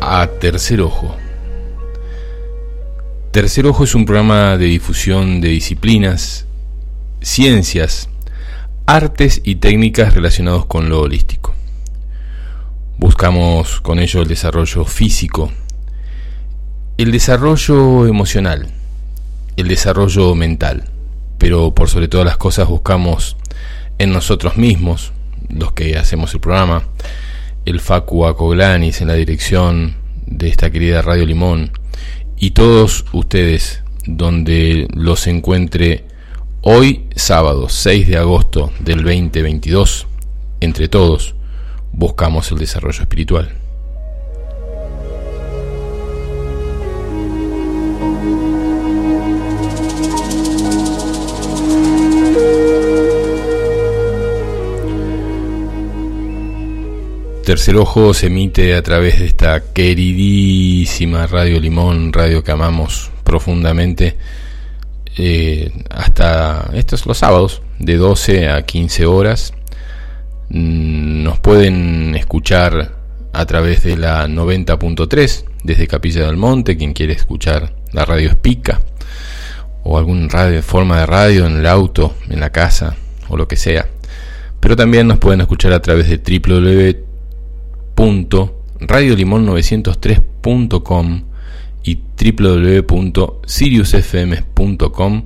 A Tercer Ojo. Tercer Ojo es un programa de difusión de disciplinas, ciencias, artes y técnicas relacionados con lo holístico. Buscamos con ello el desarrollo físico, el desarrollo emocional, el desarrollo mental, pero por sobre todas las cosas buscamos en nosotros mismos, los que hacemos el programa, el Facu Acoglanis en la dirección de esta querida Radio Limón y todos ustedes donde los encuentre hoy sábado 6 de agosto del 2022, entre todos buscamos el desarrollo espiritual. Tercer Ojo se emite a través de esta queridísima Radio Limón, radio que amamos profundamente, eh, hasta estos los sábados, de 12 a 15 horas. Mm, nos pueden escuchar a través de la 90.3 desde Capilla del Monte, quien quiere escuchar la radio Espica o algún radio, forma de radio en el auto, en la casa o lo que sea. Pero también nos pueden escuchar a través de www www.radiolimon903.com y www.siriusfm.com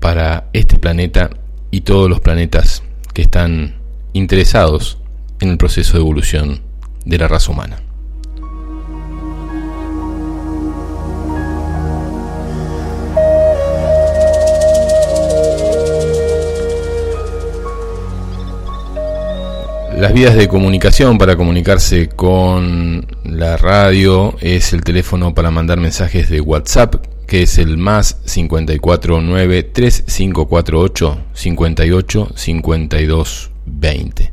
para este planeta y todos los planetas que están interesados en el proceso de evolución de la raza humana. Las vías de comunicación para comunicarse con la radio es el teléfono para mandar mensajes de WhatsApp, que es el más 549 3548 58 52 20.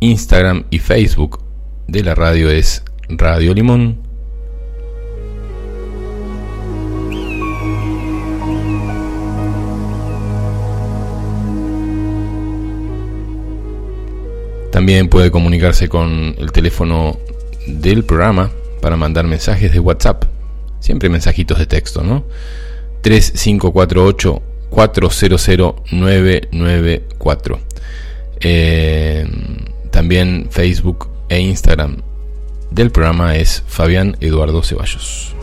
Instagram y Facebook de la radio es Radio Limón También puede comunicarse con el teléfono del programa para mandar mensajes de WhatsApp. Siempre mensajitos de texto, ¿no? 3548 400 994. Eh, también Facebook e Instagram del programa es Fabián Eduardo Ceballos.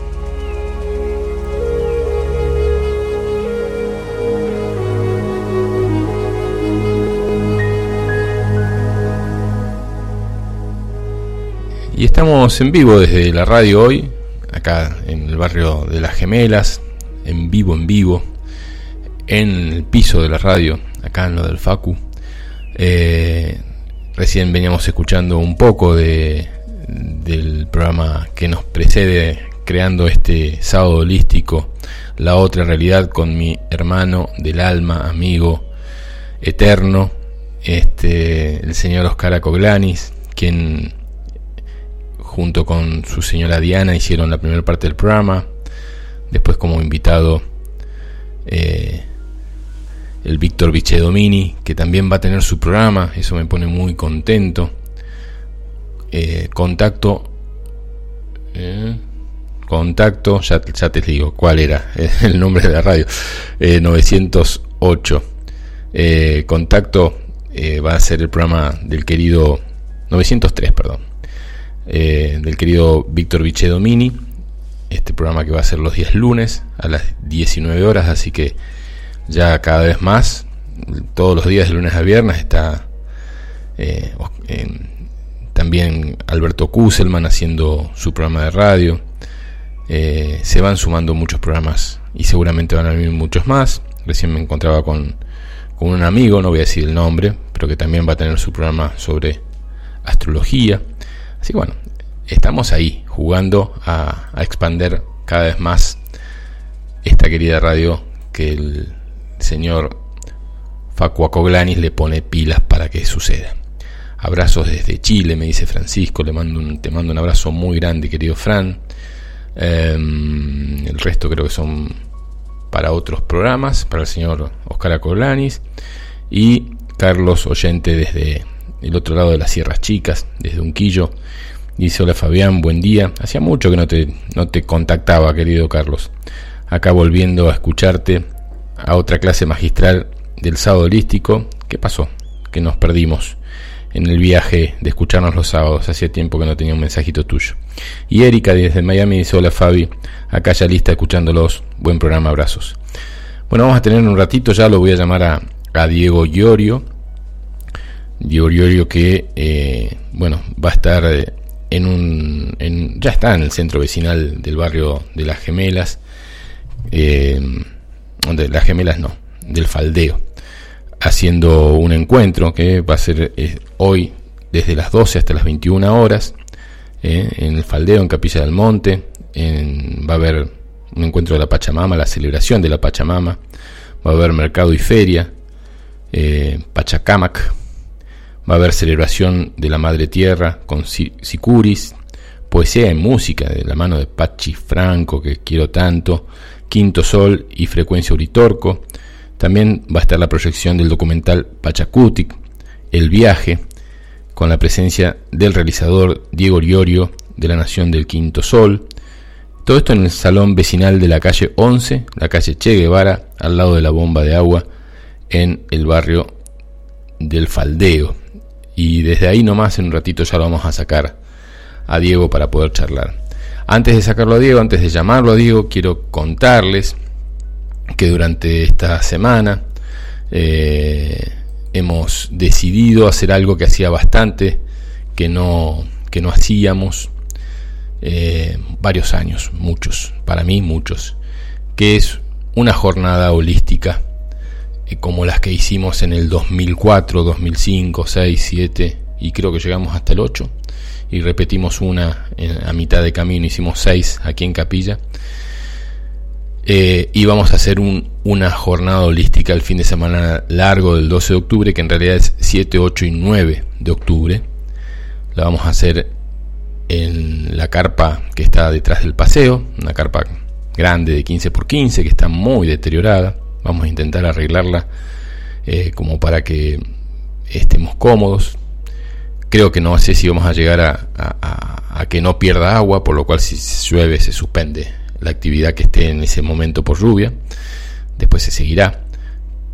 Y estamos en vivo desde la radio hoy, acá en el barrio de las Gemelas, en vivo, en vivo, en el piso de la radio, acá en lo del Facu. Eh, recién veníamos escuchando un poco de, del programa que nos precede creando este sábado holístico, la otra realidad con mi hermano del alma, amigo eterno, este, el señor Oscar Acoglanis, quien junto con su señora Diana hicieron la primera parte del programa. Después como invitado eh, el Víctor Vicedomini, que también va a tener su programa, eso me pone muy contento. Eh, contacto, eh, contacto, ya, ya, te digo cuál era el nombre de la radio, 908. contacto va a ser el programa del querido 903, perdón. Eh, del querido Víctor Vicedomini. Este programa que va a ser los días lunes a las 19 horas, así que ya cada vez más, todos los días de lunes a viernes está eh, también Alberto Kuselman haciendo su programa de radio. Eh, se van sumando muchos programas y seguramente van a venir muchos más. Recién me encontraba con, con un amigo, no voy a decir el nombre, pero que también va a tener su programa sobre astrología. Así que bueno, estamos ahí jugando a, a expander cada vez más esta querida radio que el señor Facua Coglanis le pone pilas para que suceda. Abrazos desde Chile, me dice Francisco, le mando un, te mando un abrazo muy grande, querido Fran. Em, el resto creo que son para otros programas, para el señor Oscar Acoglanis y Carlos Oyente desde el otro lado de las Sierras Chicas, desde Unquillo. Dice, hola Fabián, buen día. Hacía mucho que no te, no te contactaba, querido Carlos. Acá volviendo a escucharte a otra clase magistral del sábado holístico. ¿Qué pasó? Que nos perdimos en el viaje de escucharnos los sábados. Hacía tiempo que no tenía un mensajito tuyo. Y Erika desde Miami dice, hola Fabi, acá ya lista escuchándolos. Buen programa, abrazos. Bueno, vamos a tener un ratito, ya lo voy a llamar a, a Diego Llorio. Diego Llorio que, eh, bueno, va a estar eh, en un... En, ya está en el centro vecinal del barrio de Las Gemelas. Eh, Las Gemelas no, del Faldeo. Haciendo un encuentro que va a ser hoy desde las 12 hasta las 21 horas. en el Faldeo, en Capilla del Monte. va a haber un encuentro de la Pachamama, la celebración de la Pachamama. Va a haber mercado y feria eh, Pachacamac, va a haber celebración de la Madre Tierra con sicuris, poesía y música de la mano de Pachi Franco, que quiero tanto, Quinto Sol y Frecuencia Uritorco. También va a estar la proyección del documental Pachacutic, El viaje, con la presencia del realizador Diego Riorio de la Nación del Quinto Sol. Todo esto en el salón vecinal de la calle 11, la calle Che Guevara, al lado de la bomba de agua en el barrio del Faldeo. Y desde ahí nomás en un ratito ya lo vamos a sacar a Diego para poder charlar. Antes de sacarlo a Diego, antes de llamarlo a Diego, quiero contarles que durante esta semana eh, hemos decidido hacer algo que hacía bastante que no, que no hacíamos eh, varios años, muchos, para mí muchos, que es una jornada holística como las que hicimos en el 2004, 2005, 6, 7 y creo que llegamos hasta el 8 y repetimos una a mitad de camino, hicimos 6 aquí en Capilla. Eh, y vamos a hacer una jornada holística el fin de semana largo del 12 de octubre, que en realidad es 7, 8 y 9 de octubre. La vamos a hacer en la carpa que está detrás del paseo, una carpa grande de 15 por 15 que está muy deteriorada. Vamos a intentar arreglarla eh, como para que estemos cómodos. Creo que no sé si vamos a llegar a, que no pierda agua, por lo cual si llueve se suspende la actividad que esté en ese momento por lluvia. Después se seguirá.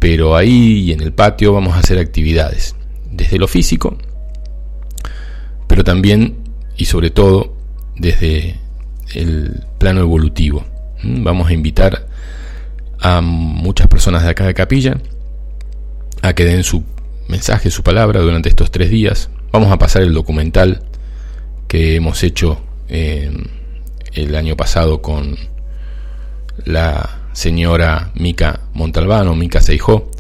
Pero ahí en el patio vamos a hacer actividades, desde lo físico, pero también y sobre todo desde el plano evolutivo. ¿Mm? Vamos a invitar a muchas personas de acá de Capilla a que den su mensaje, su palabra durante estos tres días. Vamos a pasar el documental que hemos hecho eh, el año pasado con la señora Mica Montalbano, Mica Seijó.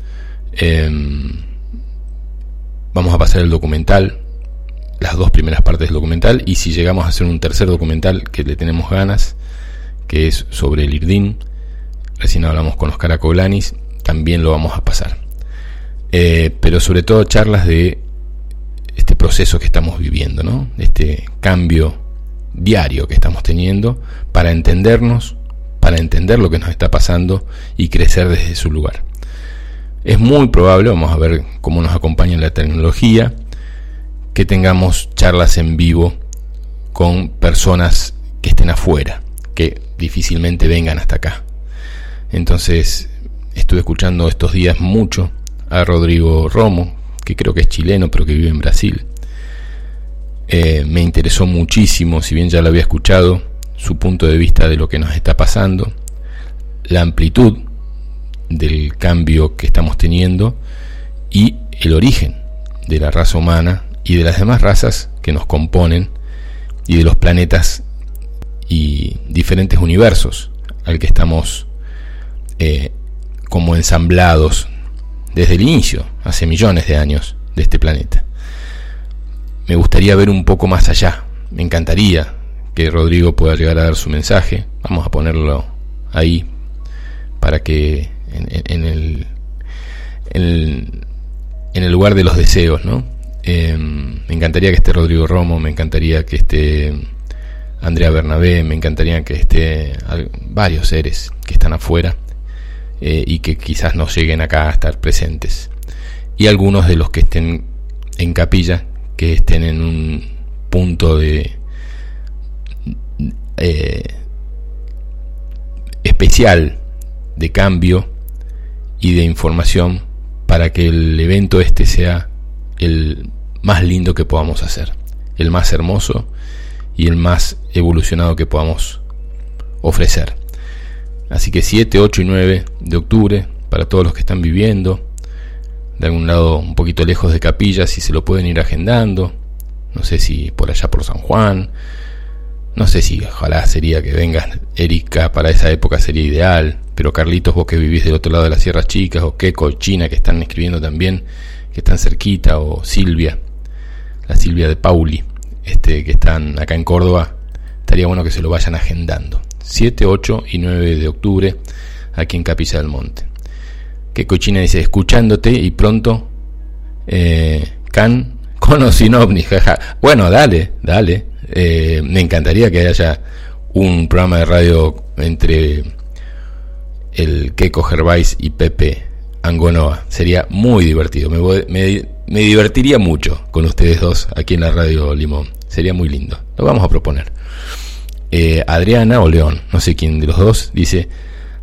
Em, vamos a pasar el documental, las dos primeras partes del documental, y si llegamos a hacer un tercer documental que le tenemos ganas, que es sobre el IRDIN, recién hablamos con Oscar Acoglanis, también lo vamos a pasar. Eh, pero sobre todo charlas de este proceso que estamos viviendo, ¿no? Este cambio diario que estamos teniendo para entendernos, para entender lo que nos está pasando y crecer desde su lugar. Es muy probable, vamos a ver cómo nos acompaña la tecnología, que tengamos charlas en vivo con personas que estén afuera, que difícilmente vengan hasta acá. Entonces estuve escuchando estos días mucho a Rodrigo Romo, que creo que es chileno pero que vive en Brasil. Eh, me interesó muchísimo, si bien ya lo había escuchado, su punto de vista de lo que nos está pasando, la amplitud del cambio que estamos teniendo y el origen de la raza humana y de las demás razas que nos componen y de los planetas y diferentes universos al que estamos eh, como ensamblados desde el inicio, hace millones de años, de este planeta. Me gustaría ver un poco más allá, me encantaría que Rodrigo pueda llegar a dar su mensaje, vamos a ponerlo ahí para que en, el, en, el, lugar de los deseos, ¿no? Em, me encantaría que esté Rodrigo Romo, me encantaría que esté Andrea Bernabé, me encantaría que esté varios seres que están afuera eh, y que quizás no lleguen acá a estar presentes. Y algunos de los que estén en capilla que estén en un punto de eh, especial de cambio y de información para que el evento este sea el más lindo que podamos hacer, el más hermoso y el más evolucionado que podamos ofrecer. Así que 7, 8 y 9 de octubre, para todos los que están viviendo, de algún lado un poquito lejos de Capilla, si se lo pueden ir agendando, no sé si por allá por San Juan, no sé si ojalá sería que venga Erika para esa época sería ideal, pero Carlitos, vos que vivís del otro lado de las Sierras Chicas, o Keco, China, que están escribiendo también, que están cerquita, o Silvia, la Silvia de Pauli, este, que están acá en Córdoba, estaría bueno que se lo vayan agendando. 7, 8 y 9 de octubre, aquí en Capilla del Monte. Keco China dice, escuchándote y pronto, eh, Can con jaja. Bueno, dale, dale. Eh, me encantaría que haya un programa de radio entre el Keiko Gervais y Pepe Angonoa. Sería muy divertido. Me, me, divertiría mucho con ustedes dos aquí en la radio Limón. Sería muy lindo. Lo vamos a proponer. Eh, Adriana o León, no sé quién de los dos, dice,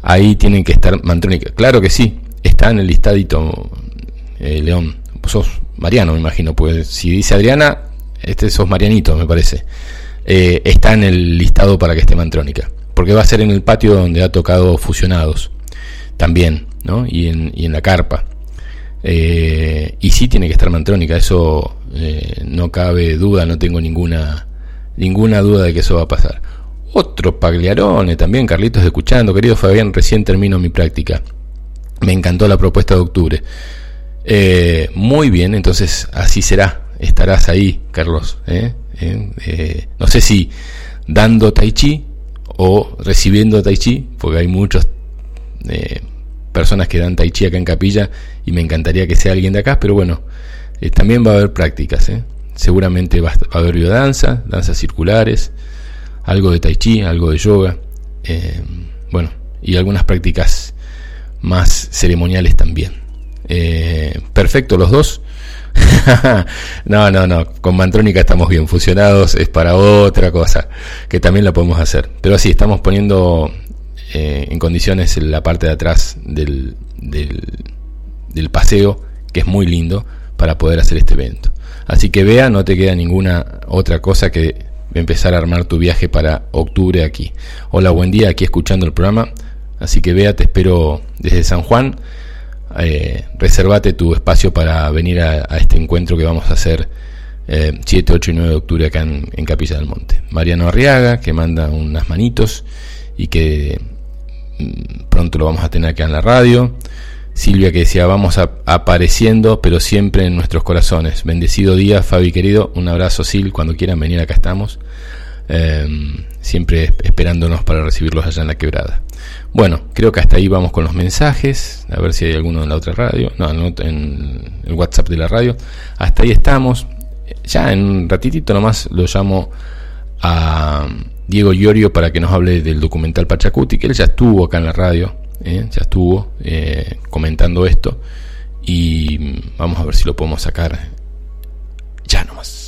ahí tienen que estar Mantrónica. Claro que sí, está en el listadito, eh, León. Sos Mariano, me imagino, pues si dice Adriana, este sos Marianito, me parece. Eh, está en el listado para que esté Mantrónica porque va a ser en el patio donde ha tocado Fusionados también, ¿no? Y en, y en la carpa. Eh, y sí tiene que estar Mantrónica, eso no cabe duda, no tengo ninguna ninguna duda de que eso va a pasar. Otro Pagliarone también, Carlitos escuchando, querido Fabián, recién termino mi práctica. Me encantó la propuesta de octubre. Eh, muy bien, entonces así será. Estarás ahí, Carlos. no sé si dando tai chi o recibiendo tai chi, porque hay muchas eh, personas que dan tai chi acá en capilla y me encantaría que sea alguien de acá, pero bueno, eh, también va a haber prácticas, ¿eh? seguramente va, a haber biodanza, danzas circulares, algo de tai chi, algo de yoga, bueno, y algunas prácticas más ceremoniales también. perfecto los dos. no, no, no. Con Mantrónica estamos bien fusionados. Es para otra cosa que también la podemos hacer. Pero sí, estamos poniendo eh, en condiciones la parte de atrás del, del, paseo, que es muy lindo, para poder hacer este evento. Así que vea, no te queda ninguna otra cosa que empezar a armar tu viaje para octubre aquí. Hola, buen día, aquí escuchando el programa. Así que vea, te espero desde San Juan eh, reservate tu espacio para venir a, este encuentro que vamos a hacer eh, 7, 8 y 9 de octubre acá en, Capilla del Monte. Mariano Arriaga, que manda unas manitos y que mm, pronto lo vamos a tener acá en la radio. Silvia que decía, vamos apareciendo, pero siempre en nuestros corazones. Bendecido día, Fabi querido. Un abrazo, Sil, cuando quieran venir, acá estamos. Eh, siempre esperándonos para recibirlos allá en la quebrada. Bueno, creo que hasta ahí vamos con los mensajes, a ver si hay alguno en la otra radio, no, en el WhatsApp de la radio. Hasta ahí estamos. Ya en un ratitito nomás lo llamo a Diego Iorio para que nos hable del documental Pachacuti, que él ya estuvo acá en la radio, ¿eh? ya estuvo eh, comentando esto y vamos a ver si lo podemos sacar ya nomás.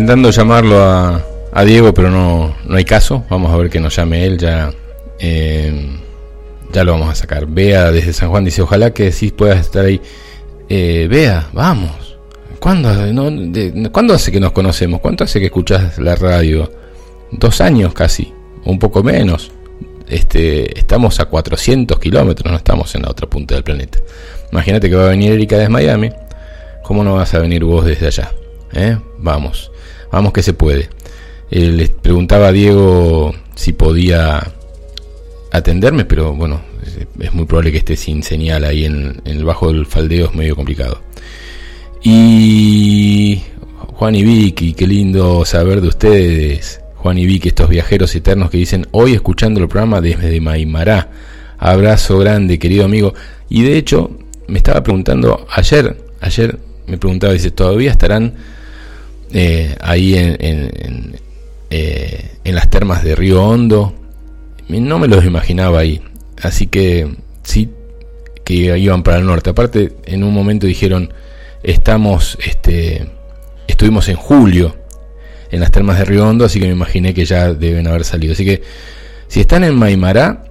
Intentando llamarlo a, Diego, pero no, no hay caso. Vamos a ver que nos llame él, ya, eh, ya lo vamos a sacar. Bea desde San Juan dice, ojalá que sí puedas estar ahí. Eh, Bea, vamos. ¿Cuándo, ¿Cuándo hace que nos conocemos? ¿Cuánto hace que escuchas la radio? Dos años casi, un poco menos. Este, estamos a 400 kilómetros, no estamos en la otra punta del planeta. Imagínate que va a venir Erika desde Miami. ¿Cómo no vas a venir vos desde allá? ¿Eh? Vamos, vamos que se puede. Eh, les preguntaba a Diego si podía atenderme, pero bueno, es muy probable que esté sin señal ahí en, el bajo del faldeo, es medio complicado. Y Juan y Vicky, qué lindo saber de ustedes. Juan y Vicky, estos viajeros eternos que dicen hoy escuchando el programa desde Maimará. Abrazo grande, querido amigo. Y de hecho, me estaba preguntando ayer, ayer me preguntaba, dice, ¿todavía estarán eh, ahí en, eh, en las termas de Río Hondo. No me los imaginaba ahí. Así que sí que iban para el norte. Aparte, en un momento dijeron, estamos, este, estuvimos en julio en las termas de Río Hondo, así que me imaginé que ya deben haber salido. Así que si están en Maimará,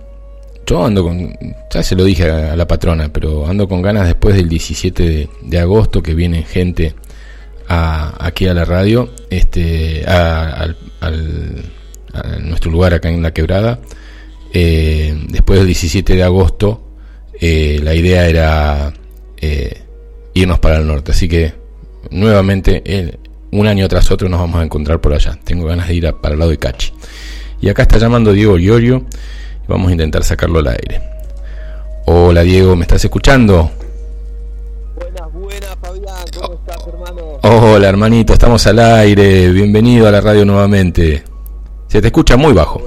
yo ando con, ya se lo dije a, la patrona, pero ando con ganas después del 17 de agosto que viene gente aquí a la radio, este, a, nuestro lugar acá en La Quebrada. Eh, después del 17 de agosto, eh, la idea era eh, irnos para el norte. Así que nuevamente, un año tras otro, nos vamos a encontrar por allá. Tengo ganas de ir para el lado de Cachi. Y acá está llamando Diego Iorio. Vamos a intentar sacarlo al aire. Hola Diego, ¿me estás escuchando? Hola hermanito, estamos al aire, bienvenido a la radio nuevamente. Se te escucha muy bajo.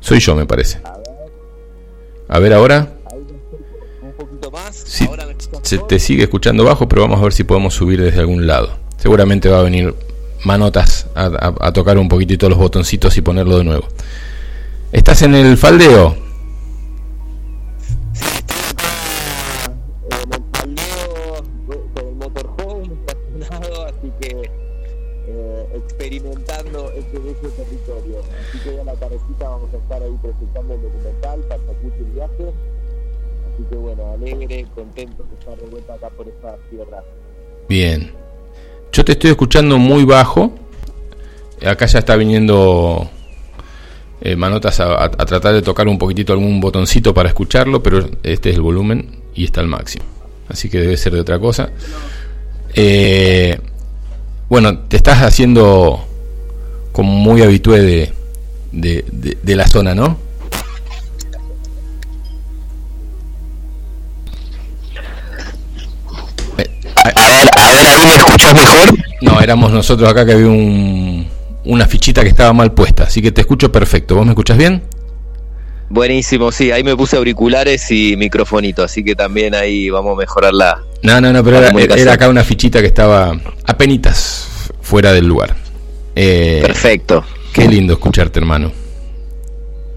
Soy yo, me parece. A ver ahora. se te sigue escuchando bajo, pero vamos a ver si podemos subir desde algún lado. Seguramente va a venir manotas a, tocar un poquitito los botoncitos y ponerlo de nuevo. ¿Estás en el faldeo? Contento de estar de vuelta acá por esta tierra. Bien. Yo te estoy escuchando muy bajo. Acá ya está viniendo eh, Manotas a, tratar de tocar un poquitito algún botoncito para escucharlo, pero este es el volumen y está al máximo. Así que debe ser de otra cosa. Eh, bueno, te estás haciendo como muy habitué de, de la zona, ¿no? mejor? No, éramos nosotros acá que había un, una fichita que estaba mal puesta, así que te escucho perfecto. ¿Vos me escuchas bien? Buenísimo, sí, ahí me puse auriculares y microfonito, así que también ahí vamos a mejorar la. No, no, no, pero era, acá una fichita que estaba apenitas fuera del lugar. Eh, Perfecto. Qué lindo escucharte, hermano.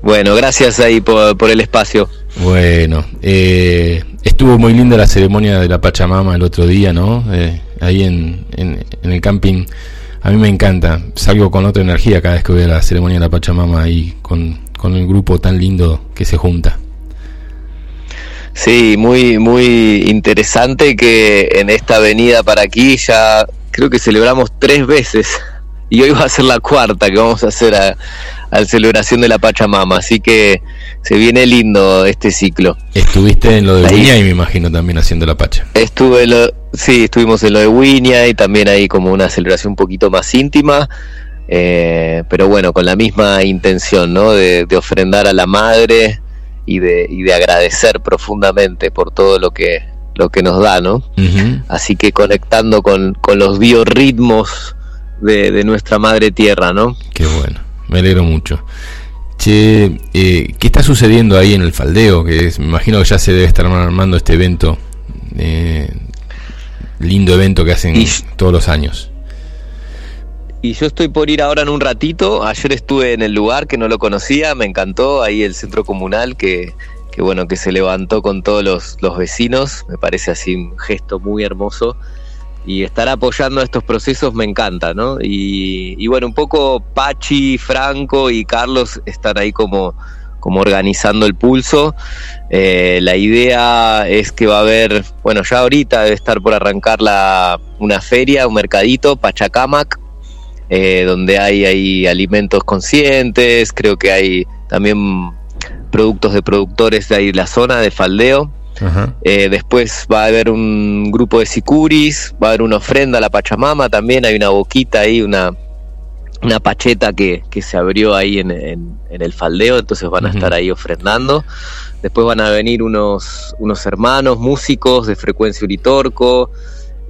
Bueno, gracias ahí por, por el espacio. Bueno, eh, estuvo muy linda la ceremonia de la Pachamama el otro día, ¿no? Eh, ahí en, en, el camping. A mí me encanta, salgo con otra energía cada vez que voy a la ceremonia de la Pachamama ahí con, con el grupo tan lindo que se junta. Sí, muy, muy interesante que en esta venida para aquí ya creo que celebramos tres veces y hoy va a ser la cuarta que vamos a hacer a, a la celebración de la Pachamama, así que se viene lindo este ciclo. Estuviste en lo de Wiña y me imagino también haciendo la Pacha. Estuve lo, sí, estuvimos en lo de Wiña y también ahí como una celebración un poquito más íntima, eh, pero bueno, con la misma intención, ¿no? De, ofrendar a la madre y de, y de agradecer profundamente por todo lo que lo que nos da, ¿no? Así que conectando con, con los biorritmos de, de nuestra madre tierra, ¿no? Qué bueno me alegro mucho. Che, eh, ¿qué está sucediendo ahí en el faldeo? Que es, me imagino que ya se debe estar armando este evento, eh, lindo evento que hacen todos los años. Y yo estoy por ir ahora en un ratito. Ayer estuve en el lugar que no lo conocía, me encantó. Ahí el centro comunal que, que bueno, que se levantó con todos los, los vecinos. Me parece así un gesto muy hermoso. Y estar apoyando estos procesos me encanta, ¿no? Y, bueno, un poco Pachi, Franco y Carlos están ahí como, como organizando el pulso. Eh, la idea es que va a haber, bueno, ya ahorita debe estar por arrancar la, una feria, un mercadito, Pachacamac, eh, donde hay, hay alimentos conscientes, creo que hay también productos de productores de ahí la zona de Faldeo. Eh, después va a haber un grupo de sicuris, va a haber una ofrenda a la Pachamama también, hay una boquita ahí, una, una pacheta que, que se abrió ahí en, en, el faldeo, entonces van a estar ahí ofrendando. Después van a venir unos, unos hermanos músicos de frecuencia Uritorco,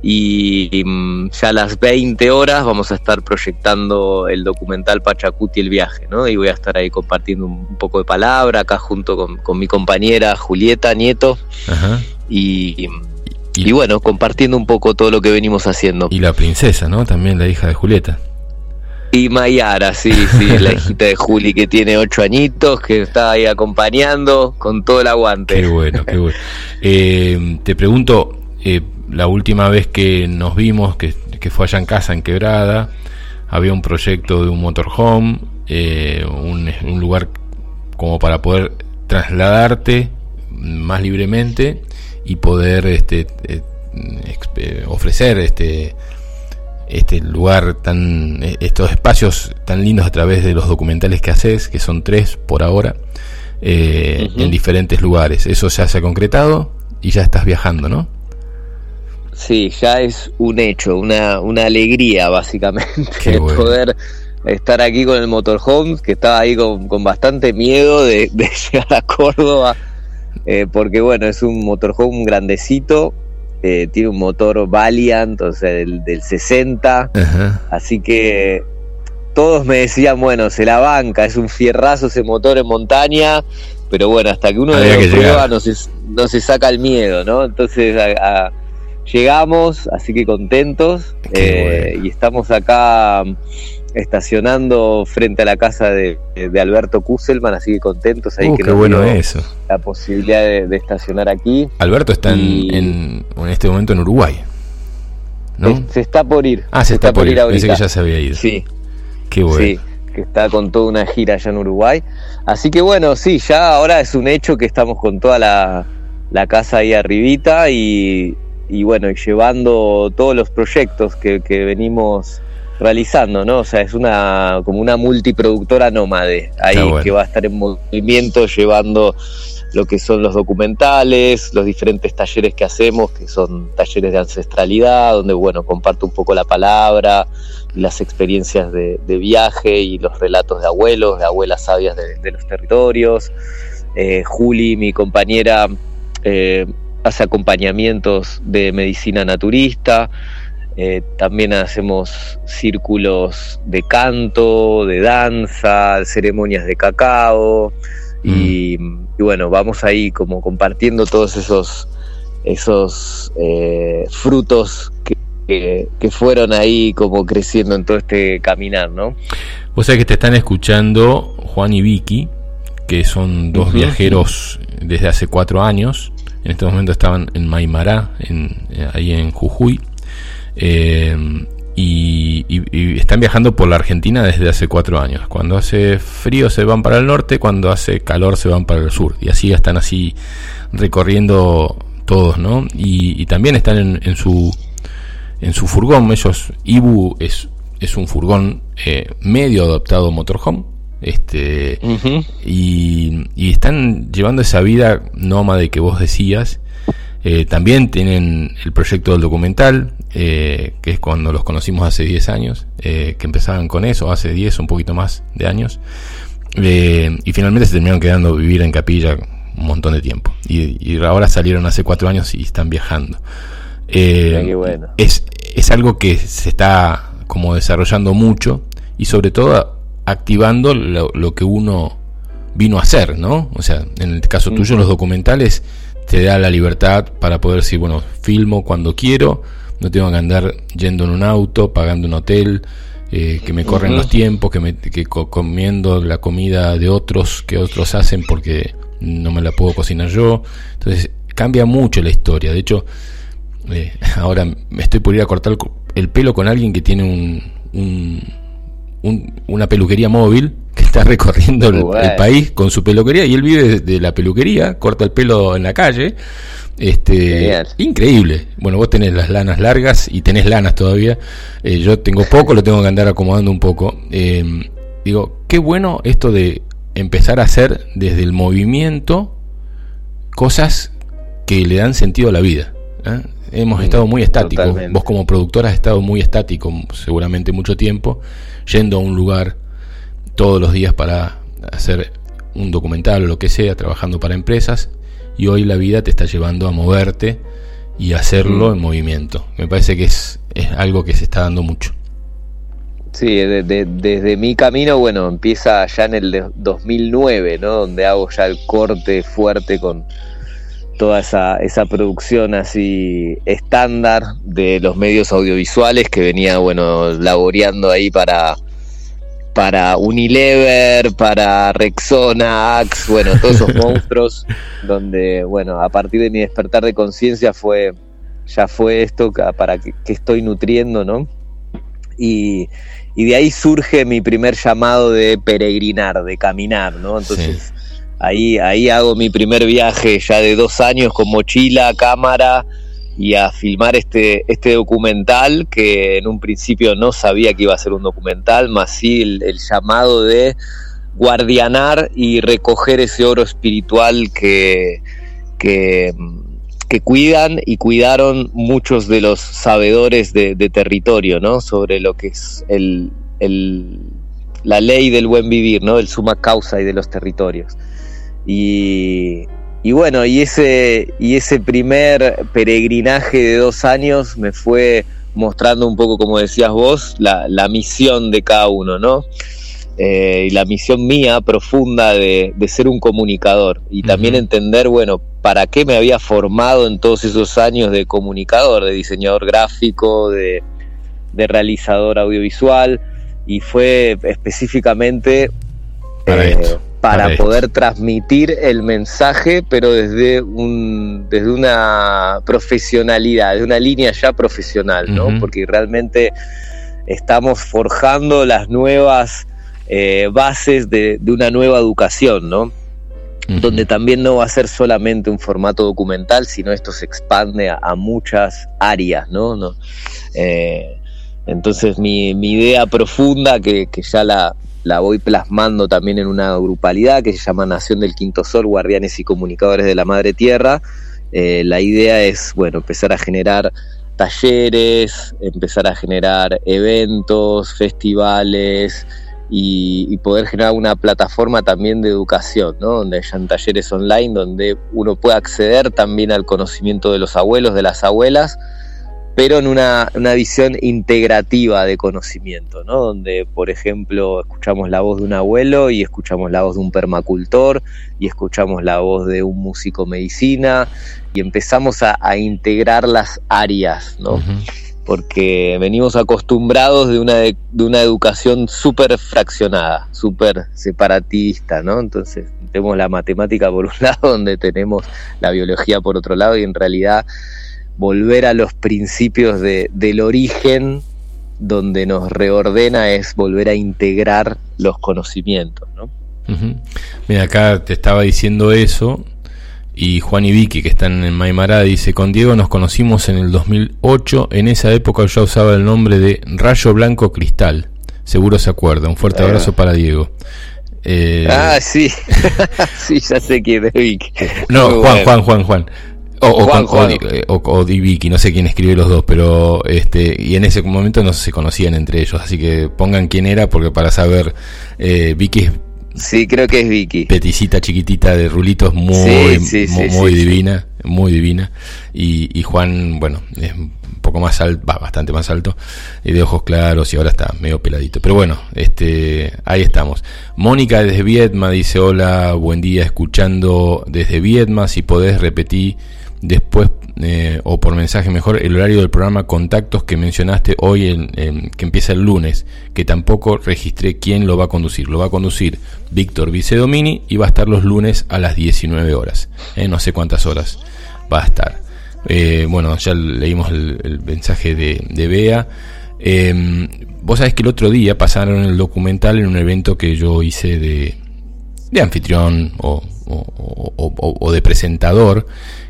y mm, ya a las 20 horas vamos a estar proyectando el documental Pachacuti el viaje, ¿no? Y voy a estar ahí compartiendo un, poco de palabra acá junto con, mi compañera Julieta Nieto Y, y, bueno, compartiendo un poco todo lo que venimos haciendo. Y la princesa, ¿no? También la hija de Julieta. Y Mayara, sí, sí, la hijita de Juli que tiene ocho añitos, que está ahí acompañando con todo el aguante. Qué bueno, qué bueno. Eh, te pregunto, eh, la última vez que nos vimos, que, fue allá en casa, en Quebrada, había un proyecto de un motorhome, eh, un, lugar como para poder trasladarte más libremente y poder este, eh, eh, ofrecer este este lugar tan estos espacios tan lindos a través de los documentales que haces que son tres por ahora en diferentes lugares. Eso ya se ha concretado y ya estás viajando no Sí, ya es un hecho, una, una alegría básicamente poder estar aquí con el motorhome, que estaba ahí con, bastante miedo de, llegar a Córdoba, eh, porque bueno, es un motorhome grandecito, eh, tiene un motor Valiant, o sea, del, del 60, así que todos me decían, bueno, se la banca, es un fierrazo ese motor en montaña, pero bueno, hasta que uno lo prueba no se, no se saca el miedo, ¿no? Entonces a Llegamos, así que contentos, eh, y estamos acá mm, estacionando frente a la casa de, Alberto Kusselman, así que contentos ahí uh, que qué bueno eso. la posibilidad de, estacionar aquí. Alberto está en, en, este momento en Uruguay. ¿no? Se, está por ir. Ah, se, está, por ir. Dice que ya se había ido. Sí. Qué bueno. Sí, que está con toda una gira allá en Uruguay. Así que bueno, sí, ya ahora es un hecho que estamos con toda la, la casa ahí arribita y y bueno, y llevando todos los proyectos que, venimos realizando, ¿no? O sea, es una como una multiproductora nómade ahí que va a estar en movimiento llevando lo que son los documentales, los diferentes talleres que hacemos, que son talleres de ancestralidad, donde bueno, comparto un poco la palabra, las experiencias de, viaje y los relatos de abuelos, de abuelas sabias de, los territorios. Eh, Juli, mi compañera, eh, hace acompañamientos de medicina naturista, eh, también hacemos círculos de canto, de danza, ceremonias de cacao y, mm. bueno, vamos ahí como compartiendo todos esos, esos eh, frutos que, que, fueron ahí como creciendo en todo este caminar, ¿no? O sea que te están escuchando Juan y Vicky, que son dos viajeros desde hace cuatro años en este momento estaban en Maimará, en, eh, ahí en Jujuy. Eh, y, están viajando por la Argentina desde hace cuatro años. Cuando hace frío se van para el norte, cuando hace calor se van para el sur. Y así están así recorriendo todos, ¿no? Y, también están en, su en su furgón. Ellos, Ibu es, es un furgón eh, medio adaptado motorhome este y, están llevando esa vida nómade que vos decías. Eh, también tienen el proyecto del documental eh, que es cuando los conocimos hace 10 años eh, que empezaban con eso hace 10 un poquito más de años. Y finalmente se terminaron quedando vivir en capilla un montón de tiempo. Y, ahora salieron hace 4 años y están viajando. Es, es algo que se está como desarrollando mucho y sobre todo activando lo, que uno vino a hacer, ¿no? O sea, en el caso tuyo, los documentales te da la libertad para poder decir, bueno, filmo cuando quiero, no tengo que andar yendo en un auto, pagando un hotel, eh, que me corren los tiempos, que, me, que comiendo la comida de otros que otros hacen porque no me la puedo cocinar yo. Entonces cambia mucho la historia. De hecho, eh, ahora me estoy por ir a cortar el pelo con alguien que tiene un, una peluquería móvil que está recorriendo el, país con su peluquería y él vive de, la peluquería, corta el pelo en la calle. Este, increíble. Bueno, vos tenés las lanas largas y tenés lanas todavía. Eh, yo tengo poco, lo tengo que andar acomodando un poco. Eh, digo, qué bueno esto de empezar a hacer desde el movimiento cosas que le dan sentido a la vida. ¿eh? Hemos mm, estado muy estáticos. Vos como productora has estado muy estático seguramente mucho tiempo, yendo a un lugar todos los días para hacer un documental o lo que sea, trabajando para empresas, y hoy la vida te está llevando a moverte y hacerlo mm. en movimiento. Me parece que es, es algo que se está dando mucho. Sí, desde mi camino, bueno, empieza ya en el 2009, ¿no? Donde hago ya el corte fuerte con toda esa, esa producción así estándar de los medios audiovisuales que venía, bueno, laboreando ahí para, para Unilever, para Rexona, Axe, bueno, todos esos monstruos, donde, bueno, a partir de mi despertar de conciencia fue, ya fue esto para que, estoy nutriendo, ¿no? Y, y de ahí surge mi primer llamado de peregrinar, de caminar, ¿no? Entonces ahí, ahí hago mi primer viaje ya de dos años con mochila, cámara y a filmar este, este documental que en un principio no sabía que iba a ser un documental, más sí el, llamado de guardianar y recoger ese oro espiritual que, que cuidan y cuidaron muchos de los sabedores de, territorio, ¿no? Sobre lo que es el, la ley del buen vivir, ¿no? El suma causa y de los territorios. Y, bueno, y ese, y ese primer peregrinaje de dos años me fue mostrando un poco, como decías vos, la, la misión de cada uno, ¿no? Eh, y la misión mía profunda de, ser un comunicador. Y también entender, bueno, para qué me había formado en todos esos años de comunicador, de diseñador gráfico, de, realizador audiovisual. Y fue específicamente para, eh, poder transmitir el mensaje, pero desde un desde una profesionalidad, de una línea ya profesional, ¿no? Porque realmente estamos forjando las nuevas eh, bases de, una nueva educación, ¿no? Donde también no va a ser solamente un formato documental, sino esto se expande a, muchas áreas, ¿no? Eh, entonces mi, idea profunda, que, ya la, la voy plasmando también en una grupalidad que se llama Nación del Quinto Sol, Guardianes y Comunicadores de la Madre Tierra. Eh, la idea es, bueno, empezar a generar talleres, empezar a generar eventos, festivales, y, poder generar una plataforma también de educación, ¿no? donde hayan talleres online, donde uno pueda acceder también al conocimiento de los abuelos, de las abuelas, pero en una, visión integrativa de conocimiento, ¿no? donde, por ejemplo, escuchamos la voz de un abuelo y escuchamos la voz de un permacultor y escuchamos la voz de un músico medicina y empezamos a, integrar las áreas, ¿no? porque venimos acostumbrados de una, de, una educación súper fraccionada, súper separatista, ¿no? Entonces tenemos la matemática por un lado, donde tenemos la biología por otro lado, y en realidad volver a los principios de, del origen, donde nos reordena, es volver a integrar los conocimientos, ¿no? Mira, acá te estaba diciendo eso, y Juan y Vicky, que están en Maimará, dice, con Diego nos conocimos en el 2008, en esa época yo usaba el nombre de Rayo Blanco Cristal, seguro se acuerda, un fuerte abrazo para Diego. Eh, ah, sí, sí, ya sé quién es Vicky. No, Juan, Juan, Juan, Juan. O, o, Vicky, no sé quién escribe los dos, pero este y en ese momento no se conocían entre ellos, así que pongan quién era porque para saber, eh, Vicky es Sí, creo que es Vicky. Peticita chiquitita de rulitos, muy, muy, divina, muy divina. Y, Juan, bueno, es un poco más alto, va, bastante más alto, y de ojos claros y ahora está medio peladito. Pero bueno, este, ahí estamos. Mónica desde Vietma dice, hola, buen día, escuchando desde Vietma, si podés repetir después eh, o por mensaje mejor el horario del programa Contactos que mencionaste hoy, en, que empieza el lunes, que tampoco registré quién lo va a conducir. Lo va a conducir Víctor Vicedomini y va a estar los lunes a las 19 horas. Eh, no sé cuántas horas va a estar. Eh, bueno, ya leímos el, mensaje de, de Bea. Eh, vos sabés que el otro día pasaron el documental en un evento que yo hice de, de anfitrión o, de presentador,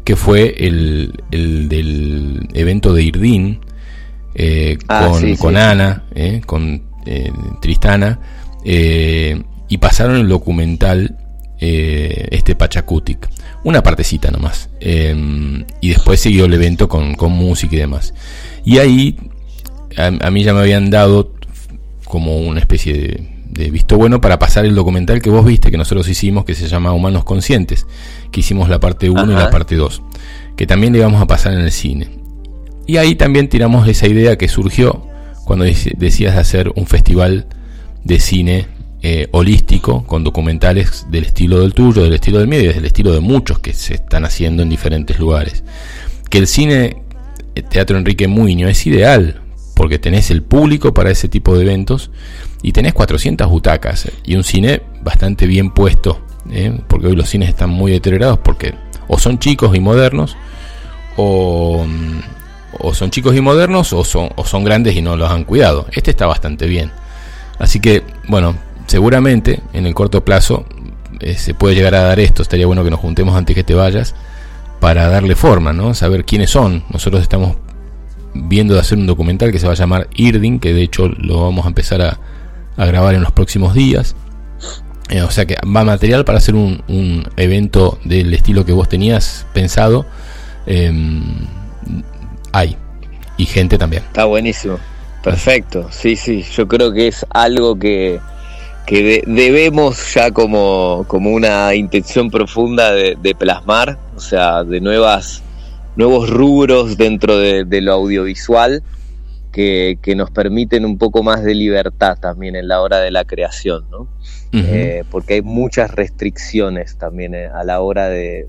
que fue el, el del evento de Irdín, eh, ah, con, con Ana, eh, con eh, Tristana, y pasaron el documental este Pachacutic, una partecita nomás, y después siguió el evento con, con música y demás. Y ahí a, mí ya me habían dado como una especie de, visto bueno para pasar el documental que vos viste, que nosotros hicimos, que se llama Humanos Conscientes, que hicimos la parte 1 y la parte 2, que también le íbamos a pasar en el cine. Y ahí también tiramos esa idea que surgió cuando decías hacer un festival de cine eh, holístico con documentales del estilo del tuyo, del estilo del mío y del estilo de muchos que se están haciendo en diferentes lugares. Que el cine eh, Teatro Enrique Muño es ideal porque tenés el público para ese tipo de eventos y tenés 400 butacas y un cine bastante bien puesto, ¿eh? porque hoy los cines están muy deteriorados porque o son chicos y modernos o, o son chicos y modernos o son, o son grandes y no los han cuidado. Este está bastante bien. Así que, bueno, seguramente en el corto plazo eh, se puede llegar a dar esto. Estaría bueno que nos juntemos antes que te vayas para darle forma, ¿no? Saber quiénes son. Nosotros estamos viendo de hacer un documental que se va a llamar Irding, que de hecho lo vamos a empezar a, grabar en los próximos días. Eh, o sea que va material para hacer un, evento del estilo que vos tenías pensado. Em, hay. Y gente también. Está buenísimo. Perfecto. Sí, sí. Yo creo que es algo que, que debemos ya como, como una intención profunda de, de plasmar. O sea, de nuevas nuevos rubros dentro de, lo audiovisual que, nos permiten un poco más de libertad también en la hora de la creación, ¿no? Eh, porque hay muchas restricciones también eh, a la hora de,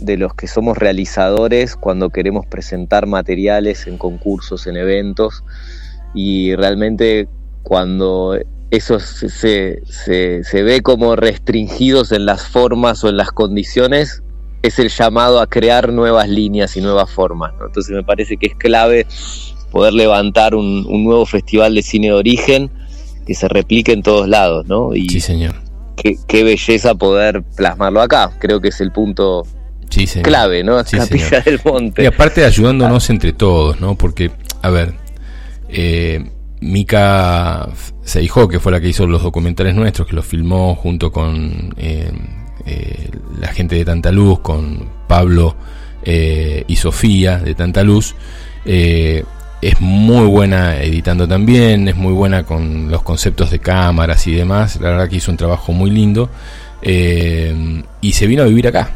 de, los que somos realizadores cuando queremos presentar materiales en concursos, en eventos, y realmente cuando eso se, se, se ve como restringidos en las formas o en las condiciones, es el llamado a crear nuevas líneas y nuevas formas. Entonces me parece que es clave poder levantar un, nuevo festival de cine de origen que se replique en todos lados, ¿no? Y sí, señor. Qué, belleza poder plasmarlo acá. Creo que es el punto clave, ¿no? Sí, Capilla del Monte. Y aparte ayudándonos entre todos, ¿no? Porque, a ver, eh, Mika Seijó, que fue la que hizo los documentales nuestros, que los filmó junto con eh, eh, la gente de Tanta Luz, con Pablo eh, y Sofía de Tanta Luz. Eh, es muy buena editando también, es muy buena con los conceptos de cámaras y demás. La verdad que hizo un trabajo muy lindo. y se vino a vivir acá.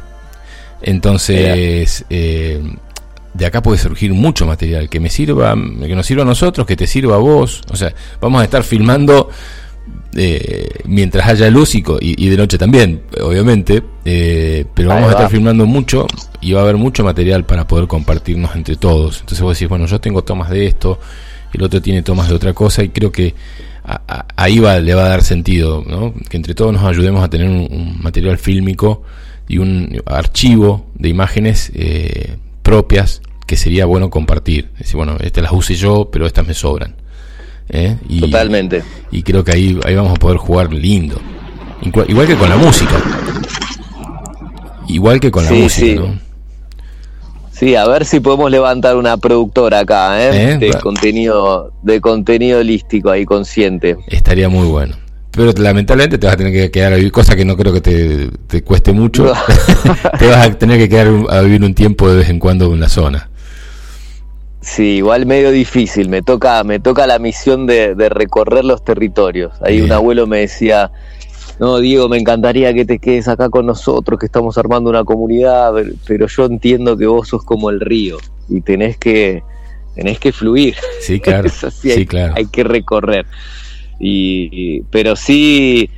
Entonces, de acá puede surgir mucho material que me sirva, que nos sirva a nosotros, que te sirva a vos. O sea, vamos a estar filmando eh, mientras haya luz y, de noche también, obviamente, eh, pero vamos a estar filmando mucho y va a haber mucho material para poder compartirnos entre todos. Entonces vos decís, bueno, yo tengo tomas de esto, el otro tiene tomas de otra cosa y creo que ahí va, le va a dar sentido, ¿no? que entre todos nos ayudemos a tener un, material fílmico y un archivo de imágenes eh, propias que sería bueno compartir. Es decir, bueno, estas las use yo, pero estas me sobran. ¿Eh? Y, Totalmente. Y creo que ahí, ahí vamos a poder jugar lindo. Igual que con la música. Igual que con la música, sí. Sí, a ver si podemos levantar una productora acá, ¿eh? ¿Eh? De contenido, de contenido holístico ahí consciente. Estaría muy bueno. Pero lamentablemente te vas a tener que quedar a vivir, cosa que no creo que te, te cueste mucho. te vas a tener que quedar a vivir un tiempo de vez en cuando en la zona. Sí, igual medio difícil. Me toca, me toca la misión de, recorrer los territorios. Ahí un abuelo me decía, no, Diego, me encantaría que te quedes acá con nosotros, que estamos armando una comunidad, pero yo entiendo que vos sos como el río y tenés que, tenés que fluir. Sí, claro. sí, hay, claro. Hay que recorrer. y, pero sí,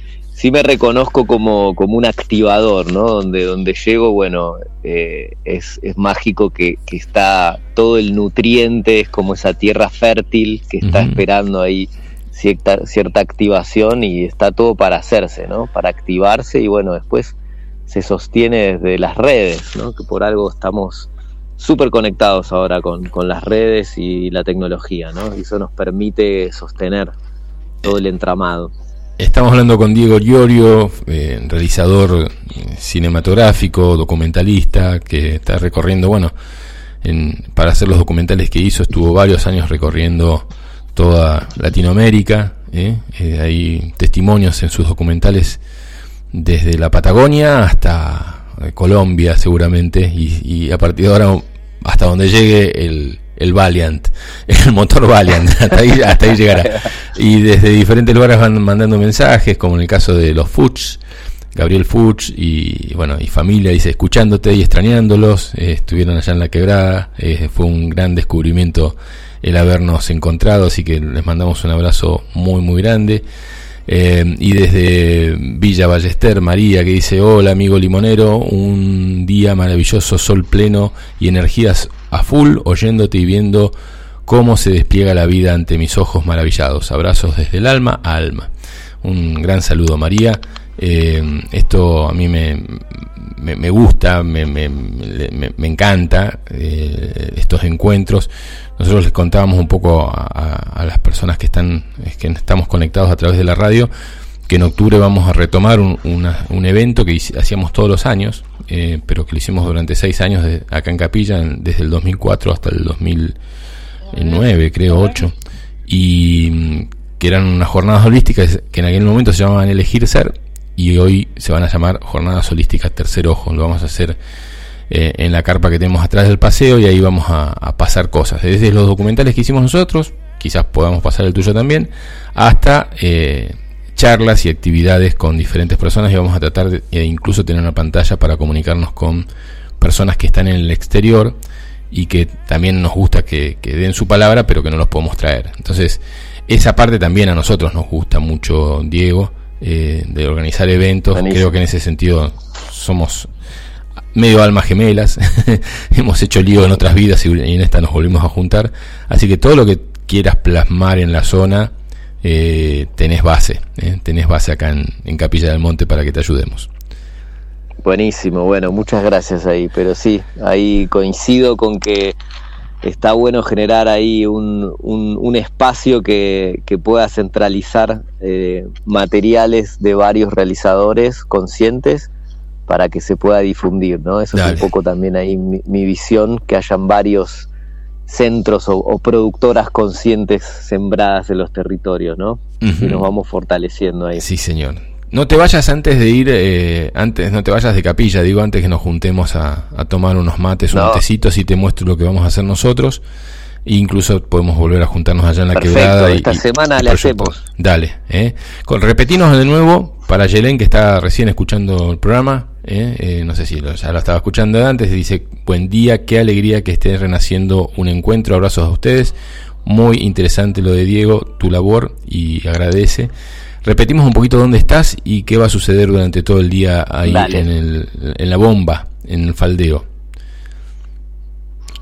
sí me reconozco como, como un activador, ¿no? Donde, donde llego, bueno, eh, es, es, mágico que, que, está todo el nutriente, es como esa tierra fértil que está esperando ahí cierta, cierta activación y está todo para hacerse, ¿no? Para activarse y bueno, después se sostiene desde las redes, ¿no? Que por algo estamos súper conectados ahora con, con, las redes y la tecnología, ¿no? Y eso nos permite sostener todo el entramado. Estamos hablando con Diego Llorio, eh, realizador eh, cinematográfico, documentalista, que está recorriendo, bueno, en, para hacer los documentales que hizo, estuvo varios años recorriendo toda Latinoamérica. ¿eh? hay testimonios en sus documentales desde la Patagonia hasta Colombia, seguramente, y a partir de ahora hasta donde llegue el, el Valiant, el motor Valiant, hasta ahí, hasta ahí llegará. Y desde diferentes lugares van mandando mensajes, como en el caso de los Fuchs, Gabriel Fuchs y bueno y familia dice escuchándote y extrañándolos eh, estuvieron allá en la quebrada eh, fue un gran descubrimiento el habernos encontrado así que les mandamos un abrazo muy muy grande eh, y desde Villa Ballester, María, que dice, hola amigo limonero, un día maravilloso, sol pleno y energías a full, oyéndote y viendo cómo se despliega la vida ante mis ojos maravillados. Abrazos desde el alma a alma. Un gran saludo María. Eh, esto a mí me, me, gusta, me, me, me encanta eh, estos encuentros. Nosotros les contábamos un poco a, las personas que están, que estamos conectados a través de la radio, que en octubre vamos a retomar un, evento que hacíamos todos los años, eh, pero que lo hicimos durante seis años acá en Capilla, desde el 2004 hasta el 2009, creo, 8, y que eran unas jornadas holísticas que en aquel momento se llamaban Elegir Ser, y hoy se van a llamar Jornadas Holísticas Tercer Ojo, lo vamos a hacer eh, en la carpa que tenemos atrás del paseo y ahí vamos a, pasar cosas. Desde los documentales que hicimos nosotros, quizás podamos pasar el tuyo también, hasta eh, charlas y actividades con diferentes personas y vamos a tratar de e incluso tener una pantalla para comunicarnos con personas que están en el exterior y que también nos gusta que, den su palabra pero que no los podemos traer. Entonces, esa parte también a nosotros nos gusta mucho, Diego, eh, de organizar eventos. Creo que en ese sentido somos medio almas gemelas, hemos hecho lío en otras vidas y en esta nos volvimos a juntar, así que todo lo que quieras plasmar en la zona, eh, tenés base, eh, tenés base acá en, Capilla del Monte para que te ayudemos. Buenísimo, bueno, muchas gracias ahí, pero sí, ahí coincido con que está bueno generar ahí un, un, espacio que, que, pueda centralizar eh, materiales de varios realizadores conscientes para que se pueda difundir, ¿no? Eso es un poco también ahí mi, visión, que hayan varios centros o, productoras conscientes sembradas en los territorios, ¿no? Y nos vamos fortaleciendo ahí. Sí, señor. No te vayas antes de ir, eh, antes, no te vayas de capilla, digo, antes que nos juntemos a, tomar unos mates, unos tecitos y te muestro lo que vamos a hacer nosotros. incluso podemos volver a juntarnos allá en la quebrada. Y, esta semana le hacemos. Dale, eh. Con, repetinos de nuevo para Yelén que está recién escuchando el programa. ¿Eh? Eh, no sé si ya lo estaba escuchando antes, dice, buen día, qué alegría que esté renaciendo un encuentro, abrazos a ustedes, muy interesante lo de Diego, tu labor y agradece. Repetimos un poquito dónde estás y qué va a suceder durante todo el día ahí en, el, en la bomba, en el faldeo.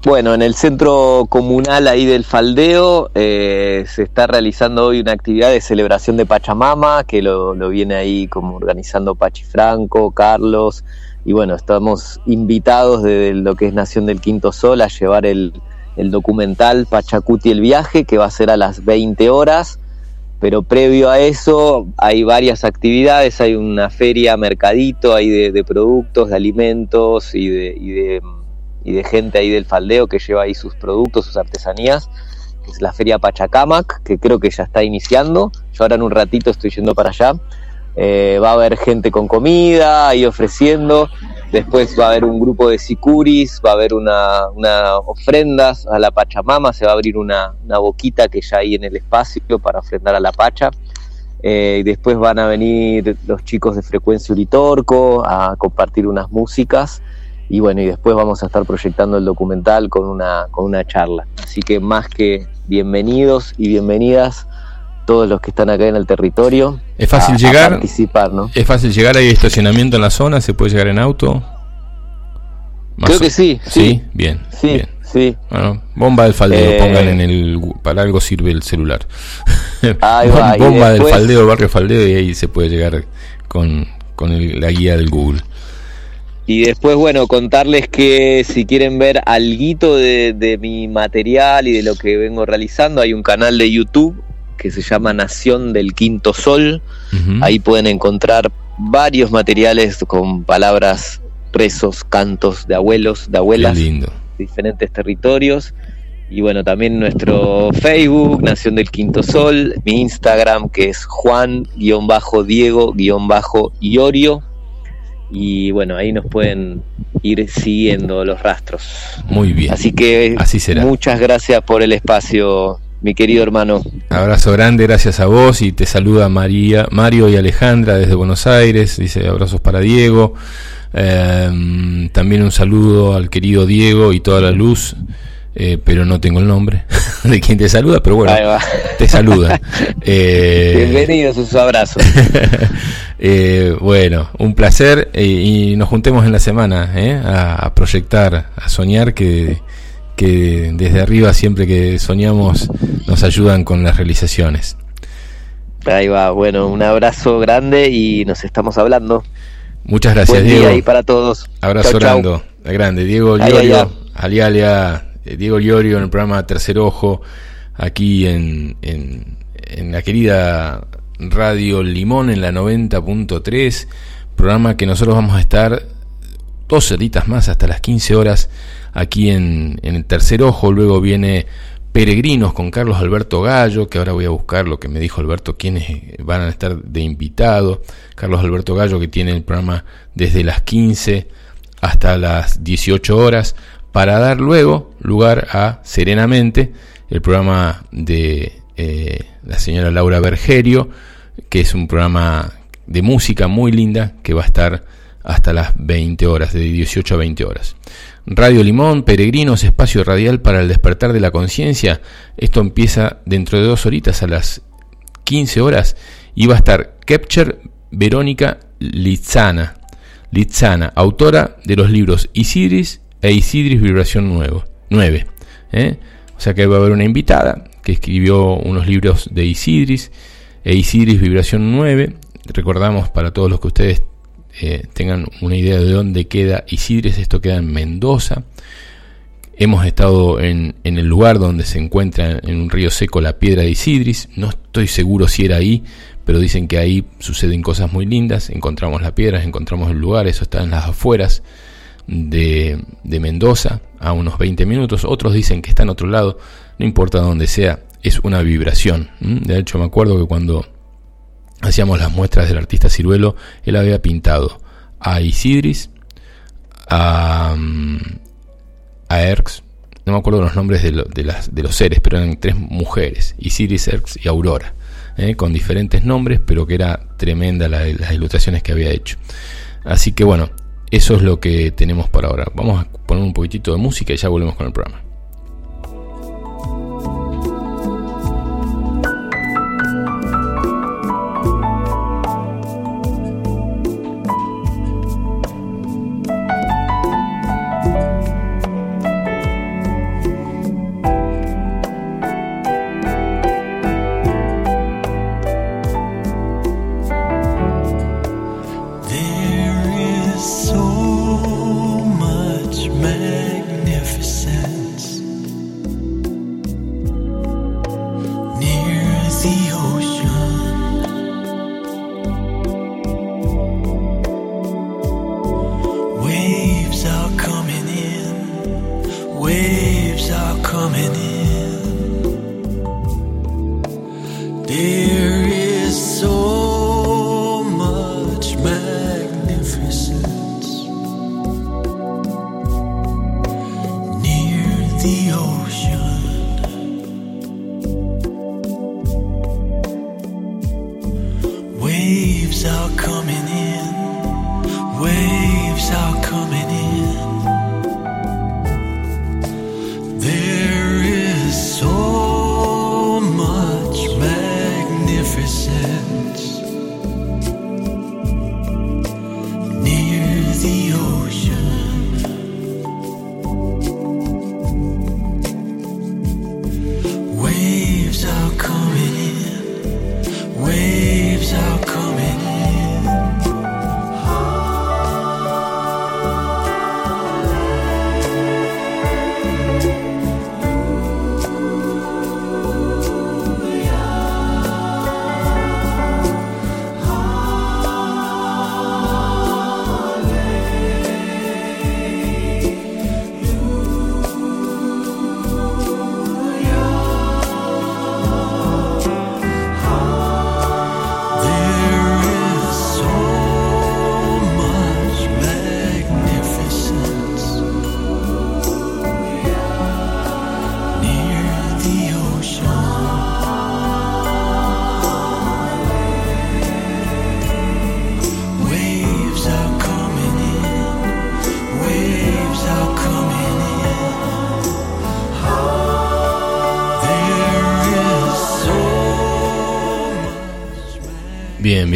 Bueno, en el centro comunal ahí del Faldeo eh, se está realizando hoy una actividad de celebración de Pachamama, que lo, viene ahí como organizando Pachi Franco, Carlos, y bueno, estamos invitados desde lo que es Nación del Quinto Sol a llevar el, documental Pachacuti el viaje, que va a ser a las 20 horas, pero previo a eso hay varias actividades, hay una feria, mercadito, hay de, productos, de alimentos y de y de gente ahí del faldeo que lleva ahí sus productos, sus artesanías, que es la Feria Pachacamac, que creo que ya está iniciando. Yo ahora en un ratito estoy yendo para allá. Eh, va a haber gente con comida ahí ofreciendo. Después va a haber un grupo de sicuris, va a haber una, una ofrendas a la Pachamama, se va a abrir una, boquita que ya hay en el espacio para ofrendar a la Pacha. Eh, y después van a venir los chicos de Frecuencia Uritorco a compartir unas músicas y bueno, y después vamos a estar proyectando el documental con una, con una charla. Así que más que bienvenidos y bienvenidas todos los que están acá en el territorio. Es fácil llegar. participar, ¿no? Es fácil llegar, hay estacionamiento en la zona, se puede llegar en auto. Creo que sí, sí. bien. Sí, sí. Bueno, bomba del faldeo, eh, pongan en el. Para algo sirve el celular. bomba del faldeo, barrio faldeo, y ahí se puede llegar con, con la guía del Google. Y después, bueno, contarles que si quieren ver algo de, de mi material y de lo que vengo realizando, hay un canal de YouTube que se llama Nación del Quinto Sol. Ahí pueden encontrar varios materiales con palabras, rezos, cantos de abuelos, de abuelas, diferentes territorios. Y bueno, también nuestro Facebook, Nación del Quinto Sol, mi Instagram que es Juan-Diego-Iorio y bueno, ahí nos pueden ir siguiendo los rastros. Muy bien. Así que Así será. muchas gracias por el espacio, mi querido hermano. Abrazo grande, gracias a vos y te saluda María, Mario y Alejandra desde Buenos Aires, dice abrazos para Diego. Em, también un saludo al querido Diego y toda la luz. Eh, pero no tengo el nombre de quien te saluda, pero bueno, te saluda. Eh, Bienvenidos, sus abrazos. Eh, bueno, un placer y nos juntemos en la semana a, proyectar, a soñar que, que desde arriba siempre que soñamos nos ayudan con las realizaciones. Ahí va, bueno, un abrazo grande y nos estamos hablando. Muchas gracias, Diego. y para todos. Abrazo grande. Diego Llorio, alialia eh, Diego Llorio en el programa Tercer Ojo, aquí en, en, la querida Radio Limón en la 90.3, programa que nosotros vamos a estar dos horitas más hasta las 15 horas aquí en, en el Tercer Ojo, luego viene Peregrinos con Carlos Alberto Gallo, que ahora voy a buscar lo que me dijo Alberto, quienes van a estar de invitado. Carlos Alberto Gallo, que tiene el programa desde las 15 hasta las 18 horas para dar luego lugar a Serenamente, el programa de eh, la señora Laura Bergerio, que es un programa de música muy linda que va a estar hasta las 20 horas, de 18 a 20 horas. Radio Limón, Peregrinos, espacio radial para el despertar de la conciencia. Esto empieza dentro de dos horitas a las 15 horas y va a estar Kepcher Verónica Litzana, Litzana, autora de los libros Isidris e Isidris Vibración 9. ¿eh? O sea que va a haber una invitada que escribió unos libros de Isidris e Isidris Vibración 9. Recordamos para todos los que ustedes eh, tengan una idea de dónde queda Isidris, esto queda en Mendoza. Hemos estado en, en, el lugar donde se encuentra en un río seco la piedra de Isidris. No estoy seguro si era ahí, pero dicen que ahí suceden cosas muy lindas. Encontramos la piedra, encontramos el lugar, eso está en las afueras de, Mendoza, a unos 20 minutos, otros dicen que está en otro lado, no importa dónde sea, es una vibración. De hecho, me acuerdo que cuando hacíamos las muestras del artista Ciruelo, él había pintado a Isidris, a, a Erx, no me acuerdo los nombres de, de, de, los seres, pero eran tres mujeres, Isidris, Erx y Aurora, ¿eh? con diferentes nombres, pero que era tremenda las ilustraciones que había hecho. Así que bueno, eso es lo que tenemos para ahora. Vamos a poner un poquitito de música y ya volvemos con el programa.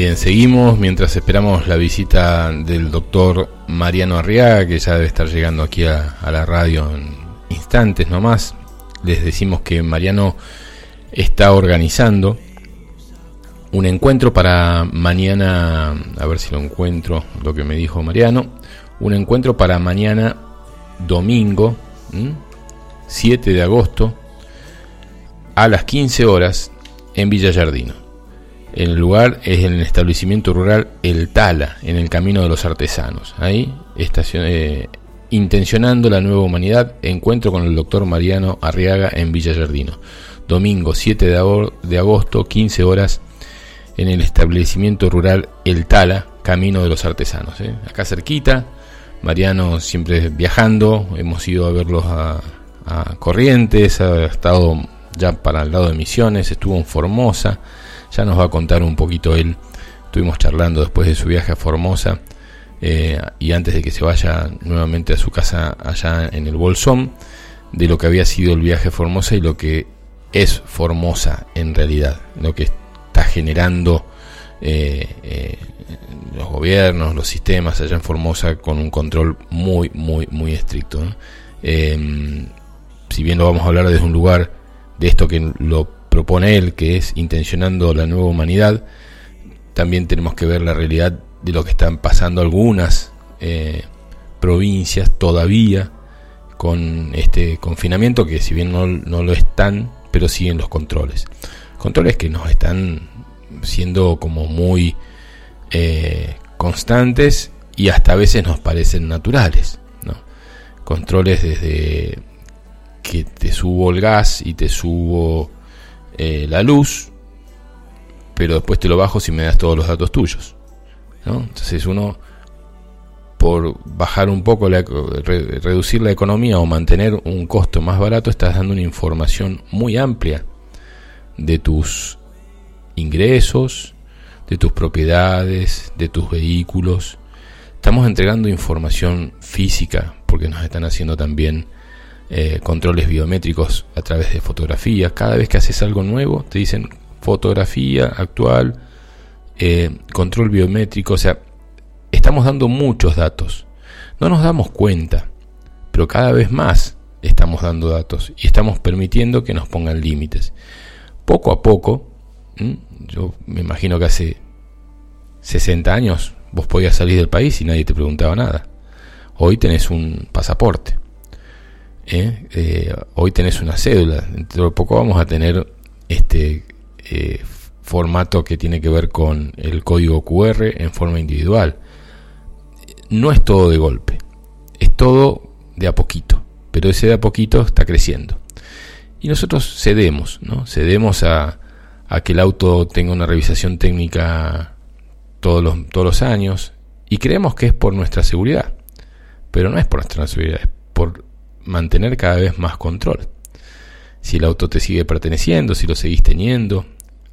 Bien, seguimos mientras esperamos la visita del doctor Mariano Arriaga, que ya debe estar llegando aquí a, la radio en instantes nomás. Les decimos que Mariano está organizando un encuentro para mañana, a ver si lo encuentro, lo que me dijo Mariano, un encuentro para mañana domingo, 7 de agosto, a las 15 horas en Villa Jardino. El lugar es en el establecimiento rural El Tala, en el Camino de los Artesanos. Ahí, eh, intencionando la nueva humanidad, encuentro con el doctor Mariano Arriaga en Villa Jardino. Domingo 7 de agosto, 15 horas, en el establecimiento rural El Tala, Camino de los Artesanos. ¿eh? Acá cerquita, Mariano siempre viajando, hemos ido a verlos a, a Corrientes, ha estado ya para el lado de Misiones, estuvo en Formosa ya nos va a contar un poquito él. Estuvimos charlando después de su viaje a Formosa eh, y antes de que se vaya nuevamente a su casa allá en el Bolsón, de lo que había sido el viaje a Formosa y lo que es Formosa en realidad, lo que está generando eh, eh, los gobiernos, los sistemas allá en Formosa con un control muy, muy, muy estricto. si bien lo vamos a hablar desde un lugar de esto que lo propone él, que es intencionando la nueva humanidad, también tenemos que ver la realidad de lo que están pasando algunas eh, provincias todavía con este confinamiento, que si bien no, lo están, pero siguen los controles. Controles que nos están siendo como muy eh, constantes y hasta a veces nos parecen naturales. ¿no? Controles desde que te subo el gas y te subo eh, la luz, pero después te lo bajo si me das todos los datos tuyos. Entonces uno, por bajar un poco, la, reducir la economía o mantener un costo más barato, estás dando una información muy amplia de tus ingresos, de tus propiedades, de tus vehículos. Estamos entregando información física porque nos están haciendo también eh, controles biométricos a través de fotografías. Cada vez que haces algo nuevo, te dicen fotografía actual, eh, control biométrico. O sea, estamos dando muchos datos. No nos damos cuenta, pero cada vez más estamos dando datos y estamos permitiendo que nos pongan límites. Poco a poco, yo me imagino que hace 60 años vos podías salir del país y nadie te preguntaba nada. Hoy tenés un pasaporte. ¿Eh? Eh, hoy tenés una cédula, dentro de poco vamos a tener este eh, formato que tiene que ver con el código QR en forma individual. No es todo de golpe, es todo de a poquito, pero ese de a poquito está creciendo. Y nosotros cedemos, ¿no? Cedemos a, a que el auto tenga una revisación técnica todos los, todos los años y creemos que es por nuestra seguridad, pero no es por nuestra seguridad, es por mantener cada vez más control. Si el auto te sigue perteneciendo, si lo seguís teniendo,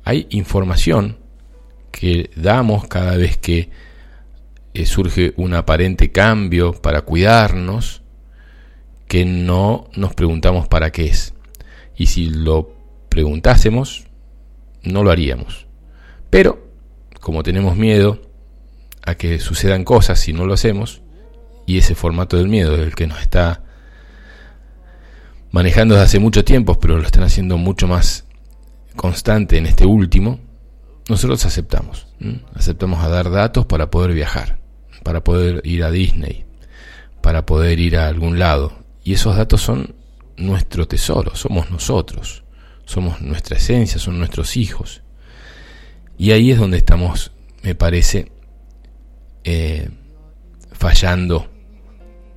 hay información que damos cada vez que eh, surge un aparente cambio para cuidarnos que no nos preguntamos para qué es. Y si lo preguntásemos, no lo haríamos. Pero, como tenemos miedo a que sucedan cosas si no lo hacemos, y ese formato del miedo el que nos está manejando desde hace mucho tiempo, pero lo están haciendo mucho más constante en este último, nosotros aceptamos. Aceptamos a dar datos para poder viajar, para poder ir a Disney, para poder ir a algún lado. Y esos datos son nuestro tesoro, somos nosotros, somos nuestra esencia, son nuestros hijos. Y ahí es donde estamos, me parece, eh, fallando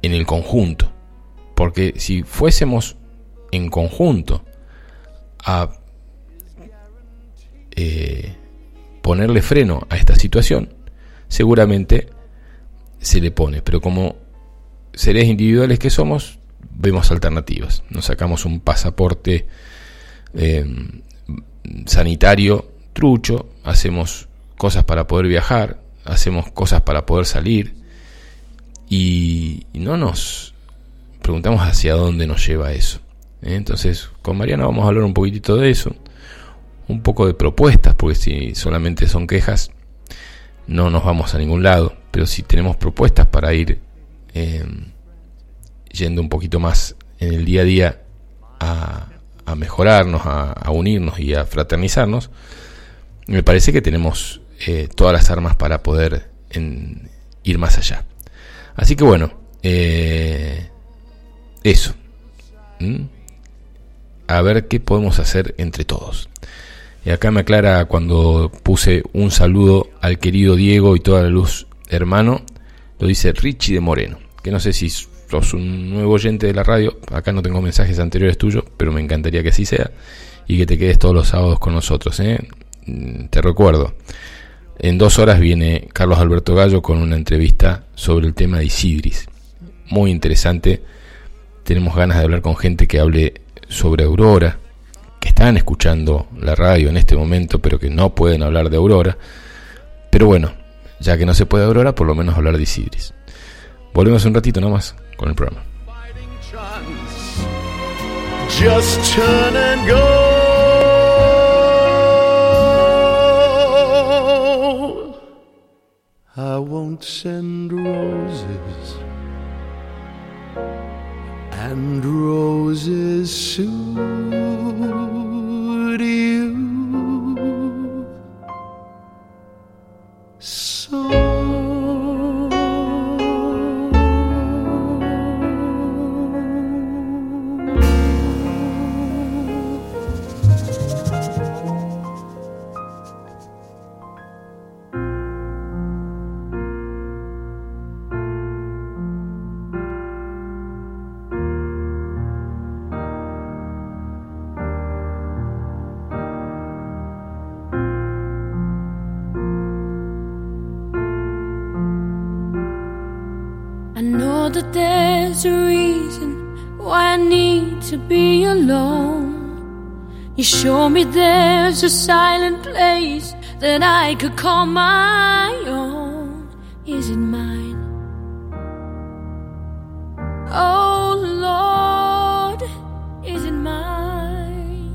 en el conjunto. Porque si fuésemos en conjunto a eh, ponerle freno a esta situación, seguramente se le pone. Pero como seres individuales que somos, vemos alternativas. Nos sacamos un pasaporte eh, sanitario trucho, hacemos cosas para poder viajar, hacemos cosas para poder salir y no nos preguntamos hacia dónde nos lleva eso. ¿Eh? Entonces, con Mariana vamos a hablar un poquitito de eso, un poco de propuestas, porque si solamente son quejas, no nos vamos a ningún lado, pero si tenemos propuestas para ir eh, yendo un poquito más en el día a día a, mejorarnos, a, unirnos y a fraternizarnos, me parece que tenemos eh, todas las armas para poder ir más allá. Así que bueno, eso. A ver qué podemos hacer entre todos. Y acá me aclara cuando puse un saludo al querido Diego y toda la luz hermano, lo dice Richie de Moreno, que no sé si sos un nuevo oyente de la radio, acá no tengo mensajes anteriores tuyos, pero me encantaría que así sea, y que te quedes todos los sábados con nosotros. ¿eh? Mm, te recuerdo, en dos horas viene Carlos Alberto Gallo con una entrevista sobre el tema de Isidris. Muy interesante, tenemos ganas de hablar con gente que hable sobre Aurora, que están escuchando la radio en este momento, pero que no pueden hablar de Aurora. Pero bueno, ya que no se puede Aurora, por lo menos hablar de Isidris. Volvemos un ratito nomás con el programa. Just turn and go. I won't send roses and roses suit you. So You show me there's a silent place that I could call my own. Is it mine? Oh Lord, is it mine?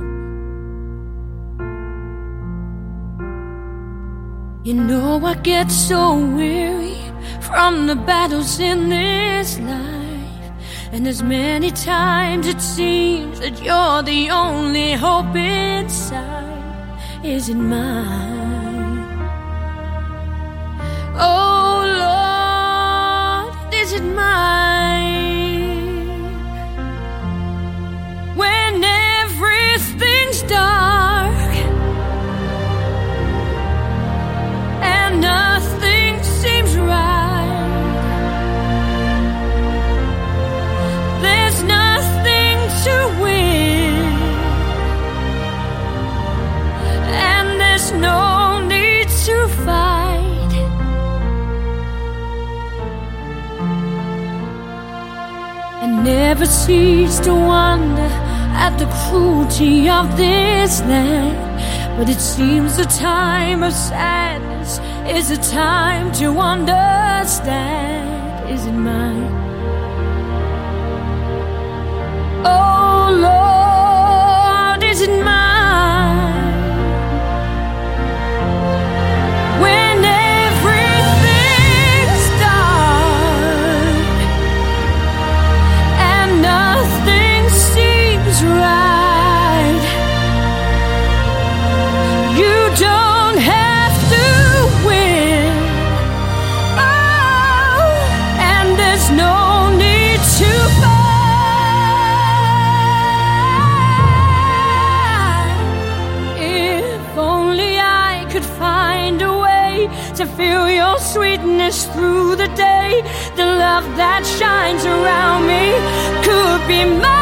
You know I get so weary from the battles in this life. And as many times it seems that you're the only hope inside, is it mine? Oh Lord, is it mine? Never cease to wonder at the cruelty of this land, but it seems the time of sadness is a time to understand. Is it mine? Oh Lord, sweetness through the day. The love that shines around me could be mine.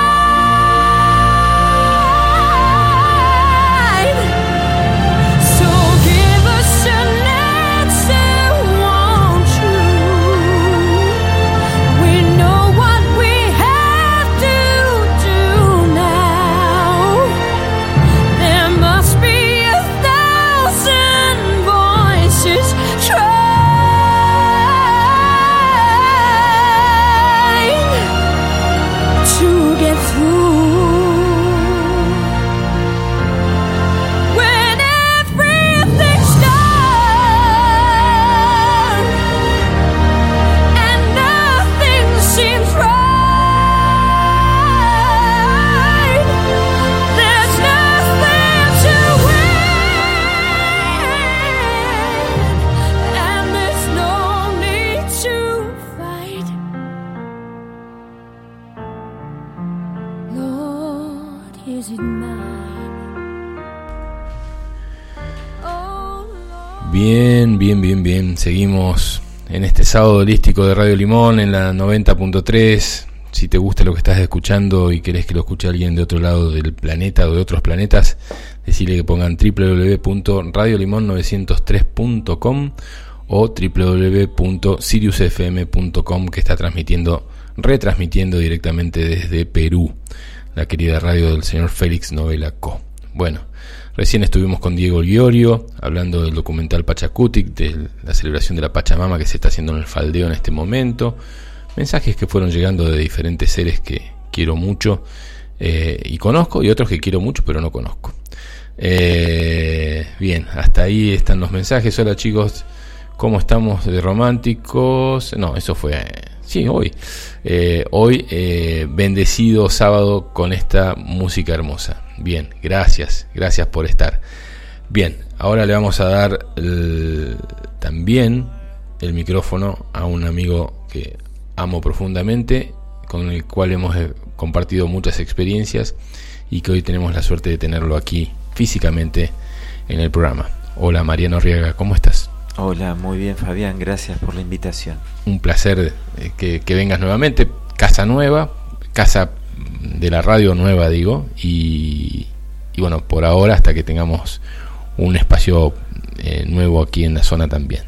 Bien, bien. Seguimos en este sábado holístico de Radio Limón en la 90.3. Si te gusta lo que estás escuchando y querés que lo escuche alguien de otro lado del planeta o de otros planetas, decirle que pongan www.radiolimon903.com o www.siriusfm.com que está transmitiendo, retransmitiendo directamente desde Perú, la querida radio del señor Félix Novela Co. Bueno, recién estuvimos con Diego Giorio hablando del documental Pachacutic, de la celebración de la Pachamama que se está haciendo en el faldeo en este momento. Mensajes que fueron llegando de diferentes seres que quiero mucho eh, y conozco y otros que quiero mucho pero no conozco. Eh, bien, hasta ahí están los mensajes. Hola chicos, ¿cómo estamos de románticos? No, eso fue, sí, hoy. Eh, hoy, bendecido sábado con esta música hermosa. Bien, gracias, gracias por estar. Bien, ahora le vamos a dar también el micrófono a un amigo que amo profundamente, con el cual hemos eh, compartido muchas experiencias y que hoy tenemos la suerte de tenerlo aquí físicamente en el programa. Hola Mariano Riega, ¿cómo estás? Hola, muy bien Fabián, gracias por la invitación. Un placer eh, que, vengas nuevamente, casa nueva, casa de la radio nueva digo, y, bueno, por ahora hasta que tengamos un espacio eh, nuevo aquí en la zona también.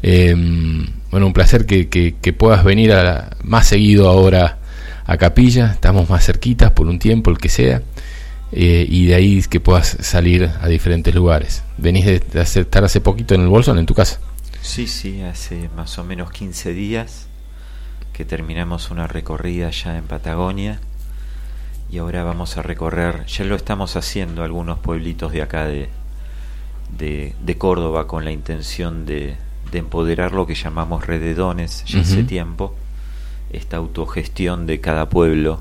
Em, bueno, un placer que, que, puedas venir a, más seguido ahora a Capilla, estamos más cerquitas por un tiempo, el que sea, eh, y de ahí que puedas salir a diferentes lugares. ¿Venís de, estar hace poquito en el Bolsón, en tu casa? Sí, sí, hace más o menos 15 días que terminamos una recorrida ya en Patagonia y ahora vamos a recorrer, ya lo estamos haciendo algunos pueblitos de acá de, de Córdoba con la intención de, de empoderar lo que llamamos rededones ya hace tiempo, esta autogestión de cada pueblo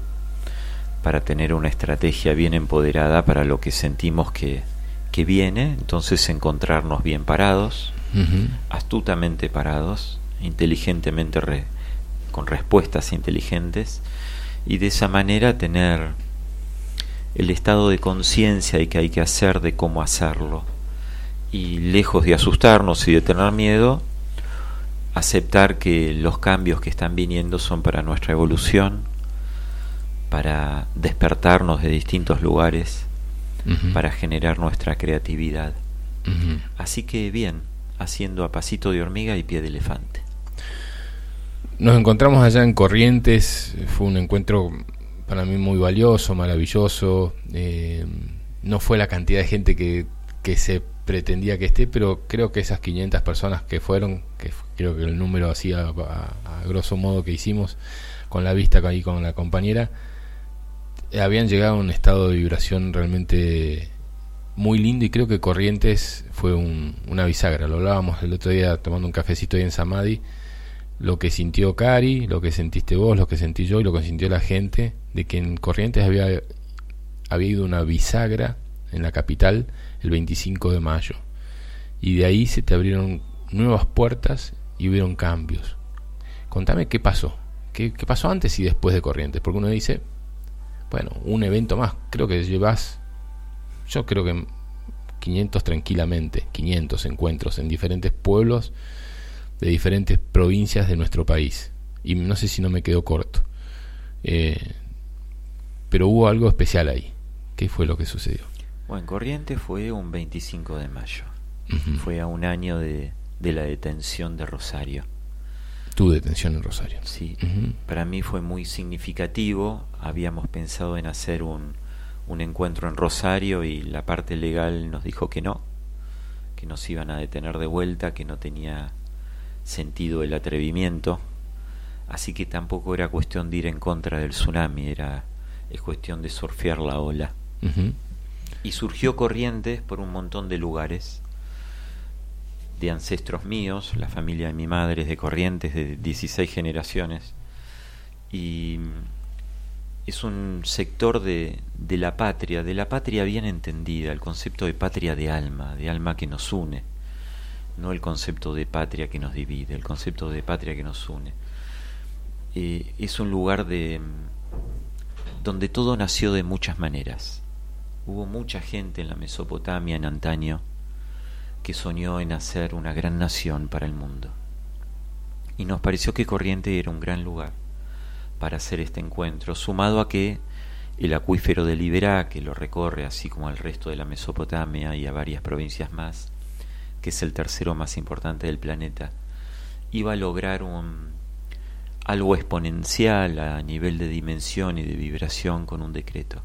para tener una estrategia bien empoderada para lo que sentimos que, que viene, entonces encontrarnos bien parados, astutamente parados, inteligentemente con respuestas inteligentes y de esa manera tener el estado de conciencia y que hay que hacer de cómo hacerlo. Y lejos de asustarnos y de tener miedo, aceptar que los cambios que están viniendo son para nuestra evolución, para despertarnos de distintos lugares, para generar nuestra creatividad. Así que bien, haciendo a pasito de hormiga y pie de elefante. Nos encontramos allá en Corrientes, fue un encuentro para mí muy valioso, maravilloso. Eh, no fue la cantidad de gente que, que se pretendía que esté, pero creo que esas 500 personas que fueron, que creo que el número así a, grosso modo que hicimos con la vista ahí con la compañera, habían llegado a un estado de vibración realmente muy lindo y creo que Corrientes fue una bisagra. Lo hablábamos el otro día tomando un cafecito ahí en Samadhi. Lo que sintió Cari, lo que sentiste vos, lo que sentí yo y lo que sintió la gente, de que en Corrientes había, había ido una bisagra en la capital el 25 de mayo. Y de ahí se te abrieron nuevas puertas y hubieron cambios. Contame qué pasó. ¿Qué, pasó antes y después de Corrientes? Porque uno dice, bueno, un evento más. Creo que llevas, yo creo que 500 tranquilamente, 500 encuentros en diferentes pueblos de diferentes provincias de nuestro país. Y no sé si no me quedo corto. Eh, pero hubo algo especial ahí. ¿Qué fue lo que sucedió? Bueno, Corriente fue un 25 de mayo. Fue a un año de, la detención de Rosario. Tu detención en Rosario. Sí. Para mí fue muy significativo. Habíamos pensado en hacer un, un encuentro en Rosario y la parte legal nos dijo que no, que nos iban a detener de vuelta, que no tenía sentido el atrevimiento. Así que tampoco era cuestión de ir en contra del tsunami, era es cuestión de surfear la ola y surgió Corrientes por un montón de lugares de ancestros míos, la familia de mi madre es de Corrientes de 16 generaciones y es un sector de, de la patria, de la patria bien entendida, el concepto de patria de alma, de alma que nos une, no el concepto de patria que nos divide, el concepto de patria que nos une. Eh, es un lugar de donde todo nació de muchas maneras Hubo mucha gente en la Mesopotamia en antaño que soñó en hacer una gran nación para el mundo. Y nos pareció que Corriente era un gran lugar para hacer este encuentro, sumado a que el acuífero de Liberá, que lo recorre así como al resto de la Mesopotamia y a varias provincias más, que es el tercero más importante del planeta, iba a lograr un algo exponencial a nivel de dimensión y de vibración con un decreto.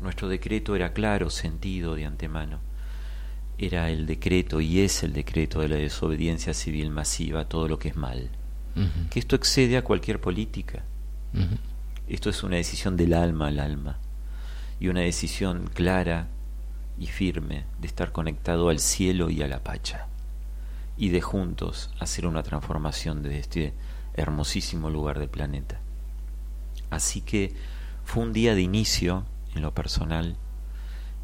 Nuestro decreto era claro, sentido de antemano. Era el decreto y es el decreto de la desobediencia civil masiva, todo lo que es mal. Que esto excede a cualquier política. Esto es una decisión del alma al alma y una decisión clara y firme de estar conectado al cielo y a la pacha y de juntos hacer una transformación de este hermosísimo lugar del planeta. Así que fue un día de inicio en lo personal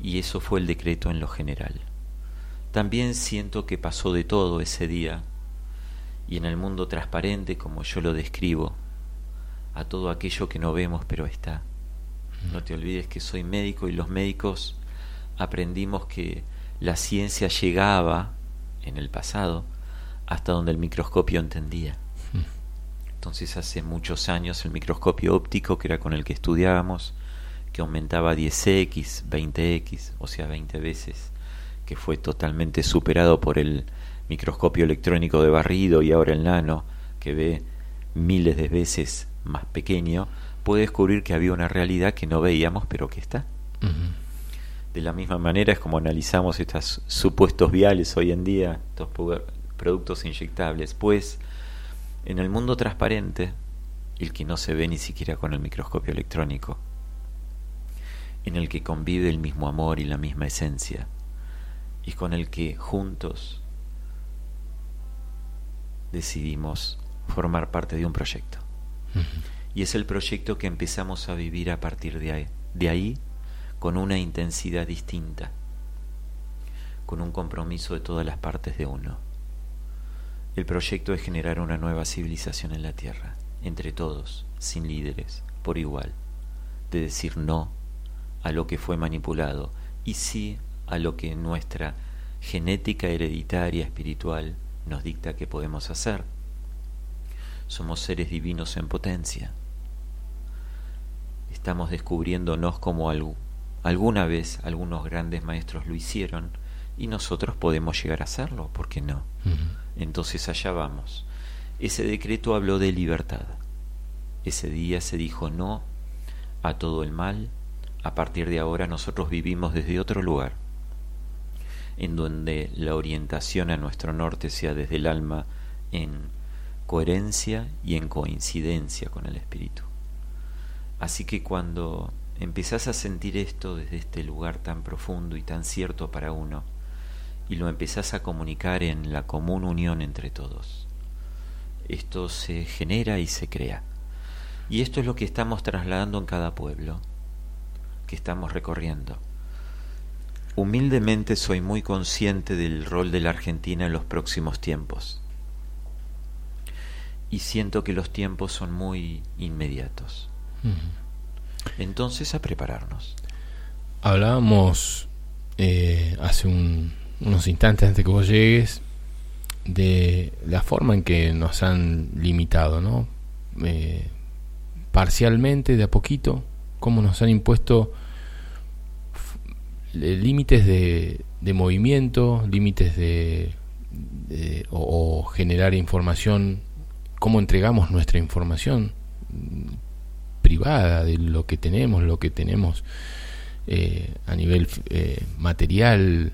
y eso fue el decreto en lo general. También siento que pasó de todo ese día y en el mundo transparente como yo lo describo, a todo aquello que no vemos pero está. No te olvides que soy médico y los médicos aprendimos que la ciencia llegaba en el pasado hasta donde el microscopio entendía. Entonces hace muchos años el microscopio óptico, que era con el que estudiábamos, que aumentaba 10x, 20x, o sea, 20 veces, que fue totalmente superado por el microscopio electrónico de barrido y ahora el nano, que ve miles de veces más pequeño, puede descubrir que había una realidad que no veíamos, pero que está. De la misma manera es como analizamos estos supuestos viales hoy en día, estos productos inyectables, pues en el mundo transparente, el que no se ve ni siquiera con el microscopio electrónico, en el que convive el mismo amor y la misma esencia, y con el que juntos decidimos formar parte de un proyecto. Y es el proyecto que empezamos a vivir a partir de ahí, de ahí con una intensidad distinta, con un compromiso de todas las partes de uno. El proyecto es generar una nueva civilización en la Tierra, entre todos, sin líderes, por igual, de decir no a lo que fue manipulado y sí a lo que nuestra genética hereditaria espiritual nos dicta que podemos hacer. Somos seres divinos en potencia. Estamos descubriéndonos como algo. Alguna vez algunos grandes maestros lo hicieron y nosotros podemos llegar a hacerlo, ¿por qué no? Entonces allá vamos. Ese decreto habló de libertad. Ese día se dijo no a todo el mal. A partir de ahora nosotros vivimos desde otro lugar, en donde la orientación a nuestro norte sea desde el alma en coherencia y en coincidencia con el espíritu. Así que cuando empezás a sentir esto desde este lugar tan profundo y tan cierto para uno, y lo empezás a comunicar en la común unión entre todos. Esto se genera y se crea. Y esto es lo que estamos trasladando en cada pueblo que estamos recorriendo. Humildemente soy muy consciente del rol de la Argentina en los próximos tiempos. Y siento que los tiempos son muy inmediatos. Entonces a prepararnos. Hablábamos eh, hace un, unos instantes antes de que vos llegues de la forma en que nos han limitado, ¿no? Eh, parcialmente, de a poquito, cómo nos han impuesto límites de, de, movimiento, límites de, o, generar información, cómo entregamos nuestra información privada de lo que tenemos, lo que tenemos eh, a nivel eh, material,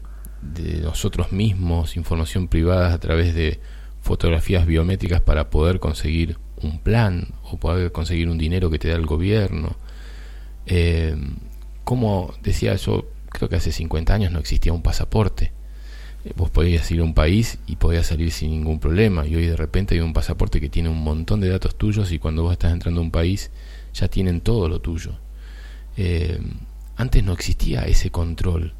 de nosotros mismos, información privada a través de fotografías biométricas para poder conseguir un plan o poder conseguir un dinero que te da el gobierno. Eh, como decía yo, creo que hace 50 años no existía un pasaporte. Eh, vos podías ir a un país y podías salir sin ningún problema. Y hoy de repente hay un pasaporte que tiene un montón de datos tuyos y cuando vos estás entrando a un país ya tienen todo lo tuyo. Eh, antes no existía ese control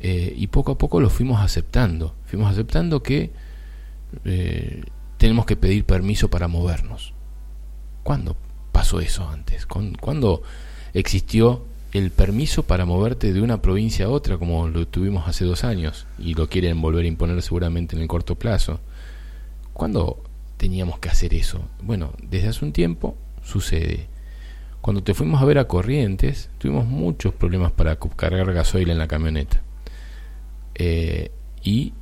eh, y poco a poco lo fuimos aceptando. Fuimos aceptando que tenemos que pedir permiso para movernos. ¿Cuándo pasó eso antes? ¿Cuándo existió el permiso para moverte de una provincia a otra, como lo tuvimos hace dos años, y lo quieren volver a imponer seguramente en el corto plazo. ¿Cuándo teníamos que hacer eso? Bueno, desde hace un tiempo sucede. Cuando te fuimos a ver a Corrientes, tuvimos muchos problemas para cargar gasoil en la camioneta. Eh, y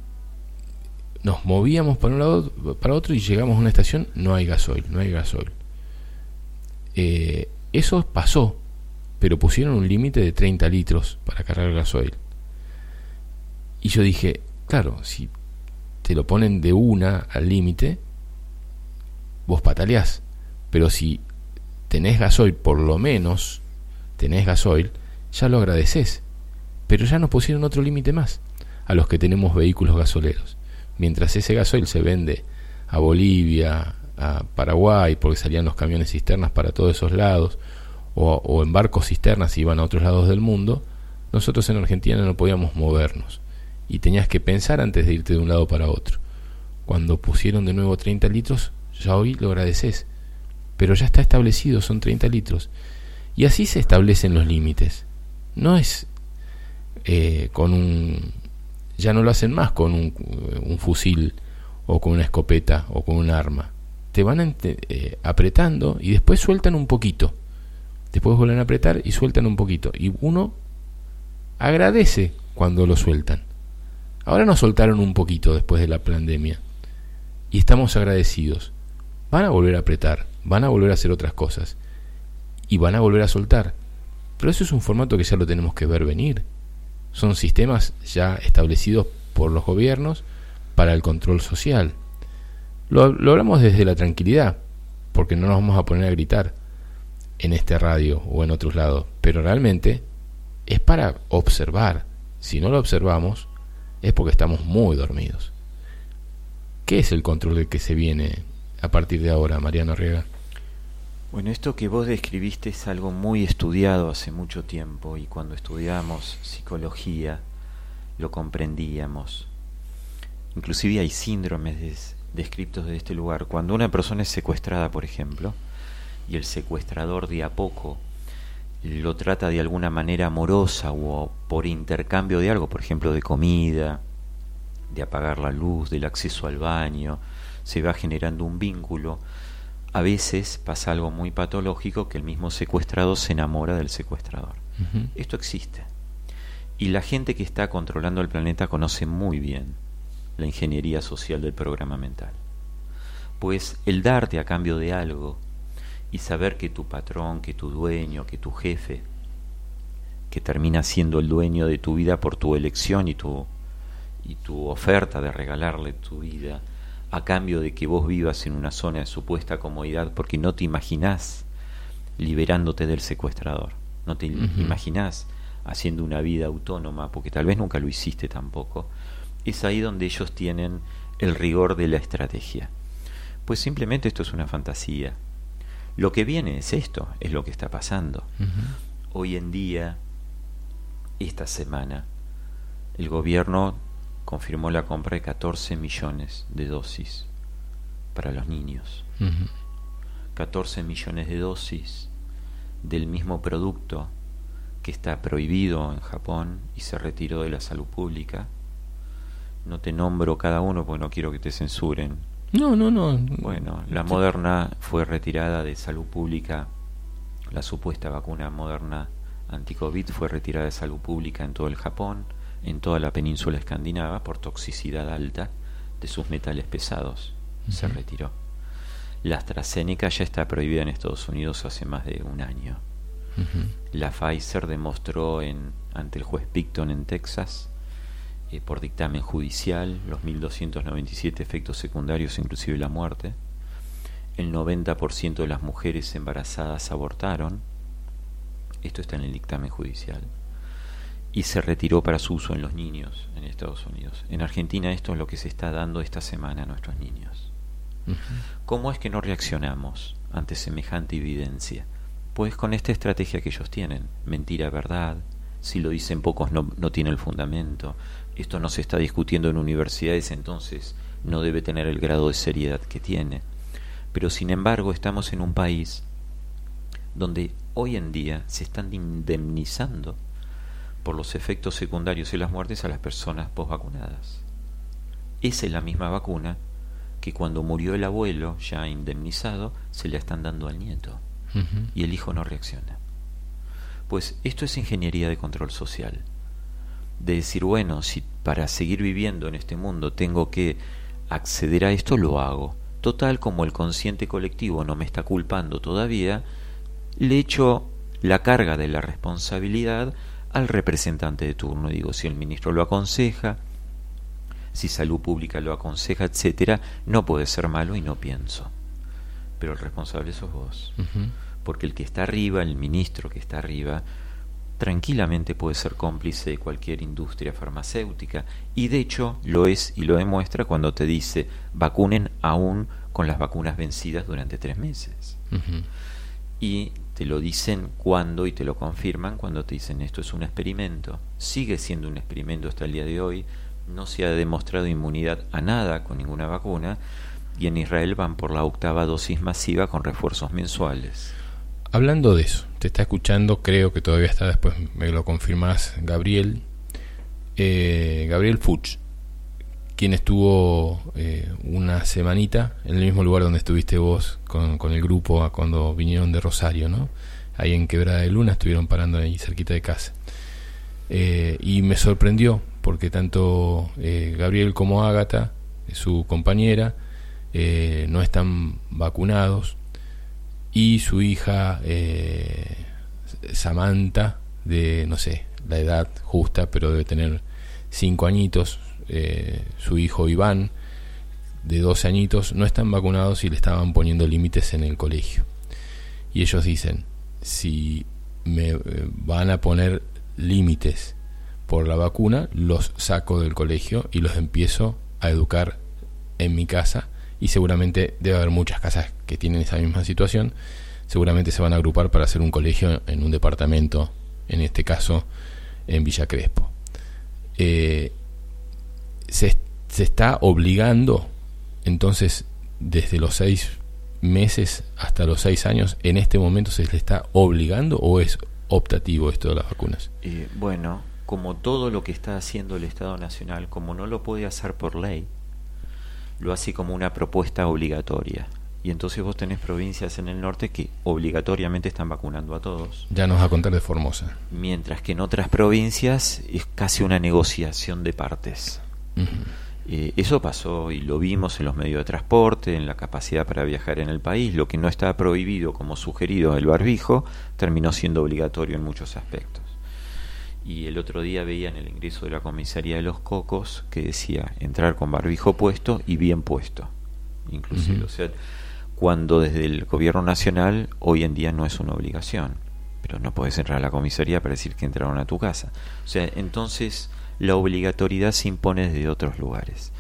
nos movíamos para un lado para otro y llegamos a una estación, no hay gasoil, no hay gasoil. Eh, eso pasó, pero pusieron un límite de 30 litros para cargar gasoil. Y yo dije, claro, si te lo ponen de una al límite, vos pataleás. Pero si tenés gasoil, por lo menos tenés gasoil, ya lo agradeces. Pero ya nos pusieron otro límite más a los que tenemos vehículos gasoleros. Mientras ese gasoil se vende a Bolivia, a Paraguay, porque salían los camiones cisternas para todos esos lados, o, en barcos cisternas y iban a otros lados del mundo, nosotros en Argentina no podíamos movernos. Y tenías que pensar antes de irte de un lado para otro. Cuando pusieron de nuevo 30 litros, ya hoy lo agradeces. Pero ya está establecido, son 30 litros. Y así se establecen los límites. No es eh, con un... Ya no lo hacen más con un, fusil o con una escopeta o con un arma te van eh, apretando y después sueltan un poquito. Después vuelven a apretar y sueltan un poquito. Y uno agradece cuando lo sueltan. Ahora nos soltaron un poquito después de la pandemia. Y estamos agradecidos. Van a volver a apretar, van a volver a hacer otras cosas. Y van a volver a soltar. Pero eso es un formato que ya lo tenemos que ver venir. Son sistemas ya establecidos por los gobiernos para el control social. Lo, hablamos desde la tranquilidad, porque no nos vamos a poner a gritar en este radio o en otros lados, pero realmente es para observar. Si no lo observamos, es porque estamos muy dormidos. ¿Qué es el control del que se viene a partir de ahora, Mariano Riega? Bueno, esto que vos describiste es algo muy estudiado hace mucho tiempo y cuando estudiamos psicología lo comprendíamos. Inclusive hay síndromes descriptos de este lugar. Cuando una persona es secuestrada, por ejemplo, y el secuestrador de a poco lo trata de alguna manera amorosa o por intercambio de algo, por ejemplo, de comida, de apagar la luz, del acceso al baño, se va generando un vínculo. A veces pasa algo muy patológico que el mismo secuestrado se enamora del secuestrador. Esto existe. Y la gente que está controlando el planeta conoce muy bien la ingeniería social del programa mental. Pues el darte a cambio de algo y saber que tu patrón, que tu dueño, que tu jefe, que termina siendo el dueño de tu vida por tu elección y tu, y tu oferta de regalarle tu vida, a cambio de que vos vivas en una zona de supuesta comodidad porque no te imaginás liberándote del secuestrador, no te imaginás haciendo una vida autónoma porque tal vez nunca lo hiciste tampoco, es ahí donde ellos tienen el rigor de la estrategia. Pues simplemente esto es una fantasía. Lo que viene es esto, es lo que está pasando. Hoy en día, esta semana, el gobierno confirmó la compra de 14 millones de dosis para los niños. 14 millones de dosis del mismo producto que está prohibido en Japón y se retiró de la salud pública no te nombro cada uno porque no quiero que te censuren. No, no, no. Bueno, la moderna fue retirada de salud pública, la supuesta vacuna moderna anti-COVID fue retirada de salud pública en todo el Japón, en toda la península escandinava por toxicidad alta de sus metales pesados. Se retiró. La AstraZeneca ya está prohibida en Estados Unidos hace más de un año. La Pfizer demostró en, ante el juez Picton en Texas eh, por dictamen judicial, los 1.297 efectos secundarios, inclusive la muerte. El 90% de las mujeres embarazadas abortaron. Esto está en el dictamen judicial. Y se retiró para su uso en los niños en Estados Unidos. En Argentina esto es lo que se está dando esta semana a nuestros niños. ¿Cómo es que no reaccionamos ante semejante evidencia? Pues con esta estrategia que ellos tienen, mentira, verdad, si lo dicen pocos no, no tiene el fundamento, esto no se está discutiendo en universidades, entonces no debe tener el grado de seriedad que tiene. Pero sin embargo estamos en un país donde hoy en día se están indemnizando por los efectos secundarios y las muertes a las personas posvacunadas. Esa es la misma vacuna que cuando murió el abuelo, ya indemnizado, se le están dando al nieto y el hijo no reacciona. Pues esto es ingeniería de control social. De decir, bueno, si para seguir viviendo en este mundo tengo que acceder a esto, lo hago. Total, como el consciente colectivo no me está culpando todavía, le echo la carga de la responsabilidad al representante de turno. Digo, si el ministro lo aconseja, si salud pública lo aconseja, etcétera, no puede ser malo y no pienso. Pero el responsable sos vos. Porque el que está arriba, el ministro que está arriba, tranquilamente puede ser cómplice de cualquier industria farmacéutica y de hecho lo es y lo demuestra cuando te dice vacunen aún con las vacunas vencidas durante tres meses. Y te lo dicen cuando y te lo confirman cuando te dicen esto es un experimento. Sigue siendo un experimento hasta el día de hoy. No se ha demostrado inmunidad a nada con ninguna vacuna y en Israel van por la octava dosis masiva con refuerzos mensuales. Hablando de eso, te está escuchando, creo que todavía está, después me lo confirmas, Gabriel, eh, Gabriel Fuchs, quien estuvo eh, una semanita en el mismo lugar donde estuviste vos con, con, el grupo cuando vinieron de Rosario, ¿no? Ahí en Quebrada de Luna estuvieron parando ahí cerquita de casa. Eh, y me sorprendió porque tanto Gabriel como Ágata, su compañera, no están vacunados y su hija eh, Samantha, de no sé, la edad justa, pero debe tener cinco añitos, eh, su hijo Iván, de 12 añitos, no están vacunados y le estaban poniendo límites en el colegio. Y ellos dicen, si me eh, van a poner límites por la vacuna, los saco del colegio y los empiezo a educar en mi casa y seguramente debe haber muchas casas que tienen esa misma situación, seguramente se van a agrupar para hacer un colegio en un departamento, en este caso en Villa Crespo. Eh, se, se, está obligando, entonces, desde los seis meses hasta los seis años, en este momento se le está obligando o es optativo esto de las vacunas? Eh, bueno, como todo lo que está haciendo el Estado Nacional, como no lo puede hacer por ley, lo hace como una propuesta obligatoria. Y entonces vos tenés provincias en el norte que obligatoriamente están vacunando a todos. Ya nos va a contar de Formosa. Mientras que en otras provincias es casi una negociación de partes. Eh, eso pasó y lo vimos en los medios de transporte, en la capacidad para viajar en el país. Lo que no estaba prohibido como sugerido el barbijo terminó siendo obligatorio en muchos aspectos y el otro día veía en el ingreso de la comisaría de los Cocos que decía entrar con barbijo puesto y bien puesto, inclusive. O sea, cuando desde el gobierno nacional hoy en día no es una obligación, pero no puedes entrar a la comisaría para decir que entraron a tu casa. O sea, entonces la obligatoriedad se impone desde otros lugares.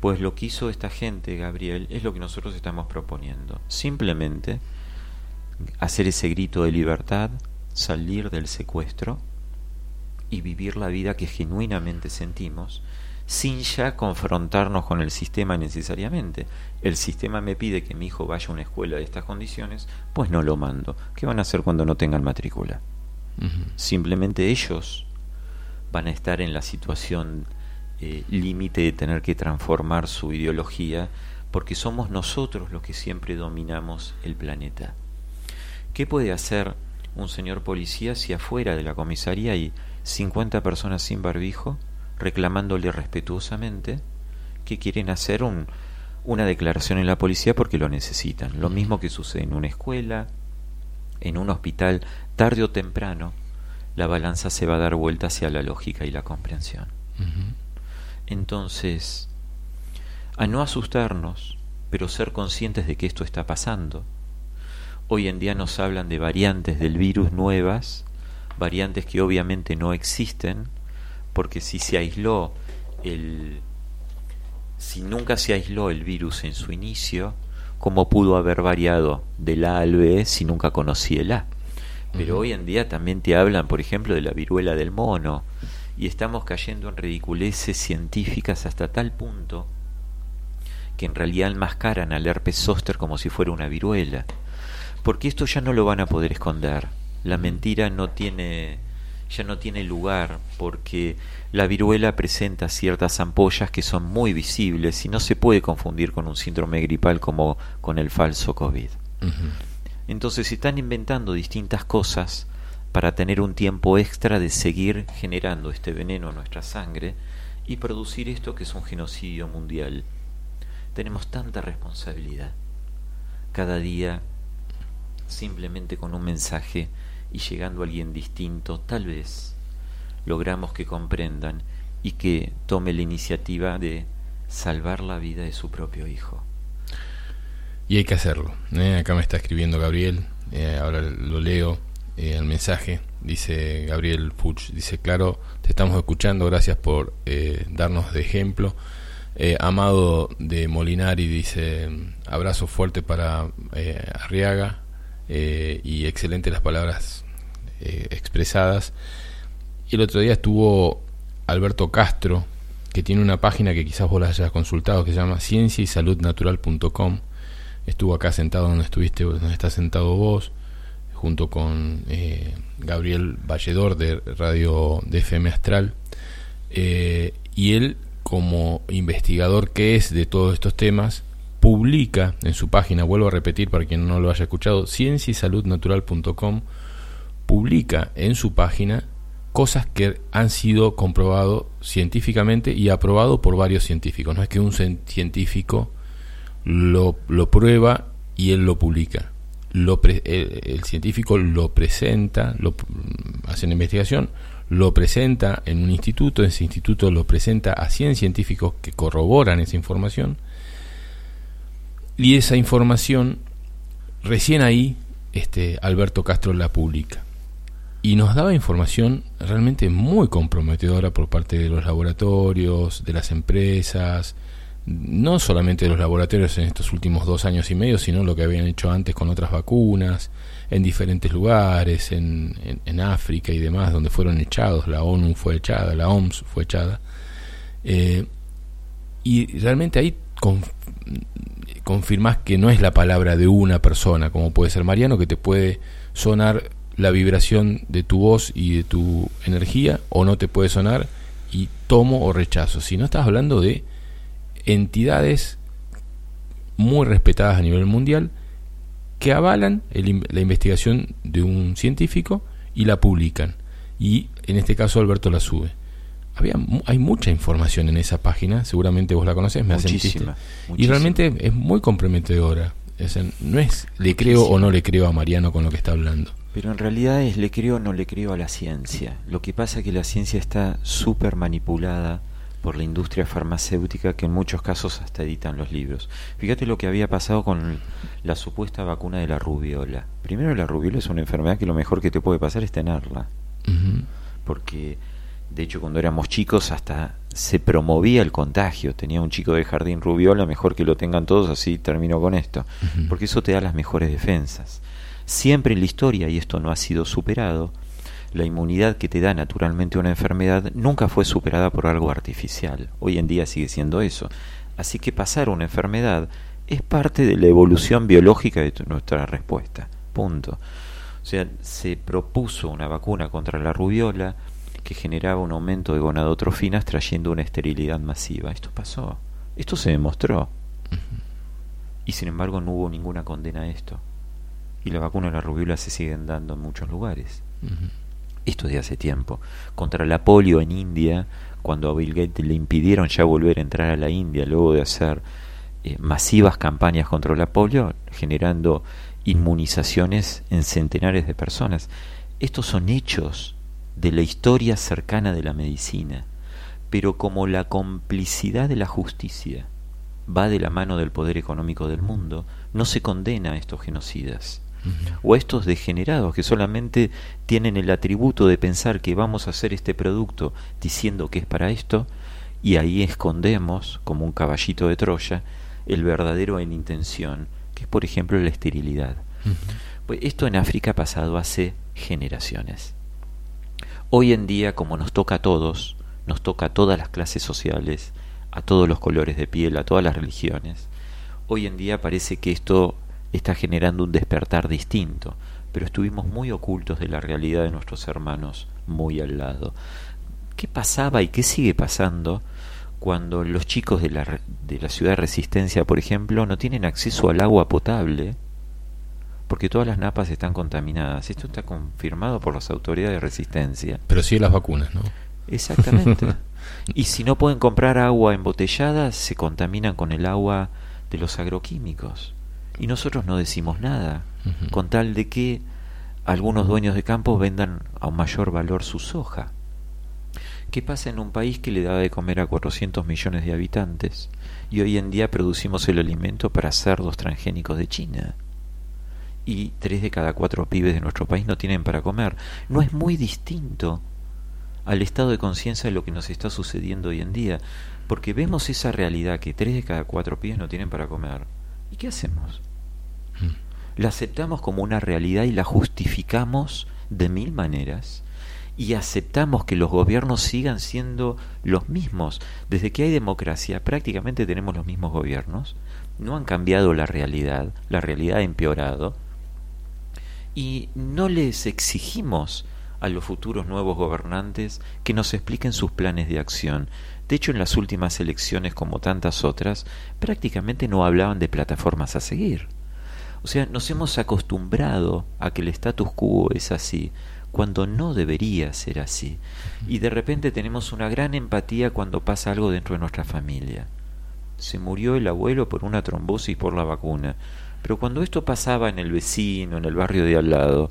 Pues lo que hizo esta gente, Gabriel, es lo que nosotros estamos proponiendo. Simplemente hacer ese grito de libertad, salir del secuestro, y vivir la vida que genuinamente sentimos sin ya confrontarnos con el sistema necesariamente. El sistema me pide que mi hijo vaya a una escuela de estas condiciones, pues no lo mando. ¿Qué van a hacer cuando no tengan matrícula? Simplemente ellos van a estar en la situación eh, límite de tener que transformar su ideología porque somos nosotros los que siempre dominamos el planeta. ¿Qué puede hacer un señor policía si afuera de la comisaría hay 50 personas sin barbijo reclamándole respetuosamente que quieren hacer un, una declaración en la policía porque lo necesitan. Lo mismo que sucede en una escuela, en un hospital, tarde o temprano, la balanza se va a dar vuelta hacia la lógica y la comprensión. Entonces, a no asustarnos, pero ser conscientes de que esto está pasando. Hoy en día nos hablan de variantes del virus nuevas variantes que obviamente no existen, porque si se aisló el si nunca se aisló el virus en su inicio, ¿cómo pudo haber variado del A al B si nunca conocí el A? Pero hoy en día también te hablan, por ejemplo, de la viruela del mono, y estamos cayendo en ridiculeces científicas hasta tal punto que en realidad enmascaran al herpes zóster como si fuera una viruela porque esto ya no lo van a poder esconder. La mentira no tiene ya no tiene lugar porque la viruela presenta ciertas ampollas que son muy visibles y no se puede confundir con un síndrome gripal como con el falso COVID. Entonces se están inventando distintas cosas para tener un tiempo extra de seguir generando este veneno en nuestra sangre y producir esto que es un genocidio mundial. Tenemos tanta responsabilidad. Cada día, simplemente con un mensaje y llegando a alguien distinto, tal vez logramos que comprendan y que tome la iniciativa de salvar la vida de su propio hijo. Y hay que hacerlo. ¿eh? Acá me está escribiendo Gabriel, eh, ahora lo leo, eh, el mensaje, dice Gabriel Puch, dice, claro, te estamos escuchando, gracias por eh, darnos de ejemplo. Amado de Molinari dice, abrazo fuerte para Arriaga y excelente las palabras expresadas. Y el otro día estuvo Alberto Castro, que tiene una página que quizás vos la hayas consultado, que se llama ciencia y salud natural.com estuvo acá sentado donde estuviste, donde estás sentado vos, junto con eh, Gabriel Valledor de Radio de FM Astral, eh, y él, como investigador que es de todos estos temas, publica en su página, vuelvo a repetir para quien no lo haya escuchado, ciencia y salud publica en su página cosas que han sido comprobado científicamente y aprobado por varios científicos. No es que un científico lo, lo prueba y él lo publica. El, científico lo presenta, lo, hace una investigación, lo presenta en un instituto, ese instituto lo presenta a 100 científicos que corroboran esa información y esa información recién ahí este Alberto Castro la publica y nos daba información realmente muy comprometedora por parte de los laboratorios, de las empresas, no solamente de los laboratorios en estos últimos dos años y medio, sino lo que habían hecho antes con otras vacunas, en diferentes lugares, en, en, África y demás, donde fueron echados, la ONU fue echada, la OMS fue echada. Eh, y realmente ahí confirmas que no es la palabra de una persona, como puede ser Mariano, que te puede sonar la vibración de tu voz y de tu energía, o no te puede sonar y tomo o rechazo. Si no estás hablando de entidades muy respetadas a nivel mundial que avalan la investigación de un científico y la publican. Y en este caso Alberto la sube. Había, hay mucha información en esa página, seguramente vos la conocés, me muchísima, Y realmente es muy comprometedora. no es le creo o no le creo a Mariano con lo que está hablando. Pero en realidad es le creo o no le creo a la ciencia. Lo que pasa es que la ciencia está súper manipulada por la industria farmacéutica que en muchos casos hasta editan los libros. Fíjate lo que había pasado con la supuesta vacuna de la rubiola. Primero la rubiola es una enfermedad que lo mejor que te puede pasar es tenerla. Porque de hecho cuando éramos chicos hasta se promovía el contagio. Tenía un chico de jardín rubiola, mejor que lo tengan todos, así termino con esto. Porque eso te da las mejores defensas. Siempre en la historia, y esto no ha sido superado, la inmunidad que te da naturalmente una enfermedad nunca fue superada por algo artificial. Hoy en día sigue siendo eso. Así que pasar una enfermedad es parte de la evolución biológica de nuestra respuesta. Punto. O sea, se propuso una vacuna contra la rubiola que generaba un aumento de gonadotrofinas trayendo una esterilidad masiva. Esto pasó. Esto se demostró. Y sin embargo no hubo ninguna condena a esto. Y la vacuna de la rubiola se siguen dando en muchos lugares. Esto de hace tiempo, contra la polio en India, cuando a Bill Gates le impidieron ya volver a entrar a la India luego de hacer eh, masivas campañas contra la polio, generando inmunizaciones en centenares de personas. Estos son hechos de la historia cercana de la medicina, pero como la complicidad de la justicia va de la mano del poder económico del mundo, no se condena a estos genocidas o estos degenerados que solamente tienen el atributo de pensar que vamos a hacer este producto diciendo que es para esto y ahí escondemos como un caballito de Troya el verdadero en intención que es por ejemplo la esterilidad. Pues esto en África ha pasado hace generaciones. Hoy en día como nos toca a todos nos toca a todas las clases sociales a todos los colores de piel a todas las religiones hoy en día parece que esto está generando un despertar distinto, pero estuvimos muy ocultos de la realidad de nuestros hermanos muy al lado. ¿Qué pasaba y qué sigue pasando cuando los chicos de la, de la ciudad de Resistencia, por ejemplo, no tienen acceso al agua potable? porque todas las napas están contaminadas. Esto está confirmado por las autoridades de resistencia. Pero sí las vacunas, ¿no? Exactamente. y si no pueden comprar agua embotellada, se contaminan con el agua de los agroquímicos. Y nosotros no decimos nada, con tal de que algunos dueños de campos vendan a un mayor valor su soja. ¿Qué pasa en un país que le da de comer a 400 millones de habitantes y hoy en día producimos el alimento para cerdos transgénicos de China? Y tres de cada cuatro pibes de nuestro país no tienen para comer. No es muy distinto al estado de conciencia de lo que nos está sucediendo hoy en día, porque vemos esa realidad que tres de cada cuatro pibes no tienen para comer. ¿Y qué hacemos? La aceptamos como una realidad y la justificamos de mil maneras y aceptamos que los gobiernos sigan siendo los mismos. Desde que hay democracia prácticamente tenemos los mismos gobiernos. No han cambiado la realidad, la realidad ha empeorado. Y no les exigimos a los futuros nuevos gobernantes que nos expliquen sus planes de acción. De hecho, en las últimas elecciones, como tantas otras, prácticamente no hablaban de plataformas a seguir. O sea, nos hemos acostumbrado a que el status quo es así, cuando no debería ser así. Y de repente tenemos una gran empatía cuando pasa algo dentro de nuestra familia. Se murió el abuelo por una trombosis por la vacuna. Pero cuando esto pasaba en el vecino, en el barrio de al lado,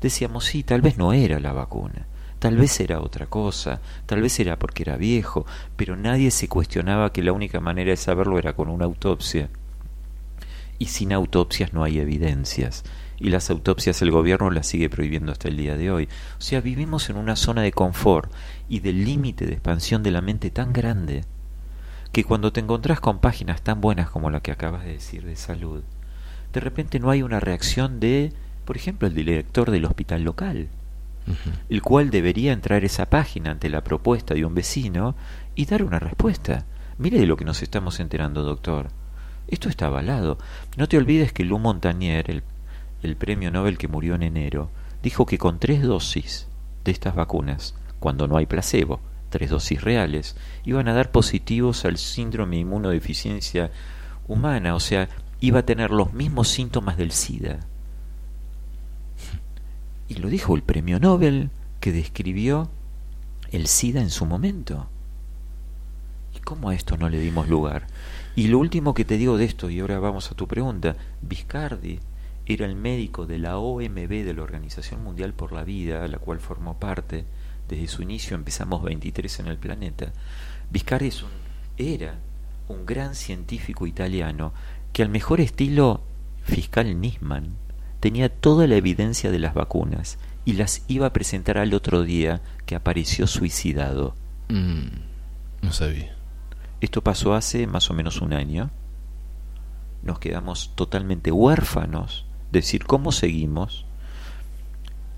decíamos, sí, tal vez no era la vacuna, tal vez era otra cosa, tal vez era porque era viejo, pero nadie se cuestionaba que la única manera de saberlo era con una autopsia. Y sin autopsias no hay evidencias y las autopsias el gobierno las sigue prohibiendo hasta el día de hoy. O sea, vivimos en una zona de confort y del límite de expansión de la mente tan grande que cuando te encontrás con páginas tan buenas como la que acabas de decir de salud, de repente no hay una reacción de, por ejemplo, el director del hospital local, el cual debería entrar esa página ante la propuesta de un vecino y dar una respuesta. Mire de lo que nos estamos enterando, doctor. Esto está avalado. No te olvides que Lou Montagnier, el el premio Nobel que murió en enero, dijo que con tres dosis de estas vacunas, cuando no hay placebo, tres dosis reales, iban a dar positivos al síndrome de inmunodeficiencia humana, o sea, iba a tener los mismos síntomas del SIDA. Y lo dijo el premio Nobel que describió el SIDA en su momento. ¿Y cómo a esto no le dimos lugar? Y lo último que te digo de esto, y ahora vamos a tu pregunta, Viscardi, era el médico de la OMB, de la Organización Mundial por la Vida, la cual formó parte. Desde su inicio empezamos 23 en el planeta. Viscardi es un, era un gran científico italiano que al mejor estilo fiscal Nisman tenía toda la evidencia de las vacunas y las iba a presentar al otro día que apareció suicidado. Mm, no sabía. Esto pasó hace más o menos un año. Nos quedamos totalmente huérfanos decir cómo seguimos,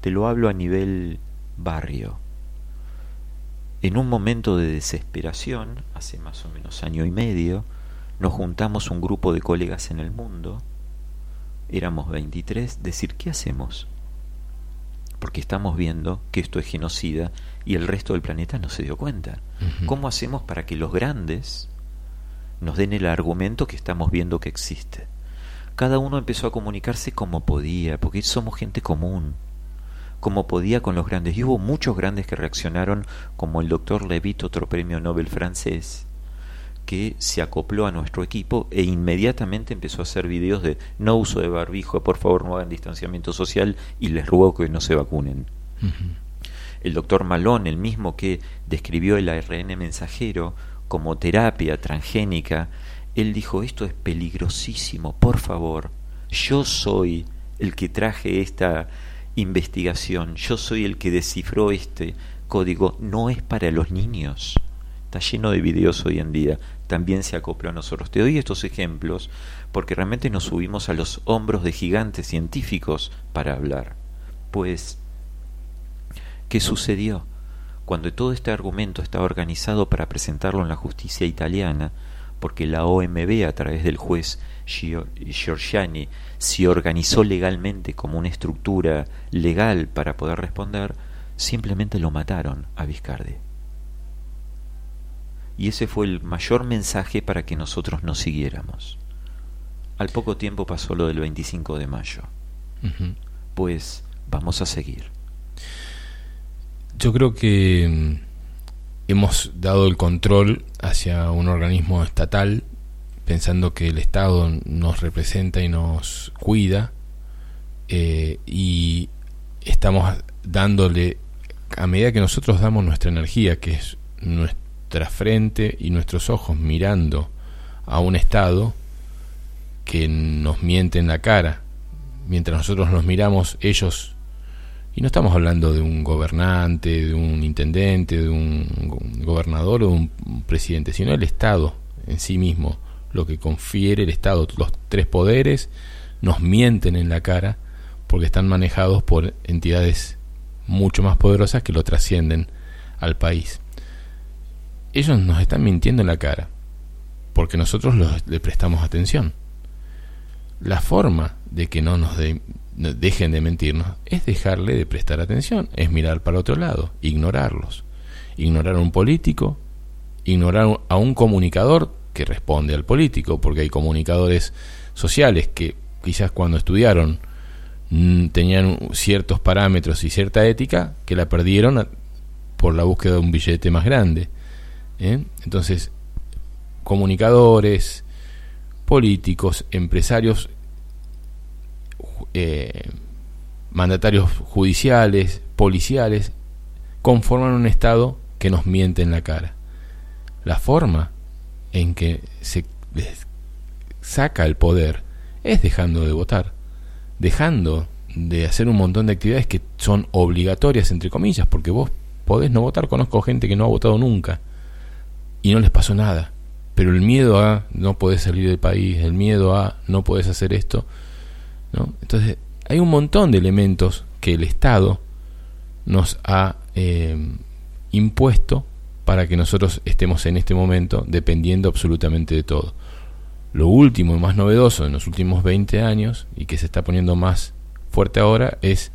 te lo hablo a nivel barrio. En un momento de desesperación, hace más o menos año y medio, nos juntamos un grupo de colegas en el mundo, éramos 23, decir, ¿qué hacemos? Porque estamos viendo que esto es genocida y el resto del planeta no se dio cuenta. ¿Cómo hacemos para que los grandes nos den el argumento que estamos viendo que existe? cada uno empezó a comunicarse como podía, porque somos gente común, como podía con los grandes. Y hubo muchos grandes que reaccionaron, como el doctor Levitt, otro premio Nobel francés, que se acopló a nuestro equipo e inmediatamente empezó a hacer videos de no uso de barbijo, por favor no hagan distanciamiento social y les ruego que no se vacunen. El doctor Malón, el mismo que describió el ARN mensajero como terapia transgénica, él dijo, esto es peligrosísimo, por favor, yo soy el que traje esta investigación, yo soy el que descifró este código, no es para los niños. Está lleno de videos hoy en día, también se acopló a nosotros. Te doy estos ejemplos porque realmente nos subimos a los hombros de gigantes científicos para hablar. Pues, ¿qué sucedió? Cuando todo este argumento estaba organizado para presentarlo en la justicia italiana, porque la OMB a través del juez Giorgiani se organizó legalmente como una estructura legal para poder responder, simplemente lo mataron a Vizcardi. Y ese fue el mayor mensaje para que nosotros nos siguiéramos. Al poco tiempo pasó lo del 25 de mayo. Pues vamos a seguir. Yo creo que mm, hemos dado el control hacia un organismo estatal pensando que el Estado nos representa y nos cuida eh, y estamos dándole a medida que nosotros damos nuestra energía que es nuestra frente y nuestros ojos mirando a un Estado que nos miente en la cara. Mientras nosotros nos miramos ellos y no estamos hablando de un gobernante, de un intendente, de un gobernador o de un presidente, sino el Estado en sí mismo, lo que confiere el Estado, los tres poderes nos mienten en la cara porque están manejados por entidades mucho más poderosas que lo trascienden al país. Ellos nos están mintiendo en la cara porque nosotros les prestamos atención. La forma de que no nos de, dejen de mentirnos, es dejarle de prestar atención, es mirar para otro lado, ignorarlos. Ignorar a un político, ignorar a un comunicador que responde al político, porque hay comunicadores sociales que quizás cuando estudiaron mm, tenían ciertos parámetros y cierta ética que la perdieron por la búsqueda de un billete más grande. ¿eh? Entonces, comunicadores, políticos, empresarios eh, mandatarios judiciales, policiales, conforman un Estado que nos miente en la cara. La forma en que se saca el poder es dejando de votar, dejando de hacer un montón de actividades que son obligatorias, entre comillas, porque vos podés no votar. Conozco gente que no ha votado nunca y no les pasó nada. Pero el miedo a no podés salir del país, el miedo a no podés hacer esto, entonces, hay un montón de elementos que el Estado nos ha eh, impuesto para que nosotros estemos en este momento dependiendo absolutamente de todo. Lo último y más novedoso en los últimos 20 años y que se está poniendo más fuerte ahora es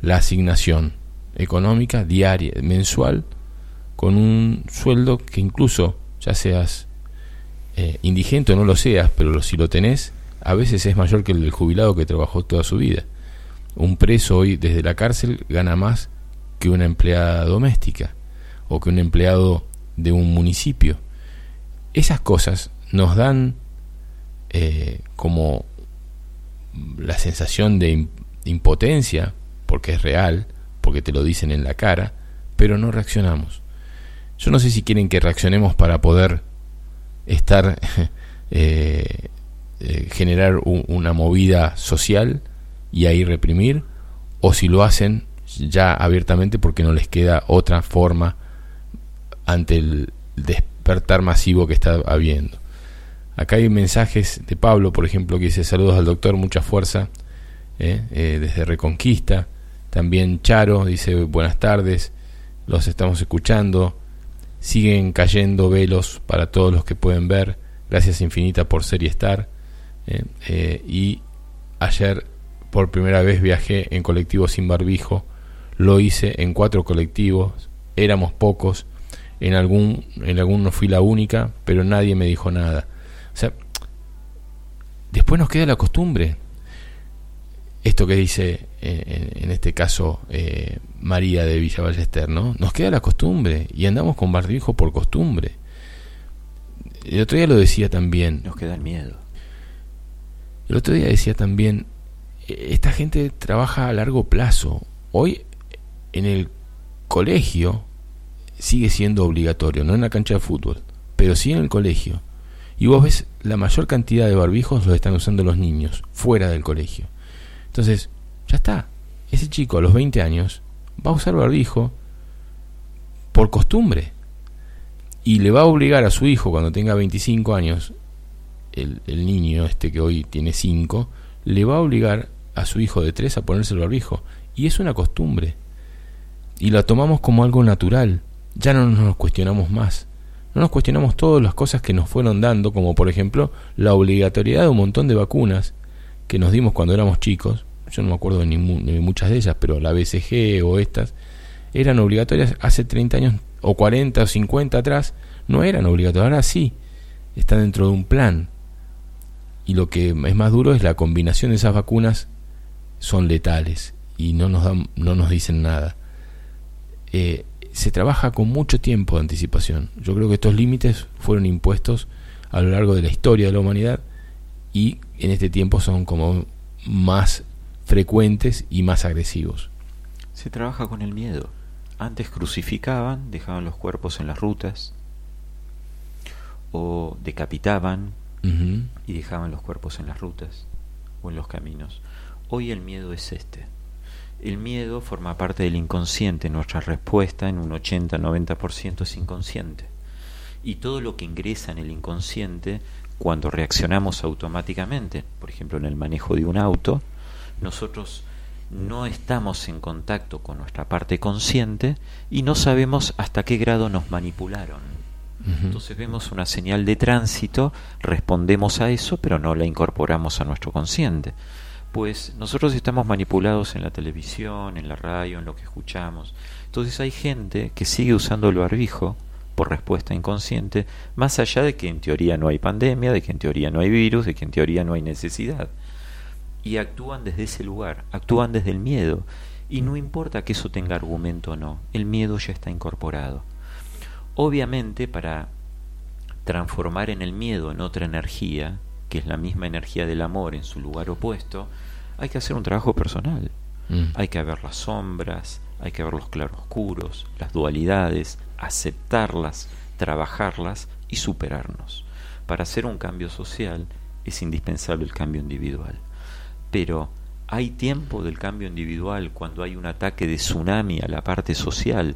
la asignación económica diaria, mensual, con un sueldo que incluso ya seas eh, indigente o no lo seas, pero si lo tenés, a veces es mayor que el del jubilado que trabajó toda su vida. Un preso hoy desde la cárcel gana más que una empleada doméstica o que un empleado de un municipio. Esas cosas nos dan eh, como la sensación de impotencia, porque es real, porque te lo dicen en la cara, pero no reaccionamos. Yo no sé si quieren que reaccionemos para poder estar eh, eh, generar una movida social y ahí reprimir, o si lo hacen ya abiertamente porque no les queda otra forma ante el despertar masivo que está habiendo. Acá hay mensajes de Pablo, por ejemplo, que dice saludos al doctor, mucha fuerza eh, eh, desde Reconquista. También Charo dice buenas tardes, los estamos escuchando. Siguen cayendo velos para todos los que pueden ver. Gracias infinita por ser y estar. Eh, eh, y ayer por primera vez viajé en colectivo sin barbijo, lo hice en cuatro colectivos, éramos pocos, en algún, en alguno fui la única, pero nadie me dijo nada. O sea, después nos queda la costumbre. Esto que dice eh, en, este caso María de Villa Ballester, ¿no? Nos queda la costumbre y andamos con barbijo por costumbre. El otro día lo decía también. Nos queda el miedo. El otro día decía también, e, esta gente trabaja a largo plazo. Hoy en el colegio sigue siendo obligatorio, no en la cancha de fútbol, pero sí en el colegio. Y vos ves la mayor cantidad de barbijos los están usando los niños, fuera del colegio. Entonces, ya está. Ese chico a los 20 años va a usar barbijo por costumbre. Y le va a obligar a su hijo cuando tenga 25 años el, niño este que hoy tiene 5, le va a obligar a su hijo de 3 a ponerse el barbijo. Y es una costumbre. Y la tomamos como algo natural. Ya no nos cuestionamos más. No nos cuestionamos todas las cosas que nos fueron dando, como por ejemplo la obligatoriedad de un montón de vacunas que nos dimos cuando éramos chicos. Yo no me acuerdo de, ni muchas de ellas, pero la BCG o estas eran obligatorias hace 30 años o 40 o 50 atrás. No eran obligatorias, ahora sí. Están dentro de un plan. Y lo que es más duro es la combinación de esas vacunas son letales y no nos, dan, no nos dicen nada. Eh, se trabaja con mucho tiempo de anticipación. Yo creo que estos límites fueron impuestos a lo largo de la historia de la humanidad y en este tiempo son como más frecuentes y más agresivos. Se trabaja con el miedo. Antes crucificaban, dejaban los cuerpos en las rutas o decapitaban y dejaban los cuerpos en las rutas o en los caminos. Hoy el miedo es este el miedo forma parte del inconsciente, nuestra respuesta en un 80-90% es inconsciente. Y todo lo que ingresa en el inconsciente, cuando reaccionamos automáticamente, por ejemplo en el manejo de un auto, nosotros no estamos en contacto con nuestra parte consciente y no sabemos hasta qué grado nos manipularon. Entonces vemos una señal de tránsito, respondemos a eso, pero no la incorporamos a nuestro consciente pues nosotros estamos manipulados en la televisión, en la radio, en lo que escuchamos. Entonces hay gente que sigue usando el barbijo por respuesta inconsciente, más allá de que en teoría no hay pandemia, de que en teoría no hay virus, de que en teoría no hay necesidad. Y actúan desde ese lugar, actúan desde el miedo. Y no importa que eso tenga argumento o no, el miedo ya está incorporado. Obviamente para transformar en el miedo en otra energía, que es la misma energía del amor en su lugar opuesto, hay que hacer un trabajo personal. Mm. Hay que ver las sombras, hay que ver los claroscuros, las dualidades, aceptarlas, trabajarlas y superarnos. Para hacer un cambio social es indispensable el cambio individual. Pero hay tiempo del cambio individual cuando hay un ataque de tsunami a la parte social.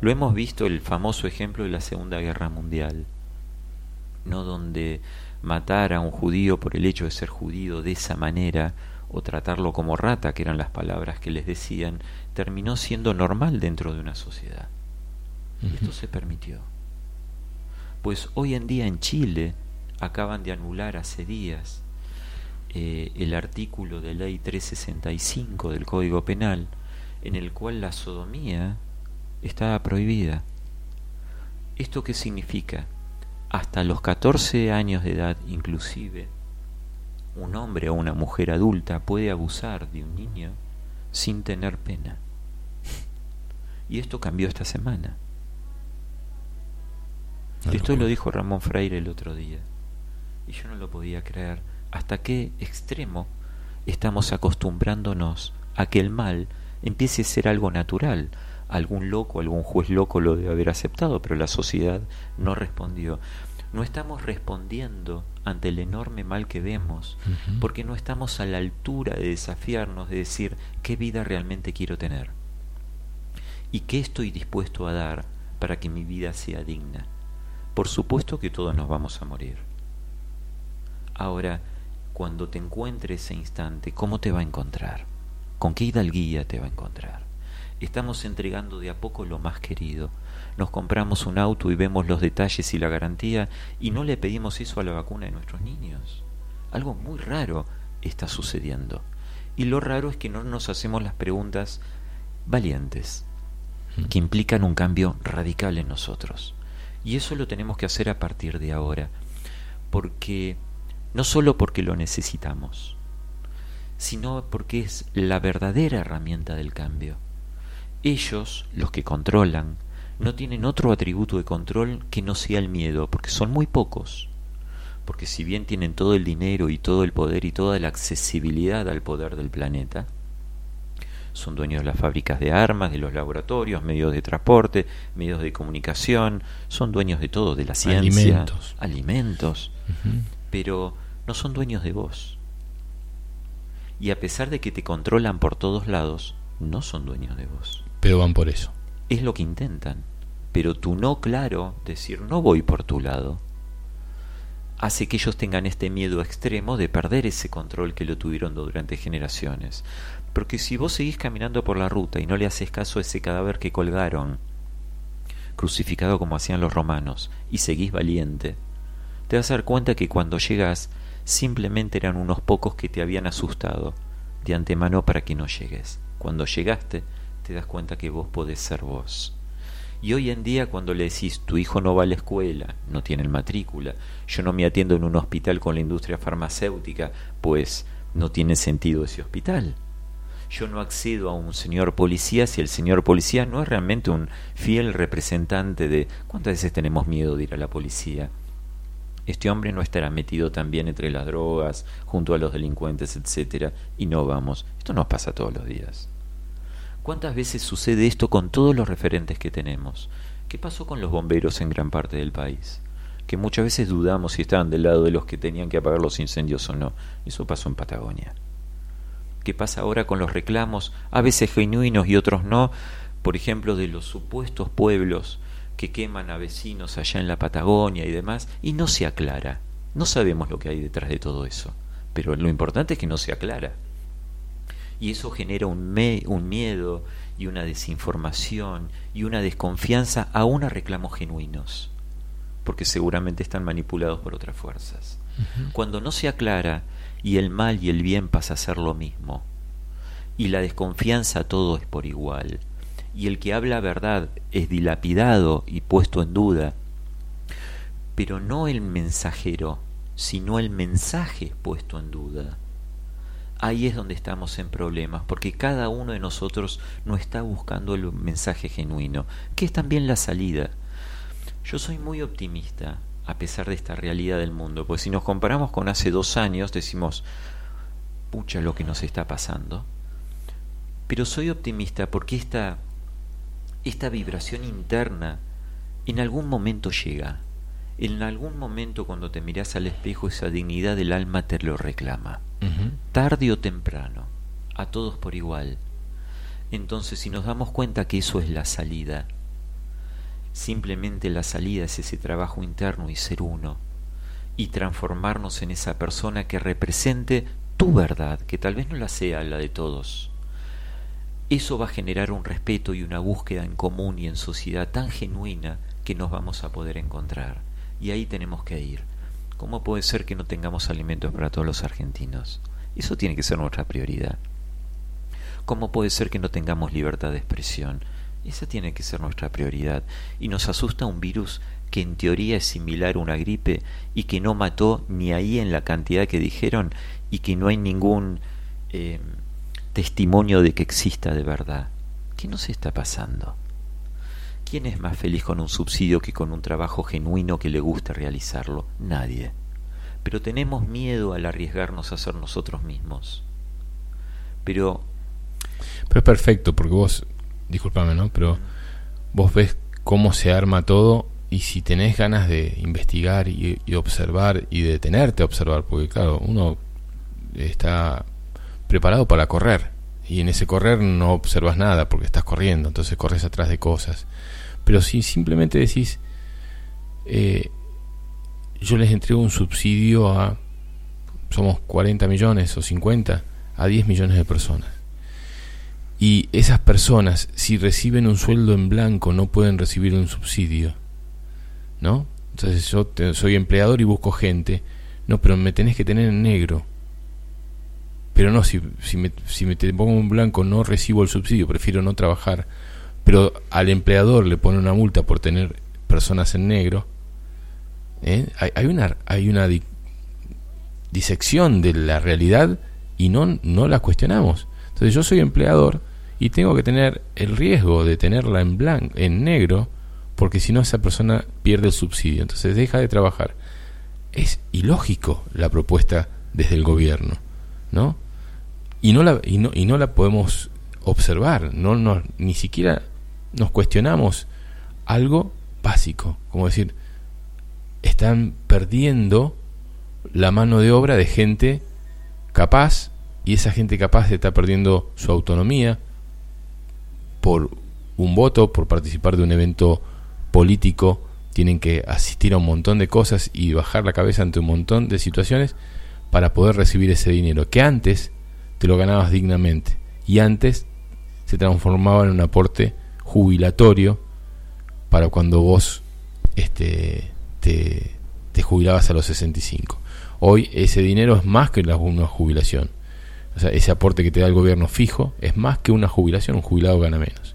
Lo hemos visto el famoso ejemplo de la Segunda Guerra Mundial, no donde matar a un judío por el hecho de ser judío de esa manera o tratarlo como rata, que eran las palabras que les decían, terminó siendo normal dentro de una sociedad. Y esto se permitió. Pues hoy en día en Chile acaban de anular hace días eh, el artículo de ley 365 del Código Penal en el cual la sodomía estaba prohibida. ¿Esto qué significa? hasta los 14 años de edad inclusive, un hombre o una mujer adulta puede abusar de un niño sin tener pena. Y esto cambió esta semana. esto lo dijo Ramón Freire el otro día. Y yo no lo podía creer. ¿Hasta qué extremo estamos acostumbrándonos a que el mal empiece a ser algo natural? Algún loco, algún juez loco lo debe haber aceptado, pero la sociedad no respondió. No estamos respondiendo ante el enorme mal que vemos, porque no estamos a la altura de desafiarnos, de decir qué vida realmente quiero tener y qué estoy dispuesto a dar para que mi vida sea digna. Por supuesto que todos nos vamos a morir. Ahora, cuando te encuentre ese instante, ¿cómo te va a encontrar? ¿Con qué hidalguía te va a encontrar? Estamos entregando de a poco lo más querido. Nos compramos un auto y vemos los detalles y la garantía y no le pedimos eso a la vacuna de nuestros niños. Algo muy raro está sucediendo. Y lo raro es que no nos hacemos las preguntas valientes, que implican un cambio radical en nosotros. Y eso lo tenemos que hacer a partir de ahora, porque no solo porque lo necesitamos, sino porque es la verdadera herramienta del cambio. Ellos, los que controlan, no tienen otro atributo de control que no sea el miedo, porque son muy pocos. Porque si bien tienen todo el dinero y todo el poder y toda la accesibilidad al poder del planeta, son dueños de las fábricas de armas, de los laboratorios, medios de transporte, medios de comunicación, son dueños de todo, de la ciencia, alimentos, alimentos pero no son dueños de vos. Y a pesar de que te controlan por todos lados, no son dueños de vos. Pero van por eso. Es lo que intentan. Pero tu no claro, decir no voy por tu lado, hace que ellos tengan este miedo extremo de perder ese control que lo tuvieron durante generaciones. Porque si vos seguís caminando por la ruta y no le haces caso a ese cadáver que colgaron, crucificado como hacían los romanos, y seguís valiente, te vas a dar cuenta que cuando llegas simplemente eran unos pocos que te habían asustado de antemano para que no llegues. Cuando llegaste, te das cuenta que vos podés ser vos. Y hoy en día cuando le decís tu hijo no va a la escuela, no tiene matrícula, yo no me atiendo en un hospital con la industria farmacéutica, pues no tiene sentido ese hospital. Yo no accedo a un señor policía si el señor policía no es realmente un fiel representante de... ¿Cuántas veces tenemos miedo de ir a la policía? Este hombre no estará metido también entre las drogas, junto a los delincuentes, etcétera, y no vamos. Esto nos pasa todos los días. ¿Cuántas veces sucede esto con todos los referentes que tenemos? ¿Qué pasó con los bomberos en gran parte del país? Que muchas veces dudamos si estaban del lado de los que tenían que apagar los incendios o no. Eso pasó en Patagonia. ¿Qué pasa ahora con los reclamos, a veces genuinos y otros no? Por ejemplo, de los supuestos pueblos que queman a vecinos allá en la Patagonia y demás, y no se aclara. No sabemos lo que hay detrás de todo eso, pero lo importante es que no se aclara y eso genera un, un miedo y una desinformación y una desconfianza aún a reclamos genuinos, porque seguramente están manipulados por otras fuerzas. Cuando no se aclara y el mal y el bien pasa a ser lo mismo, y la desconfianza todo es por igual, y el que habla verdad es dilapidado y puesto en duda, pero no el mensajero, sino el mensaje puesto en duda ahí es donde estamos en problemas, porque cada uno de nosotros no está buscando el mensaje genuino, que es también la salida. Yo soy muy optimista a pesar de esta realidad del mundo, pues si nos comparamos con hace dos años, decimos, pucha lo que nos está pasando. Pero soy optimista porque esta, esta vibración interna en algún momento llega. En algún momento cuando te miras al espejo esa dignidad del alma te lo reclama tarde o temprano, a todos por igual. Entonces, si nos damos cuenta que eso es la salida, simplemente la salida es ese trabajo interno y ser uno, y transformarnos en esa persona que represente tu verdad, que tal vez no la sea la de todos. Eso va a generar un respeto y una búsqueda en común y en sociedad tan genuina que nos vamos a poder encontrar. Y ahí tenemos que ir. ¿Cómo puede ser que no tengamos alimentos para todos los argentinos? Eso tiene que ser nuestra prioridad. ¿Cómo puede ser que no tengamos libertad de expresión? Esa tiene que ser nuestra prioridad. Y nos asusta un virus que en teoría es similar a una gripe y que no mató ni ahí en la cantidad que dijeron y que no hay ningún eh, testimonio de que exista de verdad. ¿Qué nos está pasando? ¿Quién es más feliz con un subsidio que con un trabajo genuino que le guste realizarlo? Nadie. Pero tenemos miedo al arriesgarnos a ser nosotros mismos. Pero... Pero es perfecto, porque vos, discúlpame, ¿no? Pero vos ves cómo se arma todo y si tenés ganas de investigar y, y observar y detenerte a observar, porque claro, uno está preparado para correr y en ese correr no observas nada porque estás corriendo, entonces corres atrás de cosas. Pero si simplemente decís, eh, yo les entrego un subsidio a, somos 40 millones o 50, a 10 millones de personas. Y esas personas, si reciben un sueldo en blanco, no pueden recibir un subsidio. ¿No? Entonces yo soy empleador y busco gente. No, pero me tenés que tener en negro. Pero no, si, si, me, si me te pongo en blanco no recibo el subsidio, prefiero no trabajar pero al empleador le pone una multa por tener personas en negro, ¿eh? hay, una, hay una disección de la realidad y no, no la cuestionamos. Entonces yo soy empleador y tengo que tener el riesgo de tenerla en blanco, en negro, porque si no esa persona pierde el subsidio, entonces deja de trabajar. Es ilógico la propuesta desde el gobierno, ¿no? Y no la, y no, y no la podemos observar, no, no, ni siquiera nos cuestionamos algo básico, como decir, están perdiendo la mano de obra de gente capaz y esa gente capaz está perdiendo su autonomía por un voto, por participar de un evento político, tienen que asistir a un montón de cosas y bajar la cabeza ante un montón de situaciones para poder recibir ese dinero que antes te lo ganabas dignamente y antes se transformaba en un aporte jubilatorio para cuando vos este, te, jubilabas a los 65. Hoy ese dinero es más que una jubilación. O sea, ese aporte que te da el gobierno fijo es más que una jubilación, un jubilado gana menos.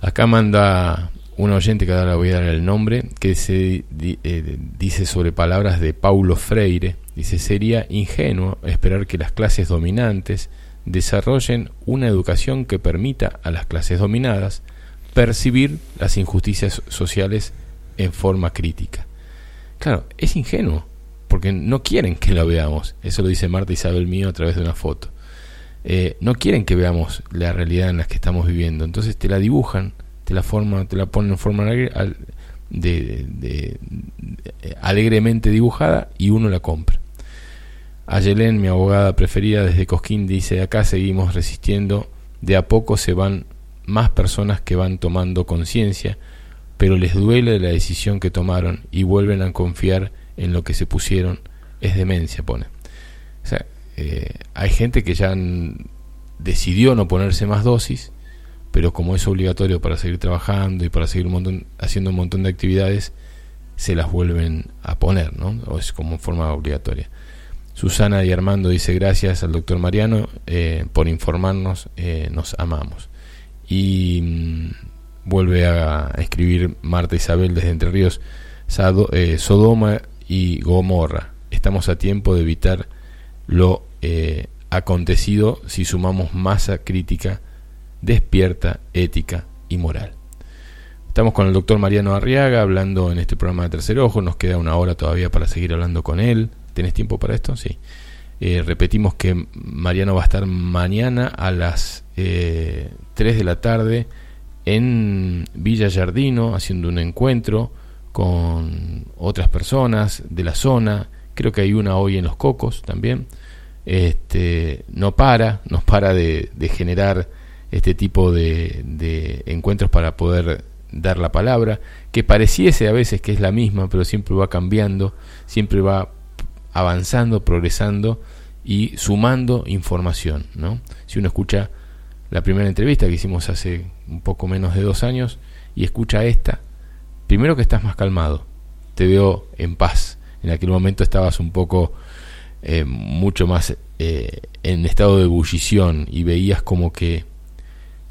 Acá manda un oyente que ahora voy a dar el nombre, que se eh, dice sobre palabras de Paulo Freire, dice, sería ingenuo esperar que las clases dominantes desarrollen una educación que permita a las clases dominadas percibir las injusticias sociales en forma crítica. Claro, es ingenuo, porque no quieren que la veamos. Eso lo dice Marta Isabel Mío a través de una foto. Eh, no quieren que veamos la realidad en la que estamos viviendo. Entonces te la dibujan, te la forma, te la ponen en forma de, alegremente dibujada y uno la compra. Ayelén, mi abogada preferida desde Cosquín, dice, acá seguimos resistiendo, de a poco se van más personas que van tomando conciencia, pero les duele la decisión que tomaron y vuelven a confiar en lo que se pusieron es demencia, pone. O sea, eh, hay gente que ya decidió no ponerse más dosis, pero como es obligatorio para seguir trabajando y para seguir un montón, haciendo un montón de actividades, se las vuelven a poner, ¿no? O es como forma obligatoria. Susana y Armando dice gracias al doctor Mariano eh, por informarnos, eh, nos amamos. Y mm, vuelve a escribir Marta Isabel desde Entre Ríos, Sodoma y Gomorra. Estamos a tiempo de evitar lo eh, acontecido si sumamos masa crítica, despierta, ética y moral. Estamos con el doctor Mariano Arriaga hablando en este programa de Tercer Ojo. Nos queda una hora todavía para seguir hablando con él. ¿Tenés tiempo para esto? Sí. Eh, repetimos que Mariano va a estar mañana a las eh, 3 de la tarde en Villa Jardino haciendo un encuentro con otras personas de la zona, creo que hay una hoy en Los Cocos también, este, no para, nos para de, generar este tipo de, de, encuentros para poder dar la palabra, que pareciese a veces que es la misma, pero siempre va cambiando, siempre va avanzando, progresando y sumando información. Si uno escucha la primera entrevista que hicimos hace un poco menos de dos años y escucha esta, primero que estás más calmado, te veo en paz. En aquel momento estabas un poco eh, mucho más eh, en estado de ebullición y veías como que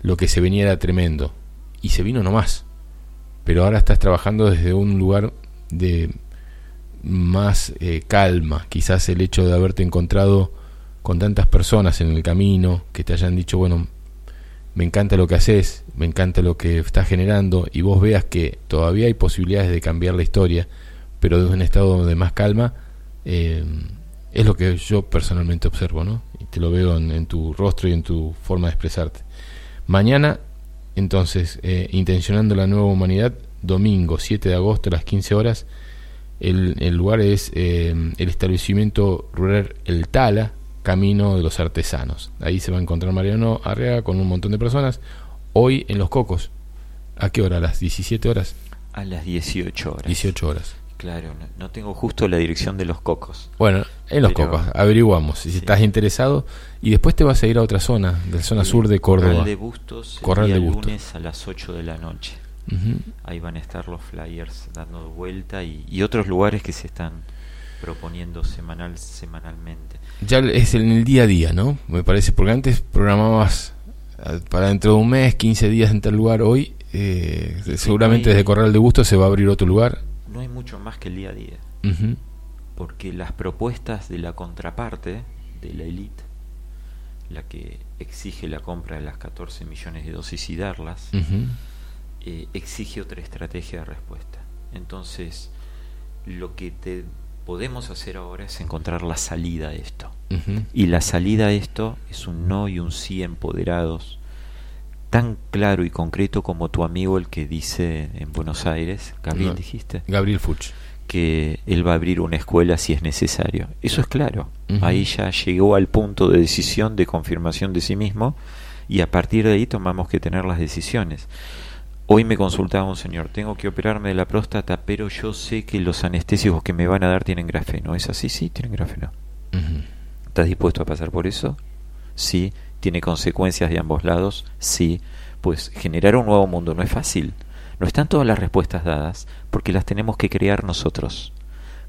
lo que se venía era tremendo. Y se vino nomás. Pero ahora estás trabajando desde un lugar de más eh, calma. Quizás el hecho de haberte encontrado con tantas personas en el camino que te hayan dicho, bueno, me encanta lo que haces, me encanta lo que estás generando y vos veas que todavía hay posibilidades de cambiar la historia, pero desde un estado de más calma, eh, es lo que yo personalmente observo, ¿no? Y te lo veo en, tu rostro y en tu forma de expresarte. Mañana, entonces, eh, intencionando la nueva humanidad, domingo 7 de agosto a las 15 horas, el, el lugar es eh, el establecimiento rural El Tala, Camino de los Artesanos. Ahí se va a encontrar Mariano Arriaga con un montón de personas. Hoy en Los Cocos. ¿A qué hora? ¿A las 17 horas? A las 18 horas. 18 horas. Claro, no, tengo justo la dirección de Los Cocos. Bueno, en Los Cocos, averiguamos si estás interesado. Y después te vas a ir a otra zona, de la zona sur de Córdoba. Corral de Bustos, Corral de Bustos. lunes a las 8 de la noche. Ahí van a estar los flyers dando vuelta y, y otros lugares que se están proponiendo semanal semanalmente. Ya es en el día a día, ¿no? Me parece, porque antes programabas eh, para dentro de un mes, 15 días en tal lugar, hoy eh, seguramente desde Corral de Gusto se va a abrir otro lugar. No hay mucho más que el día a día. Porque las propuestas de la contraparte, de la élite, la que exige la compra de las 14 millones de dosis y darlas, eh, exige otra estrategia de respuesta. Entonces, lo que te podemos hacer ahora es encontrar la salida a esto. Y la salida a esto es un no y un sí empoderados, tan claro y concreto como tu amigo el que dice en Buenos Aires, Gabriel dijiste. Gabriel Fuchs. Que él va a abrir una escuela si es necesario. Eso es claro. Ahí ya llegó al punto de decisión, de confirmación de sí mismo, y a partir de ahí tomamos que tener las decisiones. Hoy me consultaba un señor, tengo que operarme de la próstata, pero yo sé que los anestésicos que me van a dar tienen grafeno. ¿Es así? Sí, tienen grafeno. ¿Estás dispuesto a pasar por eso? Sí. ¿Tiene consecuencias de ambos lados? Sí. Pues generar un nuevo mundo no es fácil. No están todas las respuestas dadas porque las tenemos que crear nosotros.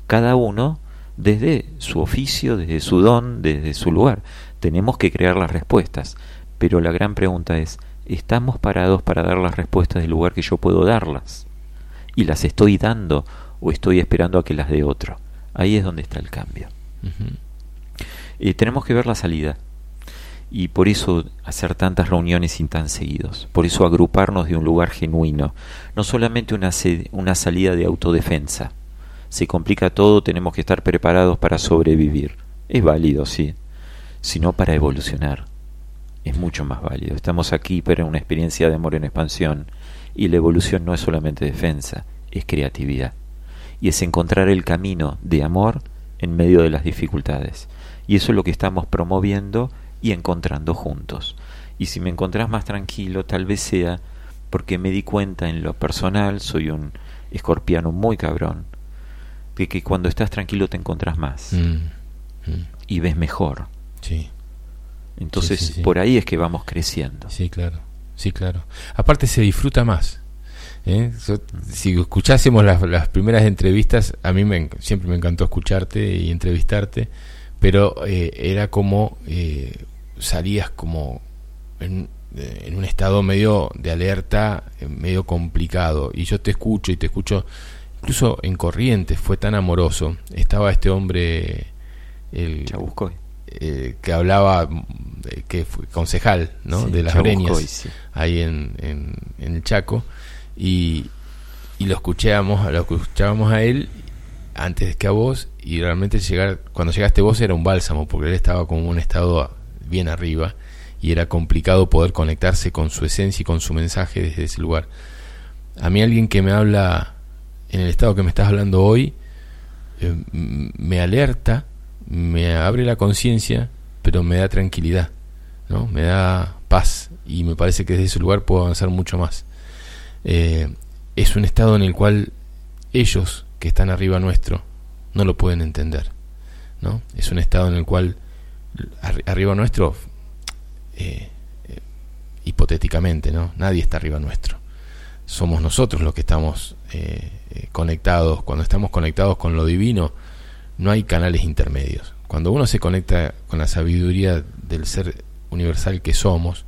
Cada uno desde su oficio, desde su don, desde su lugar. Tenemos que crear las respuestas. Pero la gran pregunta es, ¿estamos parados para dar las respuestas del lugar que yo puedo darlas? ¿Y las estoy dando o estoy esperando a que las dé otro? Ahí es donde está el cambio. eh, tenemos que ver la salida y por eso hacer tantas reuniones y tan seguidos, por eso agruparnos de un lugar genuino, no solamente una, una salida de autodefensa. Se complica todo, tenemos que estar preparados para sobrevivir. Es válido, sí, sino para evolucionar. Es mucho más válido. Estamos aquí para una experiencia de amor en expansión y la evolución no es solamente defensa, es creatividad. Y es encontrar el camino de amor en medio de las dificultades. Y eso es lo que estamos promoviendo y encontrando juntos. Y si me encontrás más tranquilo, tal vez sea porque me di cuenta en lo personal, soy un escorpiano muy cabrón, de que cuando estás tranquilo te encontrás más mm, mm. y ves mejor. Sí. Entonces, por ahí es que vamos creciendo. Sí, claro. Sí, claro. Aparte se disfruta más. ¿eh? si escuchásemos las, las, primeras entrevistas, a mí me, siempre me encantó escucharte y entrevistarte pero eh, era como eh, salías como en, un estado medio de alerta, eh, medio complicado, y yo te escucho y te escucho, incluso en Corrientes fue tan amoroso, estaba este hombre, el que hablaba, que fue concejal ¿no? de las Breñas, ahí en, en, en, el Chaco, y, y lo escuchábamos, lo escuchábamos a él antes que a vos y realmente llegar cuando llegaste vos era un bálsamo porque él estaba como en un estado bien arriba y era complicado poder conectarse con su esencia y con su mensaje desde ese lugar. A mí alguien que me habla en el estado que me estás hablando hoy eh, me alerta, me abre la conciencia, pero me da tranquilidad, ¿no? Me da paz y me parece que desde ese lugar puedo avanzar mucho más. Eh, es un estado en el cual ellos que están arriba nuestro no lo pueden entender. ¿no? Es un estado en el cual arriba nuestro, eh, eh, hipotéticamente, ¿no? nadie está arriba nuestro. Somos nosotros los que estamos conectados. Cuando estamos conectados con lo divino, no hay canales intermedios. Cuando uno se conecta con la sabiduría del ser universal que somos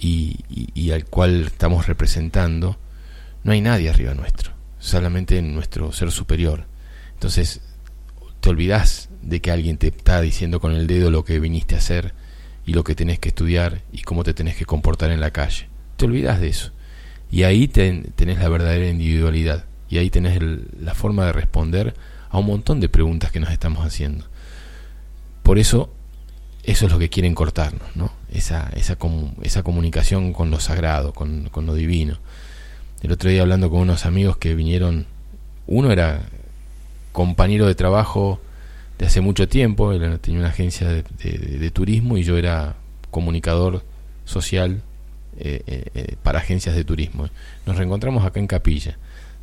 y al cual estamos representando, no hay nadie arriba nuestro solamente en nuestro ser superior. Entonces, te olvidas de que alguien te está diciendo con el dedo lo que viniste a hacer y lo que tenés que estudiar y cómo te tenés que comportar en la calle. Te olvidas de eso. Y ahí tenés la verdadera individualidad. Y ahí tenés la forma de responder a un montón de preguntas que nos estamos haciendo. Por eso, eso es lo que quieren cortarnos, ¿no? Esa, esa, esa comunicación con lo sagrado, con, con lo divino. El otro día hablando con unos amigos que vinieron, uno era compañero de trabajo de hace mucho tiempo, él tenía una agencia de, turismo y yo era comunicador social eh, eh, eh, para agencias de turismo. Nos reencontramos acá en Capilla,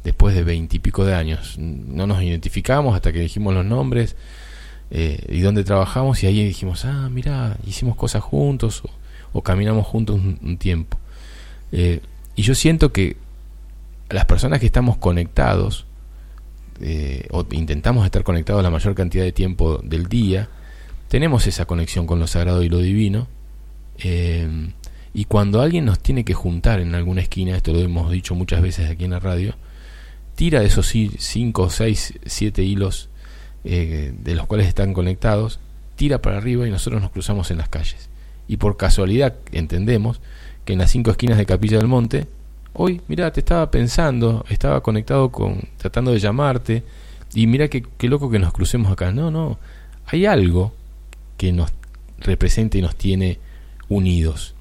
después de veintipico de años. No nos identificamos hasta que dijimos los nombres y dónde trabajamos y ahí dijimos, ah, mira, hicimos cosas juntos o, caminamos juntos un, tiempo. y yo siento que las personas que estamos conectados, eh, o intentamos estar conectados la mayor cantidad de tiempo del día, tenemos esa conexión con lo sagrado y lo divino. Eh, y cuando alguien nos tiene que juntar en alguna esquina, esto lo hemos dicho muchas veces aquí en la radio, tira de esos 5, 6, 7 hilos eh, de los cuales están conectados, tira para arriba y nosotros nos cruzamos en las calles. Y por casualidad entendemos que en las cinco esquinas de Capilla del Monte hoy, mira, te estaba pensando, estaba conectado con, tratando de llamarte, y mira qué, loco que nos crucemos acá. No, no, hay algo que nos representa y nos tiene unidos.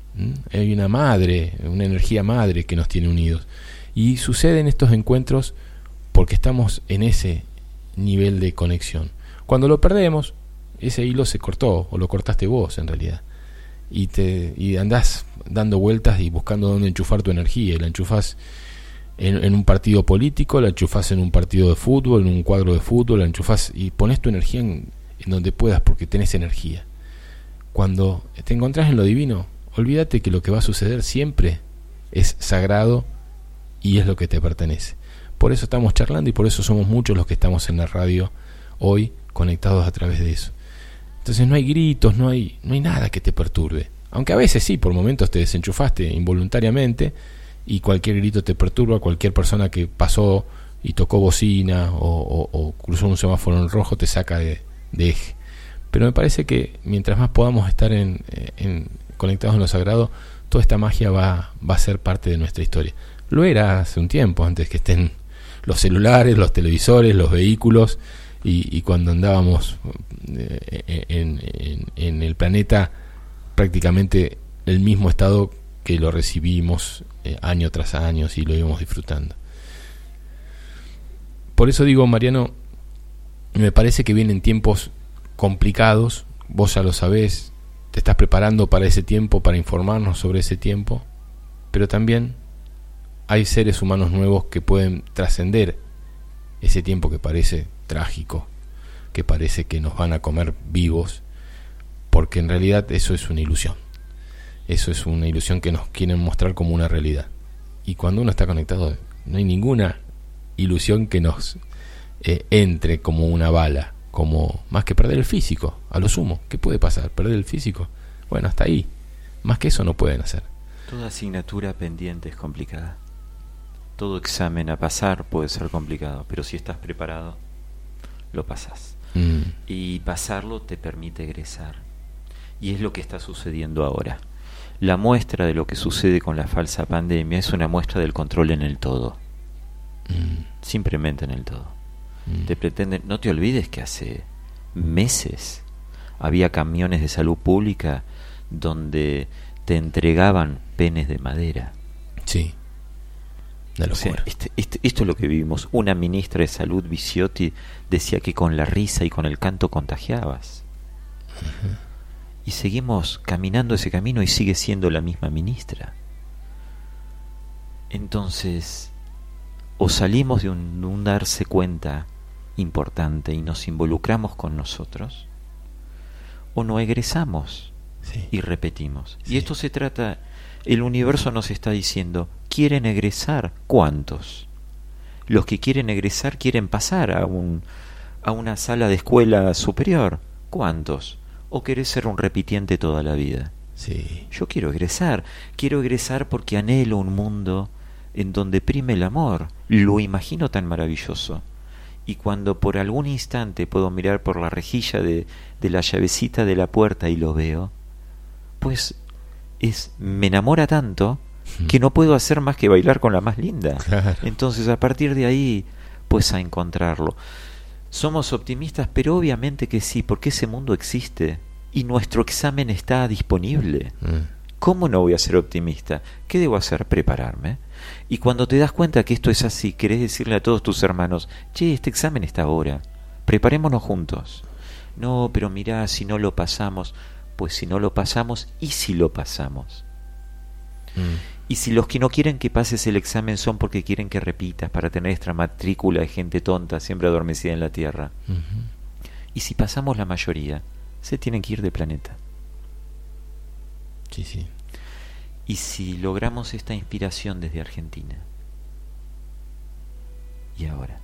Hay una madre, una energía madre que nos tiene unidos. Y sucede en estos encuentros porque estamos en ese nivel de conexión. Cuando lo perdemos, ese hilo se cortó, o lo cortaste vos en realidad. Y, te, y andás dando vueltas y buscando dónde enchufar tu energía. Y la enchufas en, un partido político, la enchufas en un partido de fútbol, en un cuadro de fútbol, la enchufas y pones tu energía en, donde puedas porque tenés energía. Cuando te encontrás en lo divino, olvídate que lo que va a suceder siempre es sagrado y es lo que te pertenece. Por eso estamos charlando y por eso somos muchos los que estamos en la radio hoy conectados a través de eso. Entonces no hay gritos, no hay, no hay nada que te perturbe. Aunque a veces sí, por momentos te desenchufaste involuntariamente y cualquier grito te perturba, cualquier persona que pasó y tocó bocina o, cruzó un semáforo en rojo te saca de, eje. Pero me parece que mientras más podamos estar en, conectados en lo sagrado, toda esta magia va, va a ser parte de nuestra historia. Lo era hace un tiempo, antes que estén los celulares, los televisores, los vehículos, y, cuando andábamos eh, en, el planeta prácticamente el mismo estado que lo recibimos eh, año tras año y lo íbamos disfrutando. Por eso digo, Mariano, me parece que vienen tiempos complicados, vos ya lo sabés, te estás preparando para ese tiempo, para informarnos sobre ese tiempo, pero también hay seres humanos nuevos que pueden trascender ese tiempo que parece trágico, que parece que nos van a comer vivos, porque en realidad eso es una ilusión. Eso es una ilusión que nos quieren mostrar como una realidad. Y cuando uno está conectado, no hay ninguna ilusión que nos eh, entre como una bala, como más que perder el físico, a lo sumo. ¿Qué puede pasar? ¿Perder el físico? Bueno, hasta ahí. Más que eso no pueden hacer. Toda asignatura pendiente es complicada. Todo examen a pasar puede ser complicado, pero si estás preparado, lo pasas. Mm. Y pasarlo te permite egresar. Y es lo que está sucediendo ahora. La muestra de lo que sucede con la falsa pandemia es una muestra del control en el todo. Mm. Simplemente en el todo. Mm. Te pretenden, no te olvides que hace meses había camiones de salud pública donde te entregaban penes de madera. Sí. Este, este, esto es lo que vivimos. Una ministra de salud, Viciotti, decía que con la risa y con el canto contagiabas. Y seguimos caminando ese camino y sigue siendo la misma ministra. Entonces, o salimos de un, darse cuenta importante y nos involucramos con nosotros, o no egresamos y repetimos. Y esto se trata el universo nos está diciendo, ¿quieren egresar? ¿Cuántos? Los que quieren egresar quieren pasar a, un, a una sala de escuela superior. ¿Cuántos? ¿O querés ser un repitiente toda la vida? Sí. Yo quiero egresar. Quiero egresar porque anhelo un mundo en donde prime el amor. Lo imagino tan maravilloso. Y cuando por algún instante puedo mirar por la rejilla de, de la llavecita de la puerta y lo veo, pues es me enamora tanto que no puedo hacer más que bailar con la más linda. Entonces, a partir de ahí, pues a encontrarlo. Somos optimistas, pero obviamente que sí, porque ese mundo existe y nuestro examen está disponible. Hmm. ¿Cómo no voy a ser optimista? ¿Qué debo hacer? Prepararme. Y cuando te das cuenta que esto es así, querés decirle a todos tus hermanos, che, este examen está ahora, preparémonos juntos. No, pero mirá, si no lo pasamos, pues si no lo pasamos, ¿y si lo pasamos? Mm. Y si los que no quieren que pases el examen son porque quieren que repitas para tener esta matrícula de gente tonta siempre adormecida en la Tierra. Y si pasamos la mayoría, se tienen que ir de planeta. Sí, sí. Y si logramos esta inspiración desde Argentina, ¿y ahora?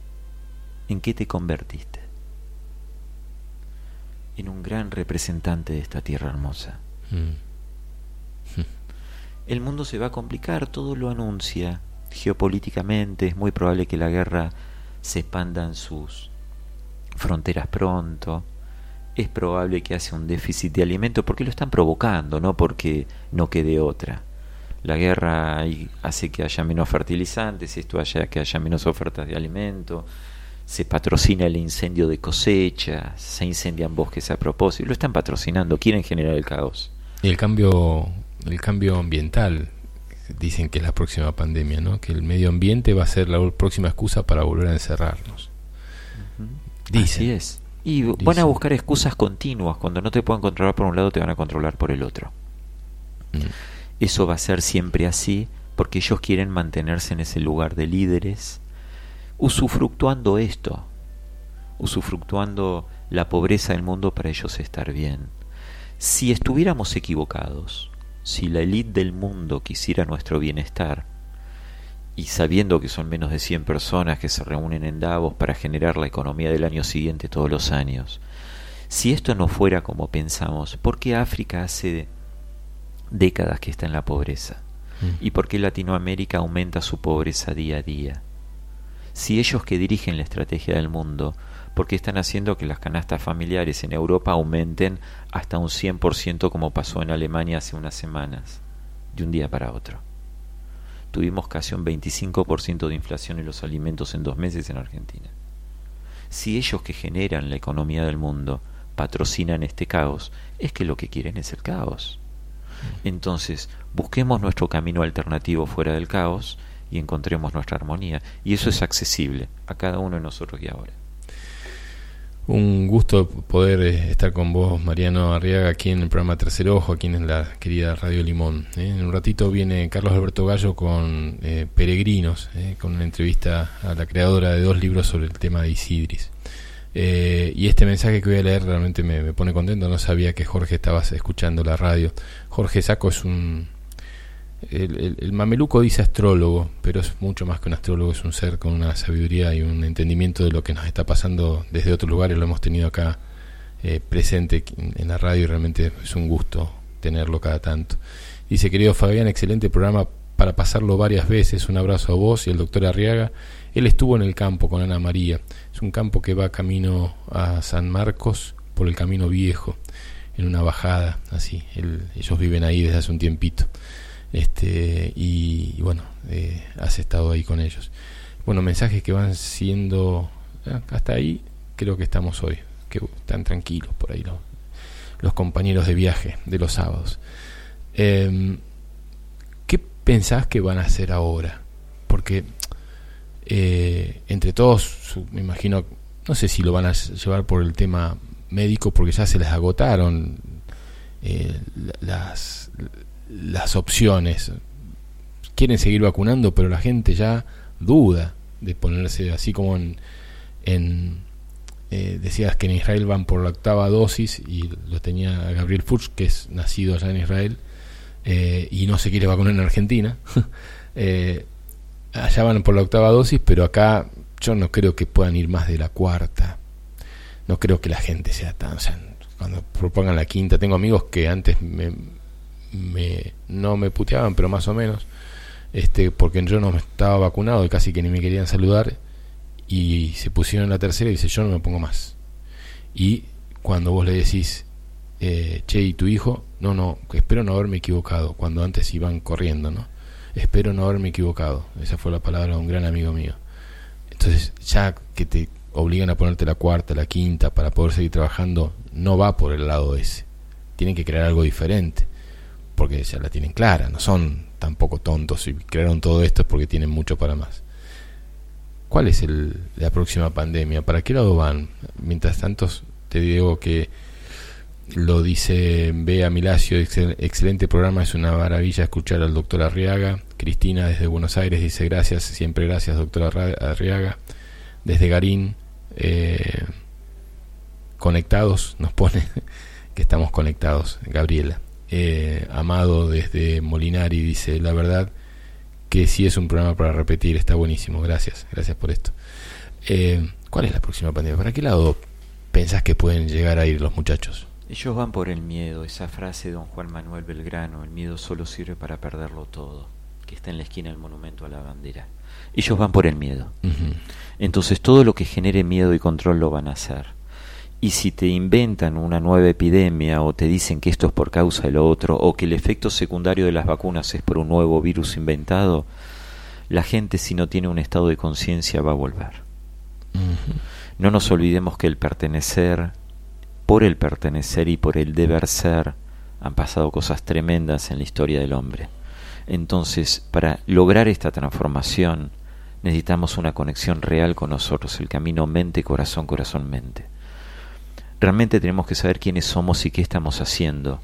¿En qué te convertiste? En un gran representante de esta tierra hermosa. Mm. El mundo se va a complicar, todo lo anuncia. Geopolíticamente es muy probable que la guerra se expanda en sus fronteras pronto. Es probable que hace un déficit de alimento porque lo están provocando, no porque no quede otra. La guerra hace que haya menos fertilizantes, esto haya que haya menos ofertas de alimento, se patrocina el incendio de cosecha, se incendian bosques a propósito, lo están patrocinando, quieren generar el caos. Y el cambio, el cambio ambiental, dicen que es la próxima pandemia, ¿no? Que el medio ambiente va a ser la próxima excusa para volver a encerrarnos. Así es. Y van a buscar excusas continuas. Cuando no te puedan controlar por un lado, te van a controlar por el otro. Mm. Eso va a ser siempre así porque ellos quieren mantenerse en ese lugar de líderes usufructuando esto, usufructuando la pobreza del mundo para ellos estar bien. Si estuviéramos equivocados, si la élite del mundo quisiera nuestro bienestar y sabiendo que son menos de 100 personas que se reúnen en Davos para generar la economía del año siguiente todos los años, si esto no fuera como pensamos, ¿por qué África hace décadas que está en la pobreza? Mm. ¿Y por qué Latinoamérica aumenta su pobreza día a día? Si ellos que dirigen la estrategia del mundo, ¿por qué están haciendo que las canastas familiares en Europa aumenten hasta un 100% como pasó en Alemania hace unas semanas, de un día para otro? Tuvimos casi un 25% de inflación en los alimentos en dos meses en Argentina. Si ellos que generan la economía del mundo patrocinan este caos, es que lo que quieren es el caos. Entonces, busquemos nuestro camino alternativo fuera del caos y encontremos nuestra armonía. Y eso es accesible a cada uno de nosotros y ahora. Un gusto poder eh, estar con vos, Mariano Arriaga, aquí en el programa Tercer Ojo, aquí en la querida Radio Limón. ¿eh? En un ratito viene Carlos Alberto Gallo con eh, Peregrinos, con una entrevista a la creadora de dos libros sobre el tema de Isidris. Eh, y este mensaje que voy a leer realmente me, pone contento. No sabía que Jorge estabas escuchando la radio. Jorge Saco es un. El, mameluco dice astrólogo, pero es mucho más que un astrólogo. Es un ser con una sabiduría y un entendimiento de lo que nos está pasando desde otros lugares. Lo hemos tenido acá eh, presente en la radio y realmente es un gusto tenerlo cada tanto. Dice: Querido Fabián, excelente programa para pasarlo varias veces. Un abrazo a vos y al doctor Arriaga. Él estuvo en el campo con Ana María. Es un campo que va camino a San Marcos por el camino viejo, en una bajada, así. ellos viven ahí desde hace un tiempito. Este, y, bueno, eh, has estado ahí con ellos. Bueno, mensajes que van siendo, eh, hasta ahí creo que estamos hoy, que están tranquilos por ahí los compañeros de viaje de los sábados. Em, ¿Qué pensás que van a hacer ahora? Porque eh, entre todos, me imagino, no sé si lo van a llevar por el tema médico, porque ya se les agotaron eh, las, las opciones. Quieren seguir vacunando, pero la gente ya duda de ponerse así como en... Eh, decías que en Israel van por la octava dosis y lo tenía Gabriel Fuchs, que es nacido allá en Israel, y no se quiere vacunar en Argentina. allá van por la octava dosis, pero acá yo no creo que puedan ir más de la cuarta. No creo que la gente sea tan... O sea, cuando propongan la quinta, tengo amigos que antes me, me, no me puteaban, pero más o menos, este, porque yo no estaba vacunado y casi que ni me querían saludar, y se pusieron la tercera y dice, yo no me pongo más. Y cuando vos le decís, eh, che, ¿y tu hijo? No, no, espero no haberme equivocado, cuando antes iban corriendo, ¿no? espero no haberme equivocado. Esa fue la palabra de un gran amigo mío. Entonces, ya que te obligan a ponerte la cuarta, la quinta para poder seguir trabajando, no va por el lado ese. Tienen que crear algo diferente, porque ya la tienen clara, no son tampoco tontos y crearon todo esto es porque tienen mucho para más. ¿Cuál es el, la próxima pandemia? ¿Para qué lado van? Mientras tanto, te digo que lo dice Bea Milacio, excelente programa, es una maravilla escuchar al doctor Arriaga. Cristina desde Buenos Aires dice gracias, siempre gracias doctor Arriaga. Desde Garín, eh, conectados, nos pone que estamos conectados, Gabriela. Eh, Amado desde Molinari dice, la verdad que sí es un programa para repetir, está buenísimo, gracias, gracias por esto. Eh, ¿Cuál es la próxima pandemia? ¿Para qué lado pensás que pueden llegar a ir los muchachos? Ellos van por el miedo, esa frase de don Juan Manuel Belgrano, el miedo solo sirve para perderlo todo, que está en la esquina del monumento a la bandera. Ellos van por el miedo. Entonces todo lo que genere miedo y control lo van a hacer. Y si te inventan una nueva epidemia o te dicen que esto es por causa de lo otro o que el efecto secundario de las vacunas es por un nuevo virus inventado, la gente si no tiene un estado de conciencia va a volver. No nos olvidemos que el pertenecer, por el pertenecer y por el deber ser han pasado cosas tremendas en la historia del hombre. Entonces, para lograr esta transformación, necesitamos una conexión real con nosotros, el camino mente, corazón, corazón, mente. Realmente tenemos que saber quiénes somos y qué estamos haciendo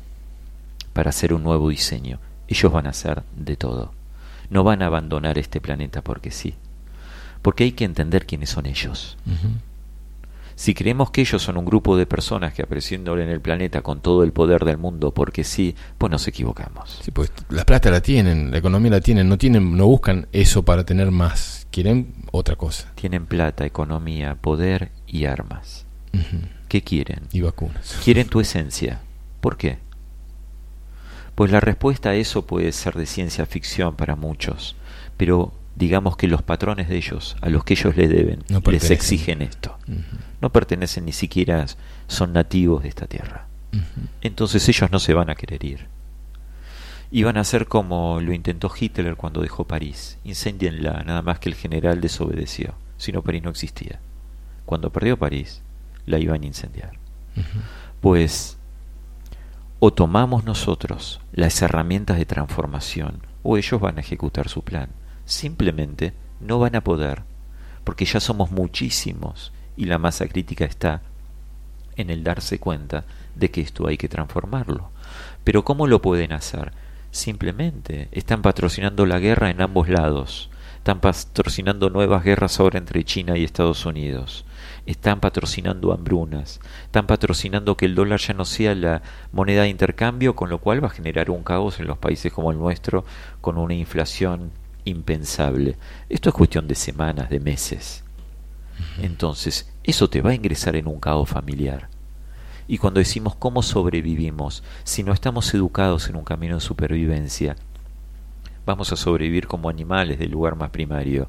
para hacer un nuevo diseño. Ellos van a hacer de todo. No van a abandonar este planeta porque sí. Porque hay que entender quiénes son ellos Si creemos que ellos son un grupo de personas que apreciándole en el planeta con todo el poder del mundo porque sí, pues nos equivocamos. Sí, pues la plata la tienen, la economía la tienen, no tienen, no buscan eso para tener más, quieren otra cosa. Tienen plata, economía, poder y armas. ¿Qué quieren? Y vacunas. Quieren tu esencia. ¿Por qué? Pues la respuesta a eso puede ser de ciencia ficción para muchos, pero digamos que los patrones de ellos, a los que ellos le deben, les exigen esto. No pertenecen ni siquiera, son nativos de esta tierra. Entonces ellos no se van a querer ir. Y van a hacer como lo intentó Hitler cuando dejó París. Incendienla, nada más que el general desobedeció. Si no, París no existía. Cuando perdió París, la iban a incendiar. Pues o tomamos nosotros las herramientas de transformación o ellos van a ejecutar su plan simplemente no van a poder, porque ya somos muchísimos y la masa crítica está en el darse cuenta de que esto hay que transformarlo. Pero ¿cómo lo pueden hacer? Simplemente están patrocinando la guerra en ambos lados, están patrocinando nuevas guerras ahora entre China y Estados Unidos, están patrocinando hambrunas, están patrocinando que el dólar ya no sea la moneda de intercambio, con lo cual va a generar un caos en los países como el nuestro, con una inflación impensable. Esto es cuestión de semanas, de meses. Entonces, eso te va a ingresar en un caos familiar. Y cuando decimos cómo sobrevivimos, si no estamos educados en un camino de supervivencia, vamos a sobrevivir como animales del lugar más primario.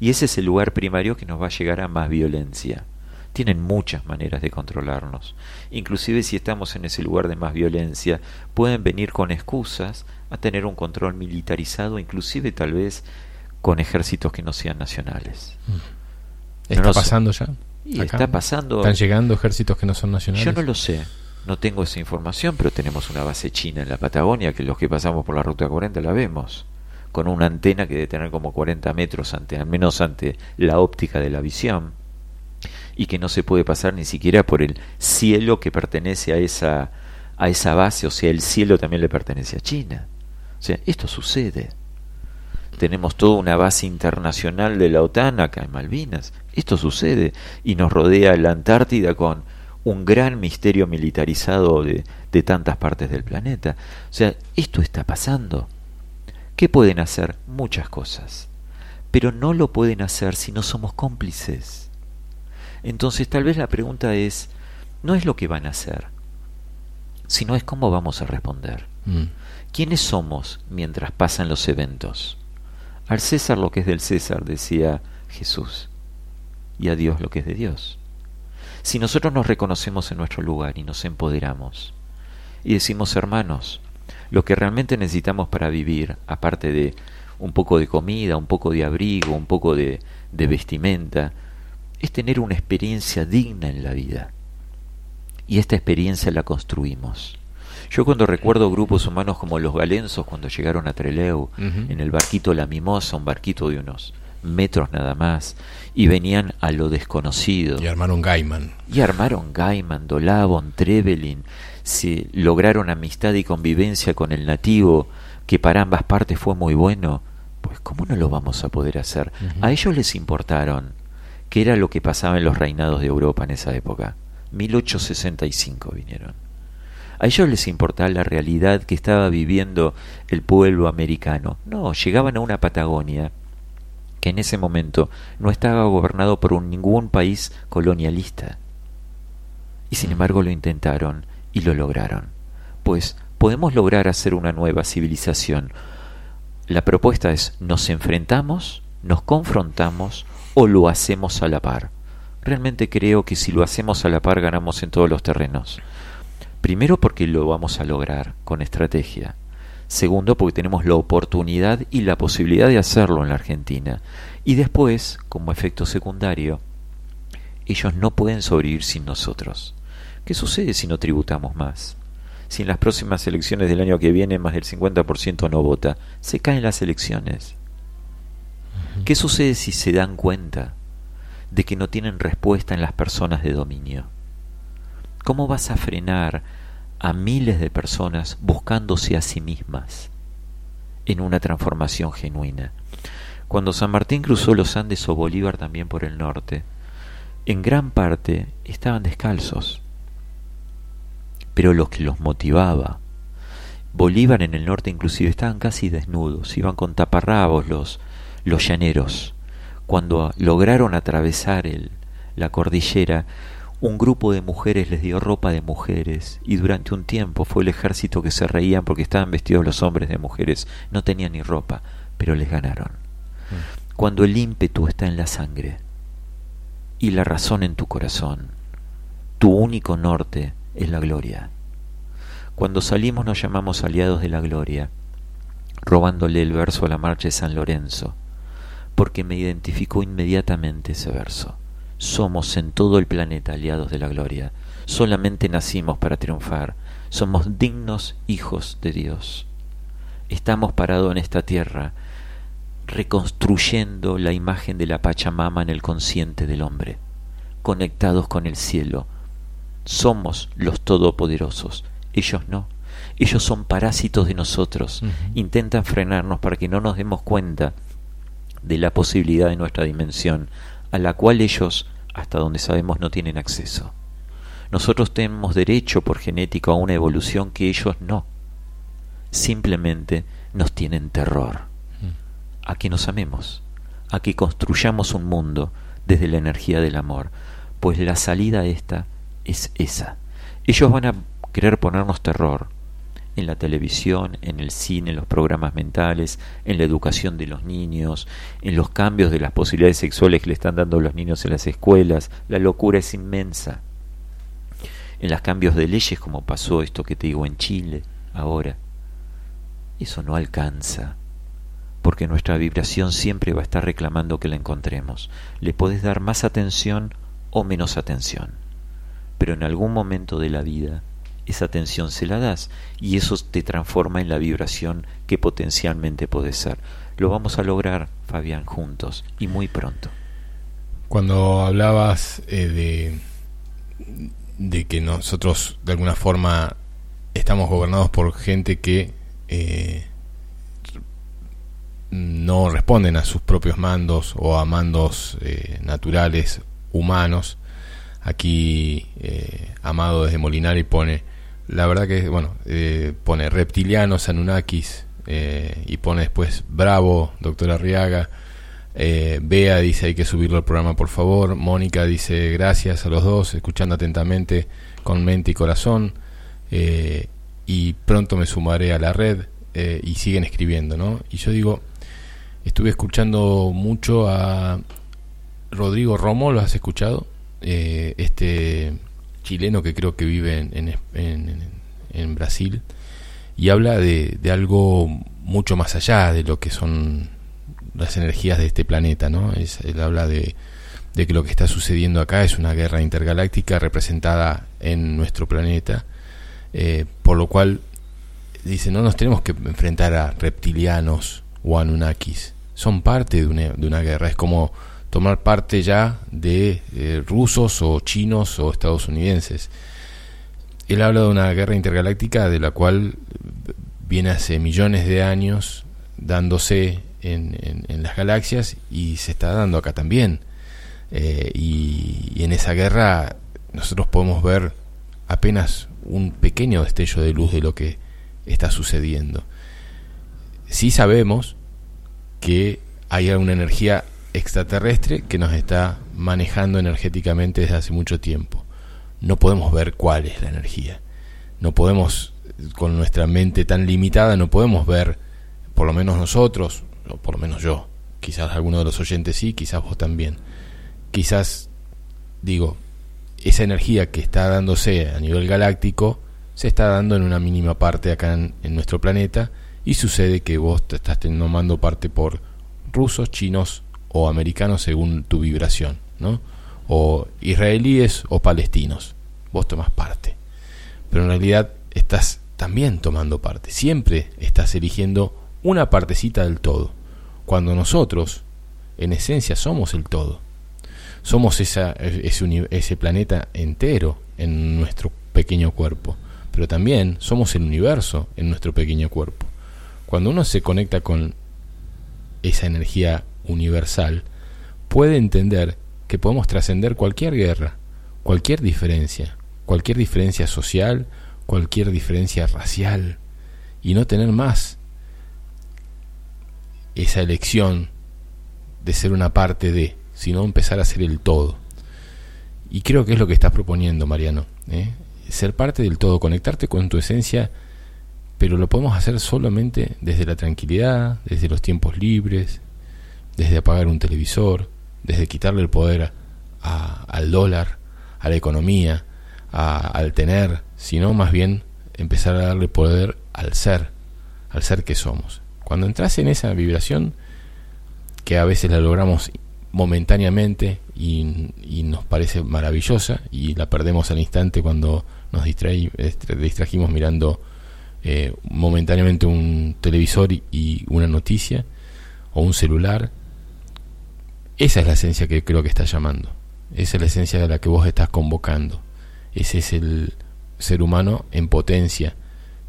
Y ese es el lugar primario que nos va a llegar a más violencia. Tienen muchas maneras de controlarnos. Inclusive si estamos en ese lugar de más violencia, pueden venir con excusas a tener un control militarizado, inclusive tal vez con ejércitos que no sean nacionales. Mm. ¿Está pasando ya? está pasando. ¿Están llegando ejércitos que no son nacionales? Yo no lo sé. No tengo esa información, pero tenemos una base china en la Patagonia que los que pasamos por la Ruta 40 la vemos. Con una antena que debe tener como 40 metros, ante, al menos ante la óptica de la visión. Y que no se puede pasar ni siquiera por el cielo que pertenece a esa, a esa base, o sea, el cielo también le pertenece a China. O sea, esto sucede. Tenemos toda una base internacional de la OTAN acá en Malvinas. Esto sucede. Y nos rodea la Antártida con un gran misterio militarizado de, de tantas partes del planeta. O sea, esto está pasando. ¿Qué pueden hacer? Muchas cosas. Pero no lo pueden hacer si no somos cómplices. Entonces tal vez la pregunta es, no es lo que van a hacer, sino es cómo vamos a responder. Mm. ¿Quiénes somos mientras pasan los eventos? Al César lo que es del César, decía Jesús, y a Dios lo que es de Dios. Si nosotros nos reconocemos en nuestro lugar y nos empoderamos y decimos, hermanos, lo que realmente necesitamos para vivir, aparte de un poco de comida, un poco de abrigo, un poco de, de vestimenta, es tener una experiencia digna en la vida. Y esta experiencia la construimos. Yo cuando recuerdo grupos humanos como los galensos cuando llegaron a Treleu, en el barquito La Mimosa, un barquito de unos metros nada más, y venían a lo desconocido. Y armaron Gaiman. Y armaron Gaiman, Dolavon, Trevelin, se lograron amistad y convivencia con el nativo, que para ambas partes fue muy bueno, pues ¿cómo no lo vamos a poder hacer? A ellos les importaron qué era lo que pasaba en los reinados de Europa en esa época. 1865 vinieron a ellos les importaba la realidad que estaba viviendo el pueblo americano. No, llegaban a una Patagonia que en ese momento no estaba gobernado por ningún país colonialista. Y sin embargo lo intentaron y lo lograron. Pues podemos lograr hacer una nueva civilización. La propuesta es nos enfrentamos, nos confrontamos o lo hacemos a la par. Realmente creo que si lo hacemos a la par ganamos en todos los terrenos. Primero porque lo vamos a lograr con estrategia. Segundo porque tenemos la oportunidad y la posibilidad de hacerlo en la Argentina. Y después, como efecto secundario, ellos no pueden sobrevivir sin nosotros. ¿Qué sucede si no tributamos más? Si en las próximas elecciones del año que viene más del 50% no vota, se caen las elecciones. ¿Qué sucede si se dan cuenta de que no tienen respuesta en las personas de dominio? ¿Cómo vas a frenar a miles de personas buscándose a sí mismas en una transformación genuina? Cuando San Martín cruzó los Andes o Bolívar también por el norte, en gran parte estaban descalzos. Pero lo que los motivaba, Bolívar en el norte inclusive estaban casi desnudos, iban con taparrabos los, los llaneros. Cuando lograron atravesar el, la cordillera, un grupo de mujeres les dio ropa de mujeres y durante un tiempo fue el ejército que se reían porque estaban vestidos los hombres de mujeres, no tenían ni ropa, pero les ganaron. Mm. Cuando el ímpetu está en la sangre y la razón en tu corazón, tu único norte es la gloria. Cuando salimos nos llamamos aliados de la gloria, robándole el verso a la marcha de San Lorenzo, porque me identificó inmediatamente ese verso. Somos en todo el planeta aliados de la gloria. Solamente nacimos para triunfar. Somos dignos hijos de Dios. Estamos parados en esta tierra reconstruyendo la imagen de la Pachamama en el consciente del hombre, conectados con el cielo. Somos los todopoderosos, ellos no. Ellos son parásitos de nosotros, intentan frenarnos para que no nos demos cuenta de la posibilidad de nuestra dimensión, a la cual ellos, hasta donde sabemos, no tienen acceso. Nosotros tenemos derecho por genética a una evolución que ellos no. Simplemente nos tienen terror. A que nos amemos, a que construyamos un mundo desde la energía del amor, pues la salida esta es esa. Ellos van a querer ponernos terror, en la televisión, en el cine, en los programas mentales, en la educación de los niños, en los cambios de las posibilidades sexuales que le están dando los niños en las escuelas. La locura es inmensa. En los cambios de leyes, como pasó esto que te digo en Chile ahora. Eso no alcanza, porque nuestra vibración siempre va a estar reclamando que la encontremos. Le puedes dar más atención o menos atención, pero en algún momento de la vida esa atención se la das y eso te transforma en la vibración que potencialmente puede ser. Lo vamos a lograr, Fabián, juntos y muy pronto. Cuando hablabas eh, de, de que nosotros de alguna forma estamos gobernados por gente que eh, no responden a sus propios mandos o a mandos eh, naturales humanos. Aquí Amado desde Molinari pone la verdad que, bueno, eh, pone reptilianos, Anunnakis, eh, y pone después Bravo, doctora Arriaga. Eh, Bea dice hay que subirlo al programa por favor. Mónica dice gracias a los dos, escuchando atentamente con mente y corazón. y pronto me sumaré a la red y siguen escribiendo, ¿no? Y yo digo, estuve escuchando mucho a Rodrigo Romo, ¿lo has escuchado? este chileno que creo que vive en, en, Brasil y habla de, algo mucho más allá de lo que son las energías de este planeta, ¿no? Es, él habla de, de que lo que está sucediendo acá es una guerra intergaláctica representada en nuestro planeta, eh, por lo cual dice, no nos tenemos que enfrentar a reptilianos o anunnakis, son parte de una, de una guerra, es como tomar parte ya de eh, rusos o chinos o estadounidenses. Él habla de una guerra intergaláctica de la cual viene hace millones de años dándose en, en, las galaxias y se está dando acá también. Eh, y, y en esa guerra nosotros podemos ver apenas un pequeño destello de luz de lo que está sucediendo. Sí sabemos que hay una energía extraterrestre que nos está manejando energéticamente desde hace mucho tiempo. No podemos ver cuál es la energía. No podemos, con nuestra mente tan limitada, no podemos ver, por lo menos nosotros, o por lo menos yo, quizás alguno de los oyentes sí, quizás vos también. Quizás, digo, esa energía que está dándose a nivel galáctico se está dando en una mínima parte acá en, nuestro planeta y sucede que vos te estás tomando parte por rusos, chinos o americanos según tu vibración, ¿no? O israelíes o palestinos. Vos tomas parte. Pero en realidad estás también tomando parte. Siempre estás eligiendo una partecita del todo. Cuando nosotros, en esencia, somos el todo. Somos ese, ese planeta entero en nuestro pequeño cuerpo. Pero también somos el universo en nuestro pequeño cuerpo. Cuando uno se conecta con esa energía universal, puede entender que podemos trascender cualquier guerra, cualquier diferencia, cualquier diferencia social, cualquier diferencia racial, y no tener más esa elección de ser una parte de, sino empezar a ser el todo. Y creo que es lo que estás proponiendo, Mariano. ¿eh? Ser parte del todo, conectarte con tu esencia, pero lo podemos hacer solamente desde la tranquilidad, desde los tiempos libres, desde apagar un televisor, desde quitarle el poder al dólar, a la economía, al tener, sino más bien empezar a darle poder al ser, al ser que somos. Cuando entras en esa vibración, que a veces la logramos momentáneamente y, nos parece maravillosa y la perdemos al instante cuando nos este, distrajimos mirando eh, momentáneamente un televisor y, una noticia o un celular. Esa es la esencia que creo que está llamando. Esa es la esencia de la que vos estás convocando. Ese es el ser humano en potencia.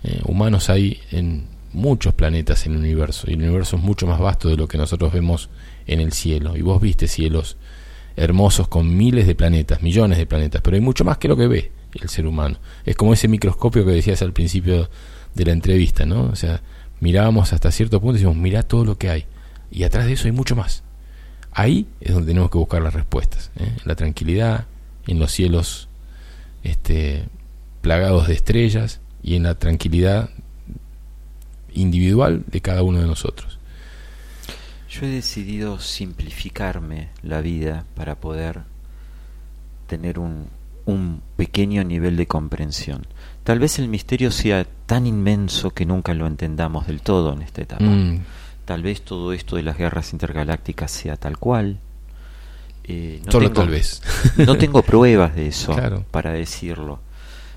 Eh, humanos hay en muchos planetas en el universo y el universo es mucho más vasto de lo que nosotros vemos en el cielo. Y vos viste cielos hermosos con miles de planetas, millones de planetas, pero hay mucho más que lo que ve el ser humano. Es como ese microscopio que decías al principio de la entrevista, ¿no? O sea, mirábamos hasta cierto punto y decimos, mirá todo lo que hay. Y atrás de eso hay mucho más. Ahí es donde tenemos que buscar las respuestas. ¿eh? La tranquilidad, en los cielos este, plagados de estrellas y en la tranquilidad individual de cada uno de nosotros. Yo he decidido simplificarme la vida para poder tener un, un pequeño nivel de comprensión. Tal vez el misterio sea tan inmenso que nunca lo entendamos del todo en esta etapa. Mm. Tal vez todo esto de las guerras intergalácticas sea tal cual. Eh, no Solo tal vez. no tengo pruebas de eso para decirlo.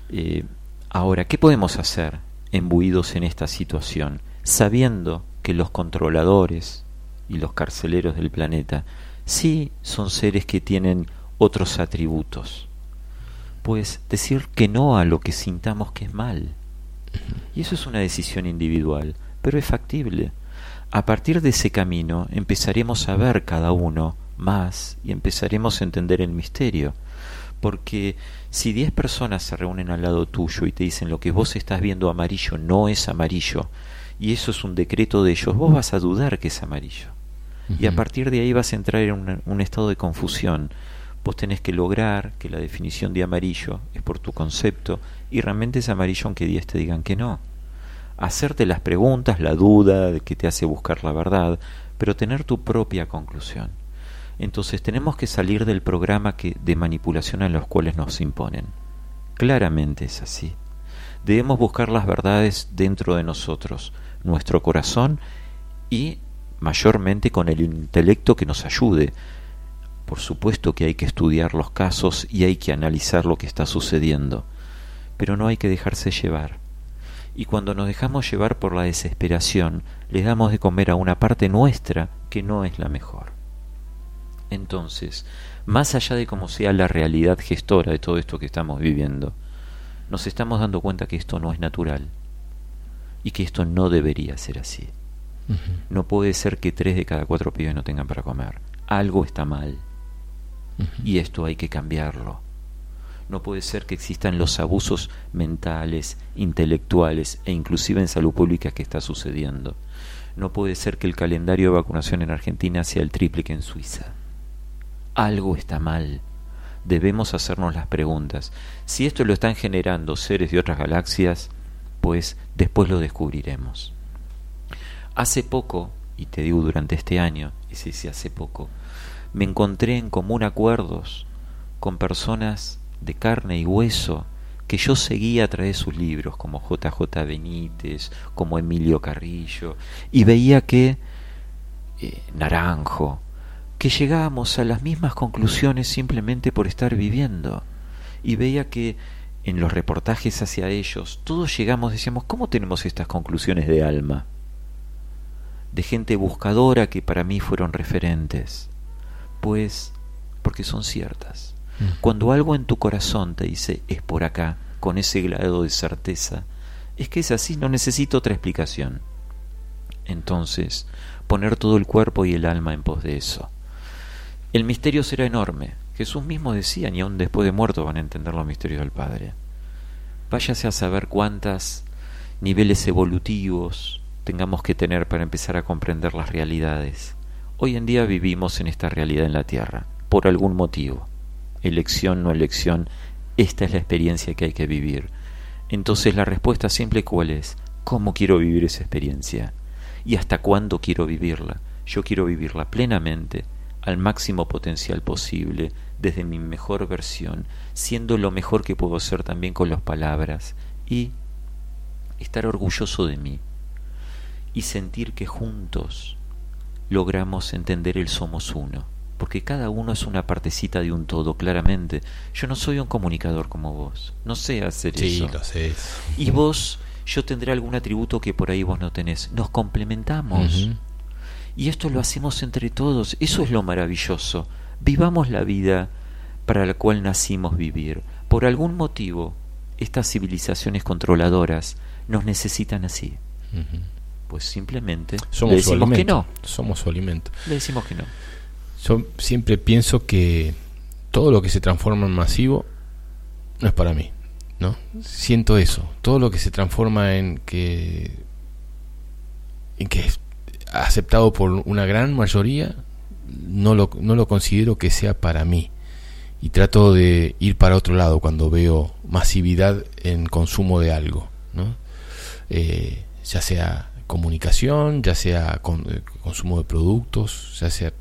Eh, ahora, ¿qué podemos hacer embuidos en esta situación, sabiendo que los controladores y los carceleros del planeta sí son seres que tienen otros atributos? Pues decir que no a lo que sintamos que es mal. Y eso es una decisión individual, pero es factible. A partir de ese camino empezaremos a ver cada uno más y empezaremos a entender el misterio. Porque si diez personas se reúnen al lado tuyo y te dicen lo que vos estás viendo amarillo no es amarillo, y eso es un decreto de ellos, vos vas a dudar que es amarillo. Y a partir de ahí vas a entrar en un, estado de confusión. Vos tenés que lograr que la definición de amarillo es por tu concepto y realmente es amarillo aunque diez te digan que no. Hacerte las preguntas, la duda que te hace buscar la verdad, pero tener tu propia conclusión. Entonces tenemos que salir del programa que, de manipulación a los cuales nos imponen. Claramente es así. Debemos buscar las verdades dentro de nosotros, nuestro corazón y mayormente con el intelecto que nos ayude. Por supuesto que hay que estudiar los casos y hay que analizar lo que está sucediendo, pero no hay que dejarse llevar. Y cuando nos dejamos llevar por la desesperación, le damos de comer a una parte nuestra que no es la mejor. Entonces, más allá de cómo sea la realidad gestora de todo esto que estamos viviendo, nos estamos dando cuenta que esto no es natural y que esto no debería ser así. No puede ser que tres de cada cuatro pibes no tengan para comer. Algo está mal. Y esto hay que cambiarlo. No puede ser que existan los abusos mentales, intelectuales e inclusive en salud pública que está sucediendo. No puede ser que el calendario de vacunación en Argentina sea el triple que en Suiza algo está mal. Debemos hacernos las preguntas. Si esto lo están generando seres de otras galaxias, pues después lo descubriremos. Hace poco, y te digo durante este año, y si sí, hace poco, me encontré en común acuerdos con personas de carne y hueso que yo seguía a través de sus libros, como JJ Benítez, como Emilio Carrillo, y veía que eh, Naranjo, que llegábamos a las mismas conclusiones simplemente por estar viviendo. Y veía que en los reportajes hacia ellos, todos llegamos, decíamos, ¿cómo tenemos estas conclusiones de alma? De gente buscadora que para mí fueron referentes. Pues porque son ciertas. Cuando algo en tu corazón te dice es por acá, con ese grado de certeza, es que es así, no necesito otra explicación. Entonces, poner todo el cuerpo y el alma en pos de eso. El misterio será enorme, Jesús mismo decía, ni aun después de muerto van a entender los misterios del Padre. Váyase a saber cuántos niveles evolutivos tengamos que tener para empezar a comprender las realidades. Hoy en día vivimos en esta realidad en la Tierra, por algún motivo. Elección, no elección, esta es la experiencia que hay que vivir. Entonces la respuesta siempre cuál es, ¿cómo quiero vivir esa experiencia? ¿Y hasta cuándo quiero vivirla? Yo quiero vivirla plenamente, al máximo potencial posible, desde mi mejor versión, siendo lo mejor que puedo ser también con las palabras y estar orgulloso de mí y sentir que juntos logramos entender el somos uno, porque cada uno es una partecita de un todo, claramente. Yo no soy un comunicador como vos, no sé hacer sí, eso. lo sé. Y vos, yo tendré algún atributo que por ahí vos no tenés. Nos complementamos. Y esto lo hacemos entre todos. Eso es lo maravilloso. Vivamos la vida para la cual nacimos vivir. Por algún motivo, estas civilizaciones controladoras nos necesitan así. Pues simplemente Somos le su decimos que alimento. no. Somos su alimento. Le decimos que no. Yo siempre pienso que todo lo que se transforma en masivo no es para mí, ¿no? Siento eso. Todo lo que se transforma en que en que es aceptado por una gran mayoría no lo, no lo considero que sea para mí. Y trato de ir para otro lado cuando veo masividad en consumo de algo, ¿no? Eh, ya sea comunicación, ya sea eh, consumo de productos, ya sea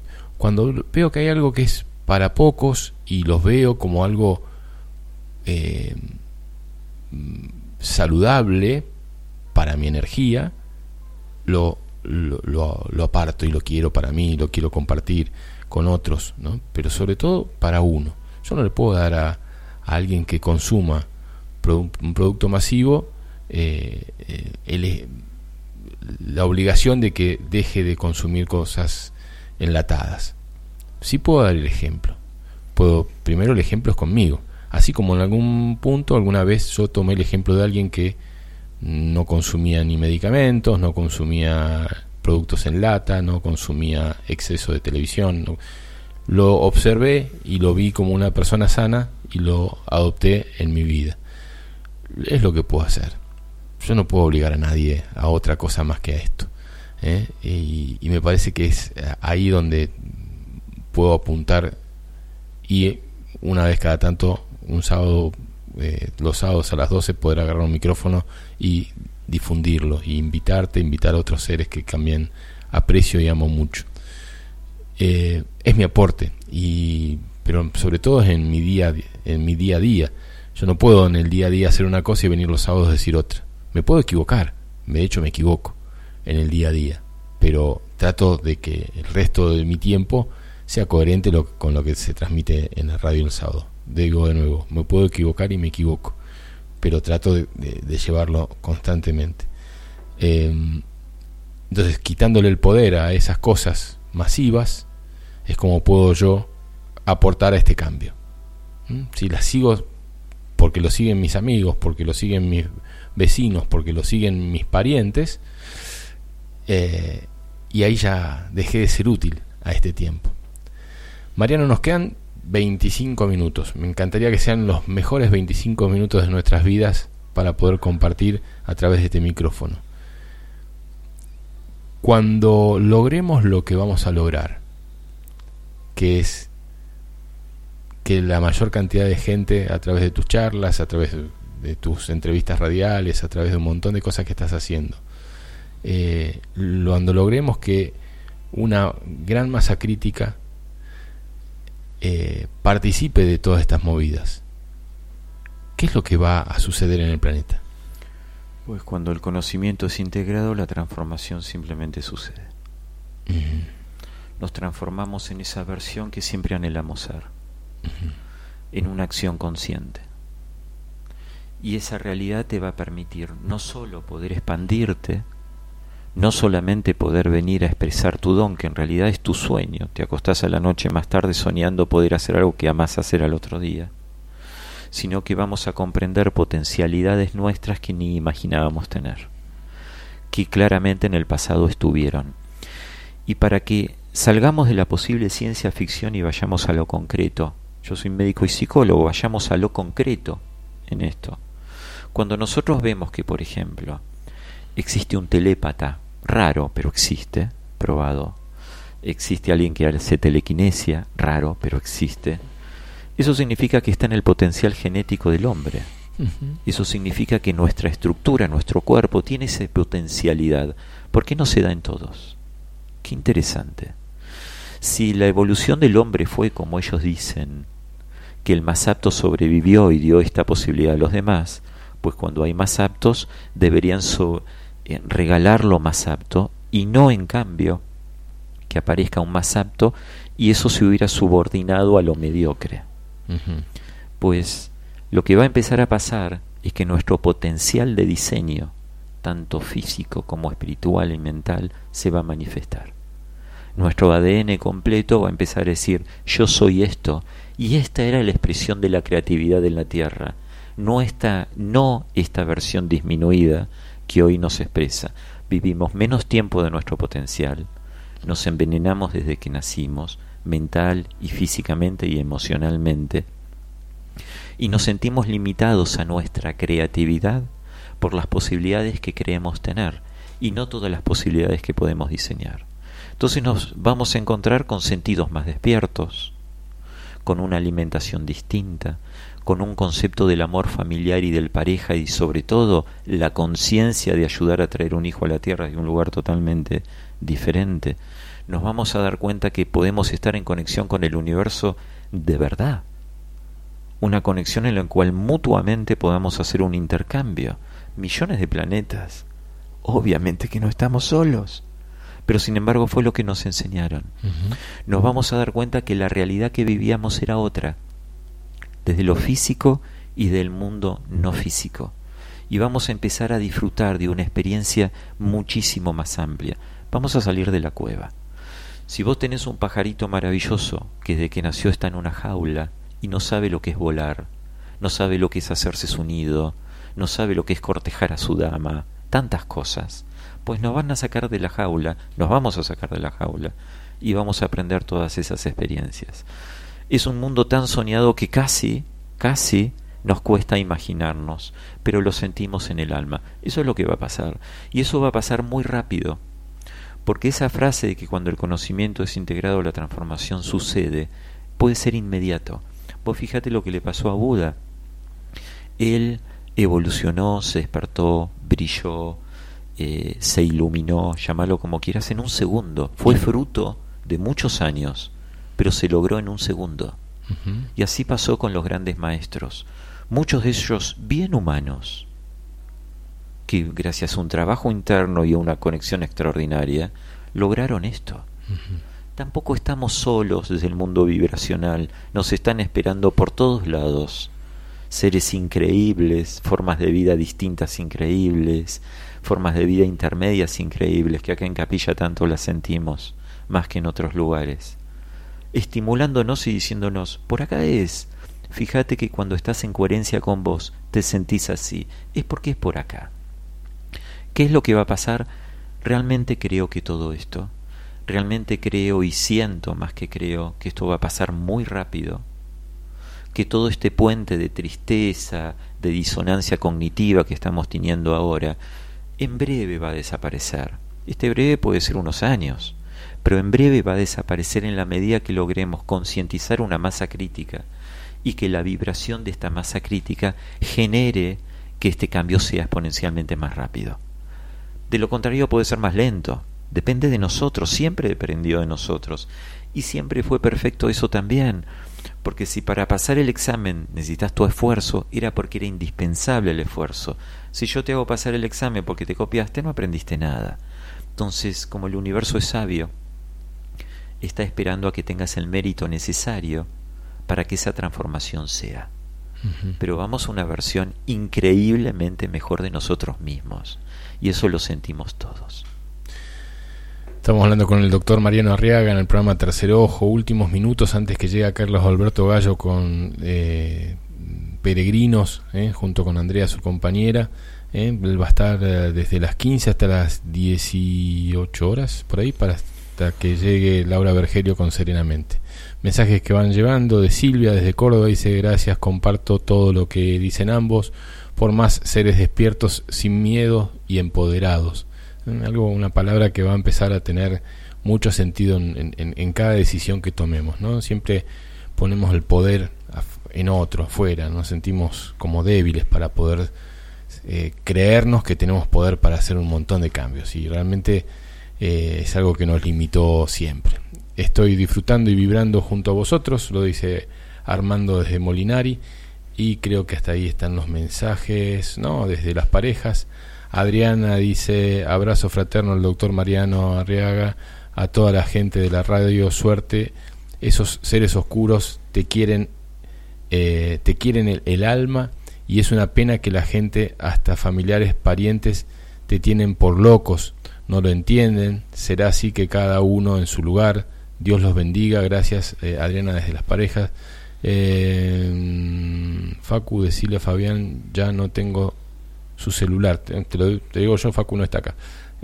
cuando veo que hay algo que es para pocos y los veo como algo eh, saludable para mi energía, lo, lo, lo- lo aparto y lo quiero para mí, lo quiero compartir con otros, ¿no? pero sobre todo para uno. Yo no le puedo dar a, alguien que consuma un producto masivo eh, eh, la obligación de que deje de consumir cosas enlatadas. Sí puedo dar el ejemplo. Puedo, primero el ejemplo es conmigo. Así como en algún punto, alguna vez yo tomé el ejemplo de alguien que no consumía ni medicamentos, no consumía productos en lata, no consumía exceso de televisión. Lo observé y lo vi como una persona sana y lo adopté en mi vida. Es lo que puedo hacer. Yo no puedo obligar a nadie a otra cosa más que a esto. ¿Eh? Y, y me parece que es ahí donde puedo apuntar y una vez cada tanto, un sábado, eh, los sábados a las 12, poder agarrar un micrófono y difundirlo, y invitarte, invitar a otros seres que también aprecio y amo mucho. Eh, es mi aporte, y, pero sobre todo es en mi, día, en mi día a día. Yo no puedo en el día a día hacer una cosa y venir los sábados a decir otra. Me puedo equivocar, de hecho me equivoco en el día a día, pero trato de que el resto de mi tiempo sea coherente lo- con lo que se transmite en la radio el sábado. Digo de nuevo, me puedo equivocar y me equivoco, pero trato de, llevarlo constantemente. Eh, entonces, quitándole el poder a esas cosas masivas, es como puedo yo aportar a este cambio. ¿Mm? Si las sigo porque lo siguen mis amigos, porque lo siguen mis vecinos, porque lo siguen mis parientes, eh, y ahí ya dejé de ser útil a este tiempo. Mariano, nos quedan 25 minutos. Me encantaría que sean los mejores 25 minutos de nuestras vidas para poder compartir a través de este micrófono. Cuando logremos lo que vamos a lograr, que es que la mayor cantidad de gente a través de tus charlas, a través de tus entrevistas radiales, a través de un montón de cosas que estás haciendo, eh, cuando logremos que una gran masa crítica eh, participe de todas estas movidas, ¿qué es lo que va a suceder en el planeta? Pues cuando el conocimiento es integrado, la transformación simplemente sucede. Nos transformamos en esa versión que siempre anhelamos ser, en una acción consciente. Y esa realidad te va a permitir no solo poder expandirte, no solamente poder venir a expresar tu don, que en realidad es tu sueño, te acostás a la noche más tarde soñando poder hacer algo que amás hacer al otro día, sino que vamos a comprender potencialidades nuestras que ni imaginábamos tener, que claramente en el pasado estuvieron. Y para que salgamos de la posible ciencia ficción y vayamos a lo concreto, yo soy médico y psicólogo, vayamos a lo concreto en esto. Cuando nosotros vemos que, por ejemplo, existe un telépata, raro, pero existe, probado, existe alguien que hace telequinesia, raro, pero existe, eso significa que está en el potencial genético del hombre. Eso significa que nuestra estructura, nuestro cuerpo, tiene esa potencialidad. ¿Por qué no se da en todos? Qué interesante. Si la evolución del hombre fue como ellos dicen, que el más apto sobrevivió y dio esta posibilidad a los demás, pues cuando hay más aptos deberían eh, regalar lo más apto y no en cambio que aparezca un más apto y eso se hubiera subordinado a lo mediocre. Pues lo que va a empezar a pasar es que nuestro potencial de diseño, tanto físico como espiritual y mental, se va a manifestar. Nuestro ADN completo va a empezar a decir, yo soy esto, y esta era la expresión de la creatividad en la Tierra, no esta, no esta versión disminuida que hoy nos expresa. Vivimos menos tiempo de nuestro potencial, nos envenenamos desde que nacimos, mental y físicamente y emocionalmente, y nos sentimos limitados a nuestra creatividad por las posibilidades que creemos tener y no todas las posibilidades que podemos diseñar. Entonces nos vamos a encontrar con sentidos más despiertos, con una alimentación distinta, con un concepto del amor familiar y del pareja y sobre todo la conciencia de ayudar a traer un hijo a la tierra de un lugar totalmente diferente, nos vamos a dar cuenta que podemos estar en conexión con el universo de verdad. Una conexión en la cual mutuamente podamos hacer un intercambio. Millones de planetas. Obviamente que no estamos solos. Pero sin embargo fue lo que nos enseñaron. Nos vamos a dar cuenta que la realidad que vivíamos era otra. Desde lo físico y del mundo no físico. Y vamos a empezar a disfrutar de una experiencia muchísimo más amplia. Vamos a salir de la cueva si vos tenés un pajarito maravilloso que desde que nació está en una jaula y no sabe lo que es volar, no sabe lo que es hacerse su nido, no sabe lo que es cortejar a su dama, tantas cosas, pues nos van a sacar de la jaula, nos vamos a sacar de la jaula y vamos a aprender todas esas experiencias. Es un mundo tan soñado que casi, casi nos cuesta imaginarnos, pero lo sentimos en el alma. Eso es lo que va a pasar. Y eso va a pasar muy rápido. Porque esa frase de que cuando el conocimiento es integrado la transformación sucede, puede ser inmediato. Vos fíjate lo que le pasó a Buda. Él evolucionó, se despertó, brilló, eh, se iluminó, llámalo como quieras, en un segundo. Fue fruto de muchos años, pero se logró en un segundo. Y así pasó con los grandes maestros. Muchos de ellos bien humanos, que gracias a un trabajo interno y a una conexión extraordinaria lograron esto. Tampoco estamos solos desde el mundo vibracional, nos están esperando por todos lados seres increíbles, formas de vida distintas increíbles, formas de vida intermedias increíbles, que acá en Capilla tanto las sentimos, más que en otros lugares, estimulándonos y diciéndonos, por acá es, fíjate que cuando estás en coherencia con vos, te sentís así, es porque es por acá. ¿Qué es lo que va a pasar? Realmente creo que todo esto, realmente creo y siento más que creo que esto va a pasar muy rápido, que todo este puente de tristeza, de disonancia cognitiva que estamos teniendo ahora, en breve va a desaparecer. Este breve puede ser unos años, pero en breve va a desaparecer en la medida que logremos concientizar una masa crítica y que la vibración de esta masa crítica genere que este cambio sea exponencialmente más rápido. De lo contrario puede ser más lento. Depende de nosotros, siempre dependió de nosotros. Y siempre fue perfecto eso también. Porque si para pasar el examen necesitas tu esfuerzo, era porque era indispensable el esfuerzo. Si yo te hago pasar el examen porque te copiaste, no aprendiste nada. Entonces, como el universo es sabio, está esperando a que tengas el mérito necesario para que esa transformación sea. Pero vamos a una versión increíblemente mejor de nosotros mismos y eso lo sentimos todos. Estamos hablando con el doctor Mariano Arriaga en el programa Tercer Ojo, últimos minutos antes que llegue Carlos Alberto Gallo con eh, Peregrinos, eh, junto con Andrea, su compañera. Eh, él va a estar desde las 15 hasta las 18 horas, por ahí, para hasta que llegue Laura Bergerio con Serenamente. Mensajes que van llevando de Silvia desde Córdoba, dice gracias, comparto todo lo que dicen ambos, por más seres despiertos, sin miedo y empoderados. Mm, algo, una palabra que va a empezar a tener mucho sentido en, cada decisión que tomemos, ¿no? Siempre ponemos el poder en otro, afuera, nos sentimos como débiles para poder eh, creernos que tenemos poder para hacer un montón de cambios y realmente eh, es algo que nos limitó siempre. Estoy disfrutando y vibrando junto a vosotros, lo dice Armando desde Molinari y creo que hasta ahí están los mensajes, no, desde las parejas. Adriana dice abrazo fraterno al doctor Mariano Arriaga, a toda la gente de la radio, suerte, esos seres oscuros te quieren, eh, te quieren el alma y es una pena que la gente, hasta familiares, parientes, te tienen por locos, no lo entienden, será así que cada uno en su lugar, Dios los bendiga, gracias eh, Adriana desde las parejas. Eh, Facu, decirle a Fabián, ya no tengo su celular, te, lo, te digo yo, Facu no está acá.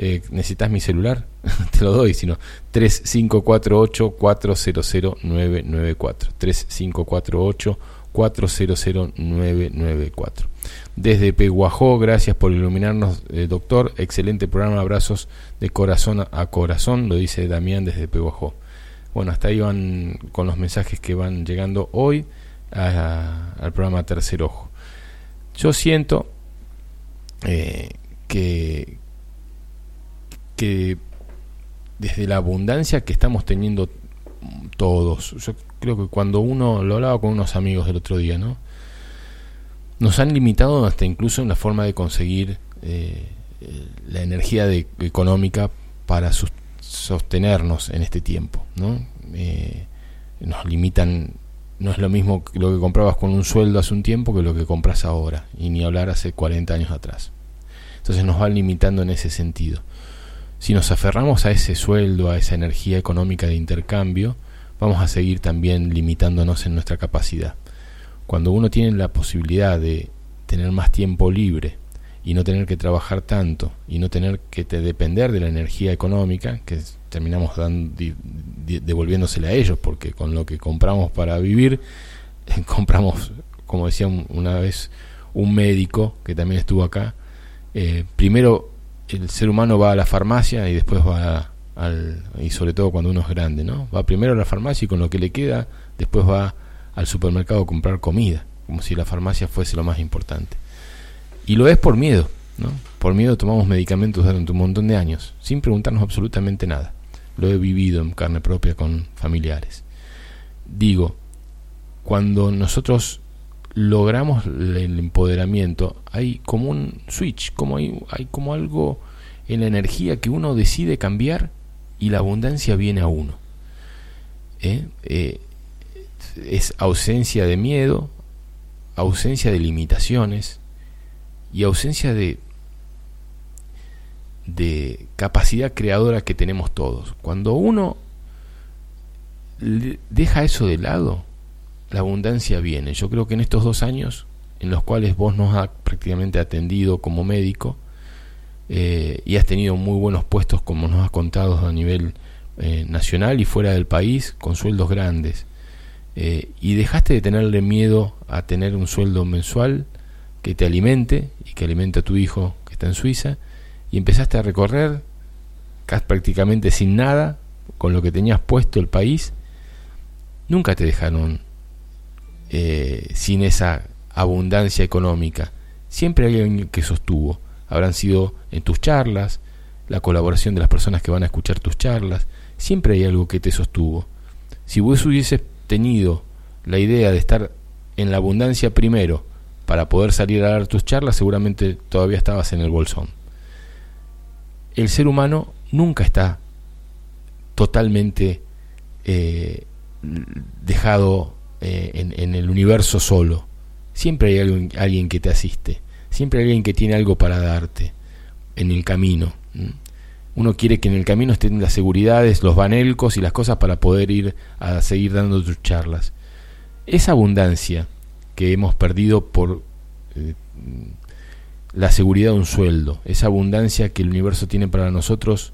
Eh, ¿Necesitas mi celular? te lo doy, sino 3548 400994 3548 400994. Desde Peguajó, gracias por iluminarnos, eh, doctor. Excelente programa, abrazos de corazón a corazón, lo dice Damián desde Peguajó. Bueno, hasta ahí van con los mensajes que van llegando hoy al programa Tercer Ojo. Yo siento eh, que, que desde la abundancia que estamos teniendo todos, yo creo que cuando uno lo hablaba con unos amigos el otro día, ¿no? Nos han limitado hasta incluso en la forma de conseguir eh, la energía de, económica para sostenernos en este tiempo, ¿no? Eh, nos limitan, no es lo mismo lo que comprabas con un sueldo hace un tiempo que lo que compras ahora, y ni hablar hace 40 años atrás. Entonces nos van limitando en ese sentido. Si nos aferramos a ese sueldo, a esa energía económica de intercambio, vamos a seguir también limitándonos en nuestra capacidad. Cuando uno tiene la posibilidad de tener más tiempo libre y no tener que trabajar tanto y no tener que depender de la energía económica, que terminamos dando, devolviéndosela a ellos, porque con lo que compramos para vivir, compramos, como decía una vez un médico que también estuvo acá, eh, primero el ser humano va a la farmacia y después va a y sobre todo cuando uno es grande, ¿no? Va primero a la farmacia y con lo que le queda, después va al supermercado a comprar comida, como si la farmacia fuese lo más importante. Y lo es por miedo, ¿no? Por miedo tomamos medicamentos durante un montón de años, sin preguntarnos absolutamente nada. Lo he vivido en carne propia con familiares. Digo, cuando nosotros logramos el empoderamiento, hay como un switch, como hay, hay como algo en la energía que uno decide cambiar y la abundancia viene a uno. ¿Eh? Eh, es ausencia de miedo, ausencia de limitaciones y ausencia de, de capacidad creadora que tenemos todos. Cuando uno deja eso de lado, la abundancia viene. Yo creo que en estos dos años en los cuales vos nos has prácticamente atendido como médico, eh, y has tenido muy buenos puestos, como nos has contado, a nivel eh, nacional y fuera del país, con sueldos grandes. Eh, y dejaste de tenerle miedo a tener un sueldo mensual que te alimente y que alimente a tu hijo que está en Suiza, y empezaste a recorrer prácticamente sin nada, con lo que tenías puesto el país, nunca te dejaron sin esa abundancia económica. Siempre hay alguien que sostuvo habrán sido en tus charlas, la colaboración de las personas que van a escuchar tus charlas, siempre hay algo que te sostuvo. Si vos hubieses tenido la idea de estar en la abundancia primero para poder salir a dar tus charlas, seguramente todavía estabas en el bolsón. El ser humano nunca está totalmente eh, dejado eh, en, el universo solo. Siempre hay alguien, alguien que te asiste. Siempre hay alguien que tiene algo para darte en el camino. Uno quiere que en el camino estén las seguridades, los banelcos y las cosas para poder ir a seguir dando tus charlas. Esa abundancia que hemos perdido por eh, la seguridad de un sueldo, esa abundancia que el universo tiene para nosotros,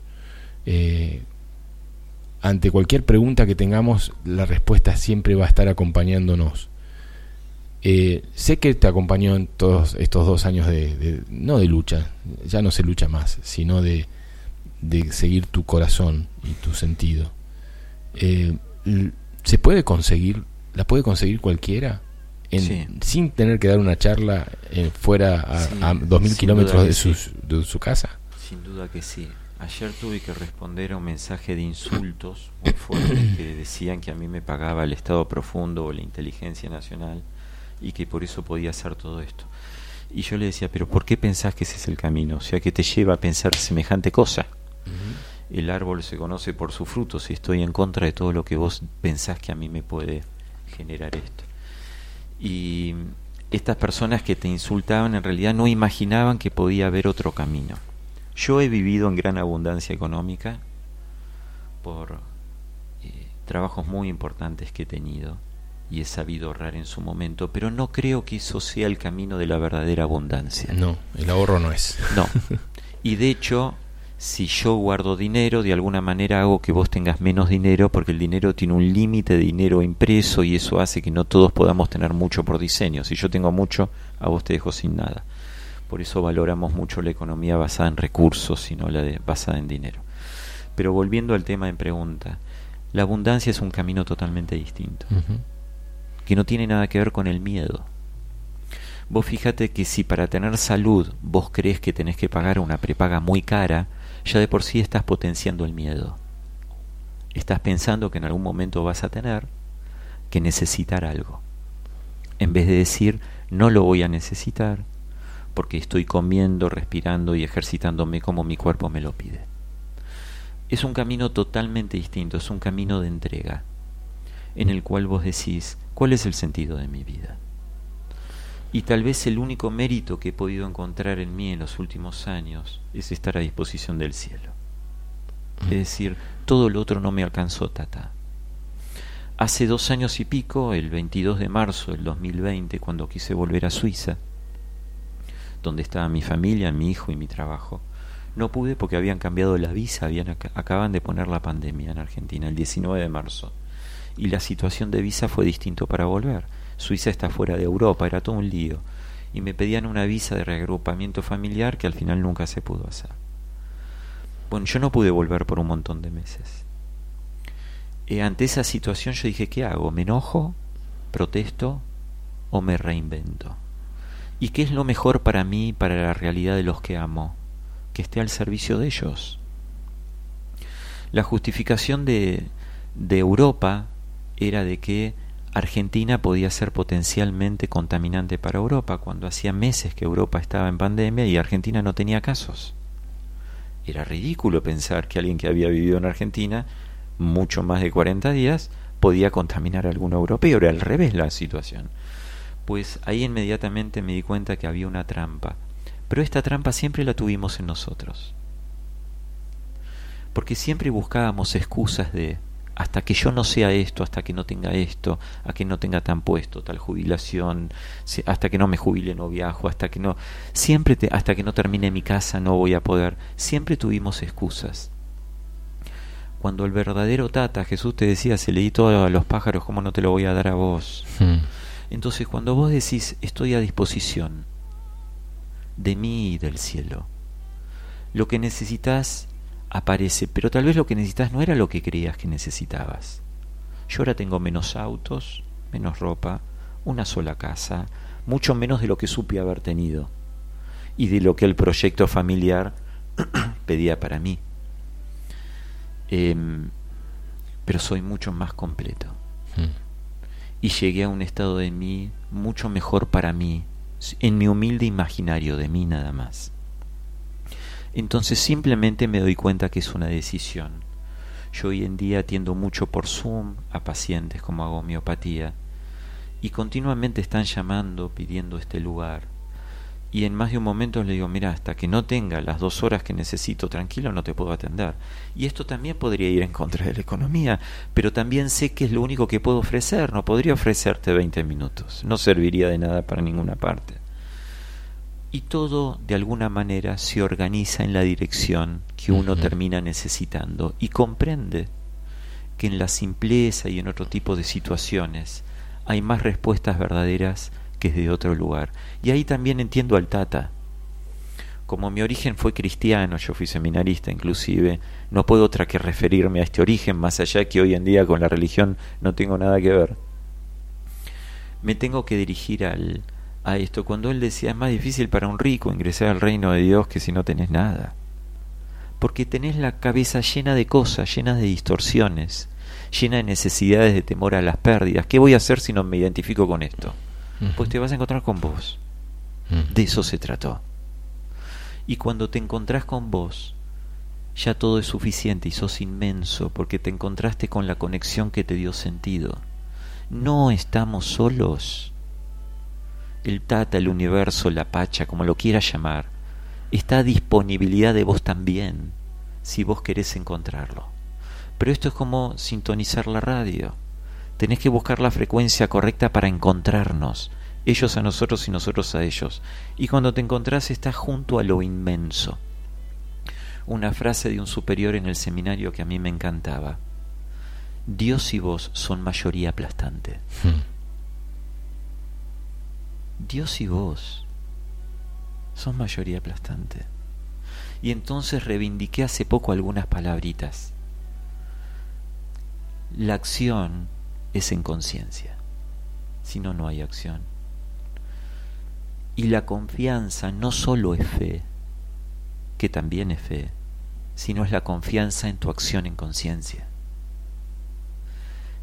eh, ante cualquier pregunta que tengamos, la respuesta siempre va a estar acompañándonos. Eh, sé que te acompañó en todos estos dos años de, no de lucha, ya no se lucha más, sino de, de seguir tu corazón y tu sentido. Eh, ¿Se puede conseguir? ¿La puede conseguir cualquiera? Sin tener que dar una charla eh, fuera a, dos mil kilómetros de, de su casa. Sin duda que sí. Ayer tuve que responder a un mensaje de insultos muy fuertes que decían que a mí me pagaba el Estado profundo o la inteligencia nacional y que por eso podía hacer todo esto. Y yo le decía, pero ¿por qué pensás que ese es el camino? O sea, que te lleva a pensar semejante cosa. El árbol se conoce por sus frutos y estoy en contra de todo lo que vos pensás que a mí me puede generar esto. Y estas personas que te insultaban en realidad no imaginaban que podía haber otro camino. Yo he vivido en gran abundancia económica por eh, trabajos muy importantes que he tenido y he sabido ahorrar en su momento, pero no creo que eso sea el camino de la verdadera abundancia. No, el ahorro no es. No. Y de hecho, si yo guardo dinero, de alguna manera hago que vos tengas menos dinero, porque el dinero tiene un límite de dinero impreso y eso hace que no todos podamos tener mucho por diseño. Si yo tengo mucho, a vos te dejo sin nada. Por eso valoramos mucho la economía basada en recursos y no la de, basada en dinero. Pero volviendo al tema en pregunta, la abundancia es un camino totalmente distinto, que no tiene nada que ver con el miedo. Vos fíjate que si para tener salud vos crees que tenés que pagar una prepaga muy cara, ya de por sí estás potenciando el miedo. Estás pensando que en algún momento vas a tener que necesitar algo. En vez de decir, no lo voy a necesitar, porque estoy comiendo, respirando y ejercitándome como mi cuerpo me lo pide. Es un camino totalmente distinto, es un camino de entrega, en el cual vos decís, ¿cuál es el sentido de mi vida? Y tal vez el único mérito que he podido encontrar en mí en los últimos años es estar a disposición del cielo. Es decir, todo lo otro no me alcanzó, tata. Hace dos años y pico, el 22 de marzo del 2020, cuando quise volver a Suiza, donde estaba mi familia, mi hijo y mi trabajo. No pude porque habían cambiado la visa, habían acaban de poner la pandemia en Argentina el 19 de marzo. Y la situación de visa fue distinto para volver. Suiza está fuera de Europa, era todo un lío. Y me pedían una visa de reagrupamiento familiar que al final nunca se pudo hacer. Bueno, yo no pude volver por un montón de meses. Eh, ante esa situación yo dije, ¿qué hago? ¿Me enojo? ¿Protesto? ¿O me reinvento? ¿Y qué es lo mejor para mí, para la realidad de los que amo? Que esté al servicio de ellos. La justificación de, de Europa era de que Argentina podía ser potencialmente contaminante para Europa, cuando hacía meses que Europa estaba en pandemia y Argentina no tenía casos. Era ridículo pensar que alguien que había vivido en Argentina mucho más de 40 días podía contaminar a algún europeo. Era al revés la situación pues ahí inmediatamente me di cuenta que había una trampa. Pero esta trampa siempre la tuvimos en nosotros. Porque siempre buscábamos excusas de hasta que yo no sea esto, hasta que no tenga esto, a que no tenga tan puesto tal jubilación, hasta que no me jubile no viajo, hasta que no siempre hasta que no termine mi casa no voy a poder. Siempre tuvimos excusas. Cuando el verdadero Tata Jesús te decía, se leí todo a los pájaros, ¿cómo no te lo voy a dar a vos? Hmm. Entonces cuando vos decís estoy a disposición de mí y del cielo, lo que necesitas aparece, pero tal vez lo que necesitas no era lo que creías que necesitabas. Yo ahora tengo menos autos, menos ropa, una sola casa, mucho menos de lo que supe haber tenido y de lo que el proyecto familiar pedía para mí. Em, pero soy mucho más completo. Y llegué a un estado de mí mucho mejor para mí, en mi humilde imaginario de mí nada más. Entonces simplemente me doy cuenta que es una decisión. Yo hoy en día atiendo mucho por Zoom a pacientes como hago homeopatía y continuamente están llamando pidiendo este lugar y en más de un momento le digo, mira, hasta que no tenga las dos horas que necesito tranquilo no te puedo atender. Y esto también podría ir en contra de la economía, pero también sé que es lo único que puedo ofrecer, no podría ofrecerte 20 minutos, no serviría de nada para ninguna parte. Y todo de alguna manera se organiza en la dirección que uno termina necesitando y comprende que en la simpleza y en otro tipo de situaciones hay más respuestas verdaderas que de otro lugar. Y ahí también entiendo al Tata. Como mi origen fue cristiano, yo fui seminarista inclusive, no puedo otra que referirme a este origen, más allá que hoy en día con la religión no tengo nada que ver. Me tengo que dirigir al, a esto cuando él decía es más difícil para un rico ingresar al reino de Dios que si no tenés nada. Porque tenés la cabeza llena de cosas, llena de distorsiones, llena de necesidades de temor a las pérdidas. ¿Qué voy a hacer si no me identifico con esto? Pues te vas a encontrar con vos. De eso se trató. Y cuando te encontrás con vos, ya todo es suficiente y sos inmenso porque te encontraste con la conexión que te dio sentido. No estamos solos el Tata, el universo, la Pacha, como lo quieras llamar, está a disponibilidad de vos también, si vos querés encontrarlo. Pero esto es como sintonizar la radio. Tenés que buscar la frecuencia correcta para encontrarnos, ellos a nosotros y nosotros a ellos. Y cuando te encontrás estás junto a lo inmenso. Una frase de un superior en el seminario que a mí me encantaba. Dios y vos son mayoría aplastante. Hmm. Dios y vos son mayoría aplastante. Y entonces reivindiqué hace poco algunas palabritas. La acción es en conciencia, si no, no hay acción. Y la confianza no solo es fe, que también es fe, sino es la confianza en tu acción en conciencia.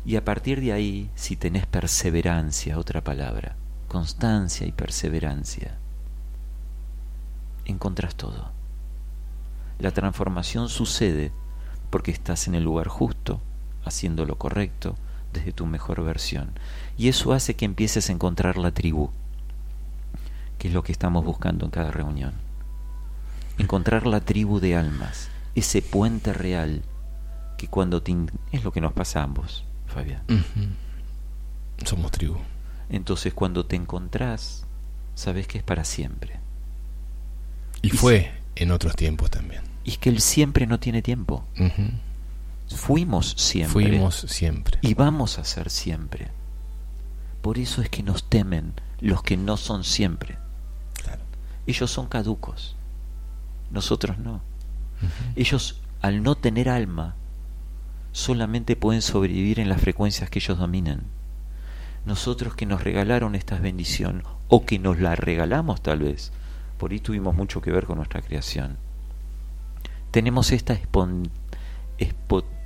Y a partir de ahí, si tenés perseverancia, otra palabra, constancia y perseverancia, encontras todo. La transformación sucede porque estás en el lugar justo, haciendo lo correcto, desde tu mejor versión. Y eso hace que empieces a encontrar la tribu, que es lo que estamos buscando en cada reunión. Encontrar la tribu de almas, ese puente real que cuando te... es lo que nos pasa a ambos, Fabián. Somos tribu. Entonces cuando te encontrás, sabes que es para siempre. Y, fue en otros tiempos también. Y es que el siempre no tiene tiempo. Fuimos siempre. Fuimos siempre. Y vamos a ser siempre. Por eso es que nos temen los que no son siempre. Ellos son caducos. Nosotros no. Ellos, al no tener alma, solamente pueden sobrevivir en las frecuencias que ellos dominan nosotros que nos regalaron esta bendición o que nos la regalamos tal vez, por ahí tuvimos mucho que ver con nuestra creación. Tenemos esta espontaneidad.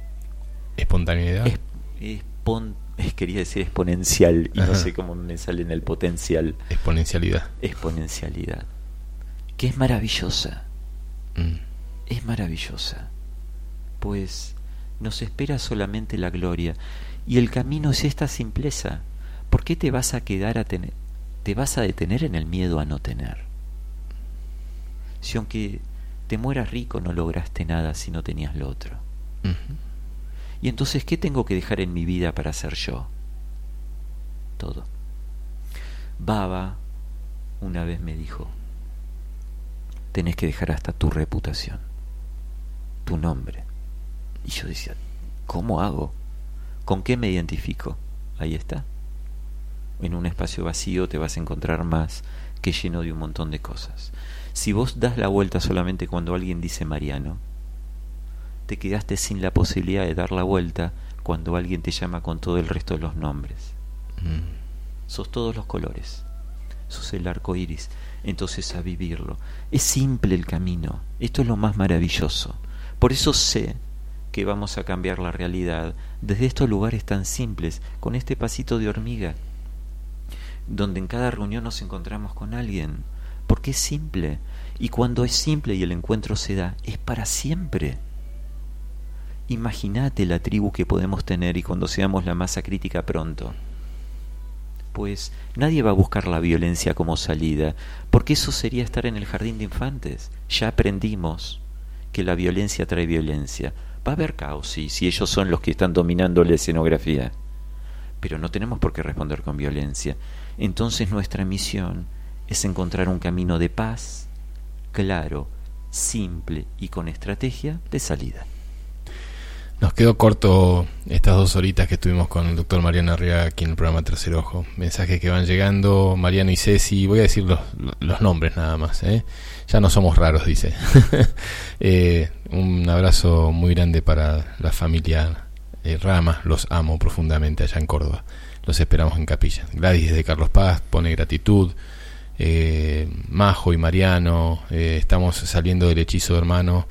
Quería decir exponencial y no sé cómo me sale en el potencial. Exponencialidad. Exponencialidad. Que es maravillosa. Mm. Es maravillosa. Pues nos espera solamente la gloria. Y el camino es esta simpleza. ¿por qué te vas a quedar a tener, te vas a detener en el miedo a no tener? Si aunque te mueras rico no lograste nada si no tenías lo otro. Y entonces, ¿qué tengo que dejar en mi vida para ser yo? Todo. Baba una vez me dijo, tenés que dejar hasta tu reputación, tu nombre. Y yo decía, ¿cómo hago? ¿Con qué me identifico? Ahí está en un espacio vacío te vas a encontrar más que lleno de un montón de cosas. Si vos das la vuelta solamente cuando alguien dice Mariano, te quedaste sin la posibilidad de dar la vuelta cuando alguien te llama con todo el resto de los nombres. Mm. Sos todos los colores, sos el arco iris, entonces a vivirlo. Es simple el camino, esto es lo más maravilloso. Por eso sé que vamos a cambiar la realidad desde estos lugares tan simples, con este pasito de hormiga donde en cada reunión nos encontramos con alguien, porque es simple, y cuando es simple y el encuentro se da, es para siempre. Imagínate la tribu que podemos tener y cuando seamos la masa crítica pronto. Pues nadie va a buscar la violencia como salida, porque eso sería estar en el jardín de infantes. Ya aprendimos que la violencia trae violencia. Va a haber caos, sí, si ellos son los que están dominando la escenografía. Pero no tenemos por qué responder con violencia entonces nuestra misión es encontrar un camino de paz, claro, simple y con estrategia de salida. Nos quedó corto estas dos horitas que estuvimos con el doctor Mariano Arriaga aquí en el programa Tercer Ojo. Mensajes que van llegando, Mariano y Ceci, voy a decir los, los nombres nada más, ¿eh? ya no somos raros, dice. Eh, un abrazo muy grande para la familia eh, Rama, los amo profundamente allá en Córdoba. Los esperamos en capilla. Gladys de Carlos Paz pone gratitud. Majo y Mariano, estamos saliendo del hechizo hermano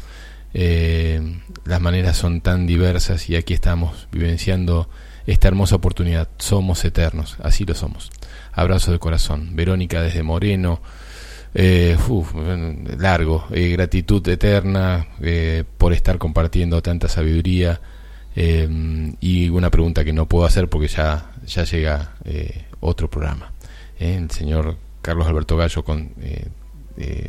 eh, las maneras son tan diversas y aquí estamos vivenciando esta hermosa oportunidad. Somos eternos, así lo somos. Abrazo de corazón. Verónica desde Moreno. Eh, largo, eh, gratitud eterna eh, por estar compartiendo tanta sabiduría y una pregunta que no puedo hacer porque ya, ya llega otro programa. el señor Carlos Alberto Gallo con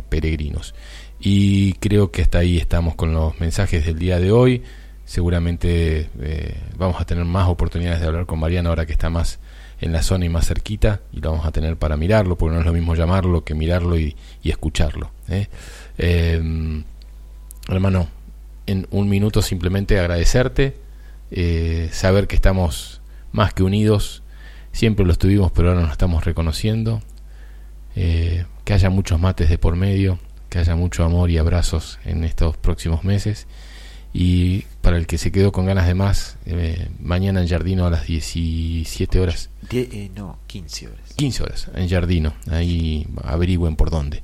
Peregrinos. Y creo que hasta ahí estamos con los mensajes del día de hoy. Seguramente eh, vamos a tener más oportunidades de hablar con Mariano ahora que está más en la zona y más cerquita y lo vamos a tener para mirarlo, porque no es lo mismo llamarlo que mirarlo y, escucharlo. ¿eh? Em, hermano, en un minuto simplemente agradecerte, eh, saber que estamos más que unidos, siempre lo estuvimos, pero ahora nos estamos reconociendo, que haya muchos mates de por medio, que haya mucho amor y abrazos en estos próximos meses. Y para el que se quedó con ganas de más, eh, mañana en Jardino a las 17 horas. Eh, no, 15 horas. 15 horas en Jardino, ahí averigüen por dónde.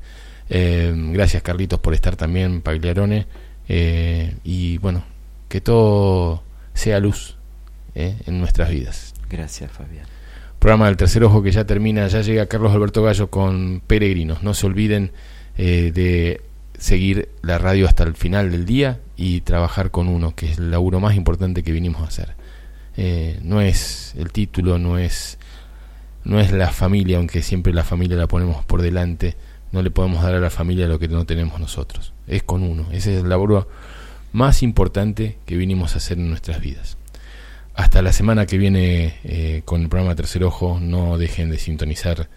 Eh, gracias Carlitos por estar también, Pagliarone. y bueno, que todo sea luz en nuestras vidas. Gracias Fabián. Programa del tercer ojo que ya termina, ya llega Carlos Alberto Gallo con Peregrinos. No se olviden eh, de seguir la radio hasta el final del día y trabajar con uno, que es el laburo más importante que vinimos a hacer. Eh, no es el título, no es, no es la familia, aunque siempre la familia la ponemos por delante, no le podemos dar a la familia lo que no tenemos nosotros. Es con uno, ese es el laburo más importante que vinimos a hacer en nuestras vidas. Hasta la semana que viene eh, con el programa Tercer Ojo, no dejen de sintonizar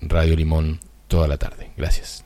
Radio Limón toda la tarde. Gracias.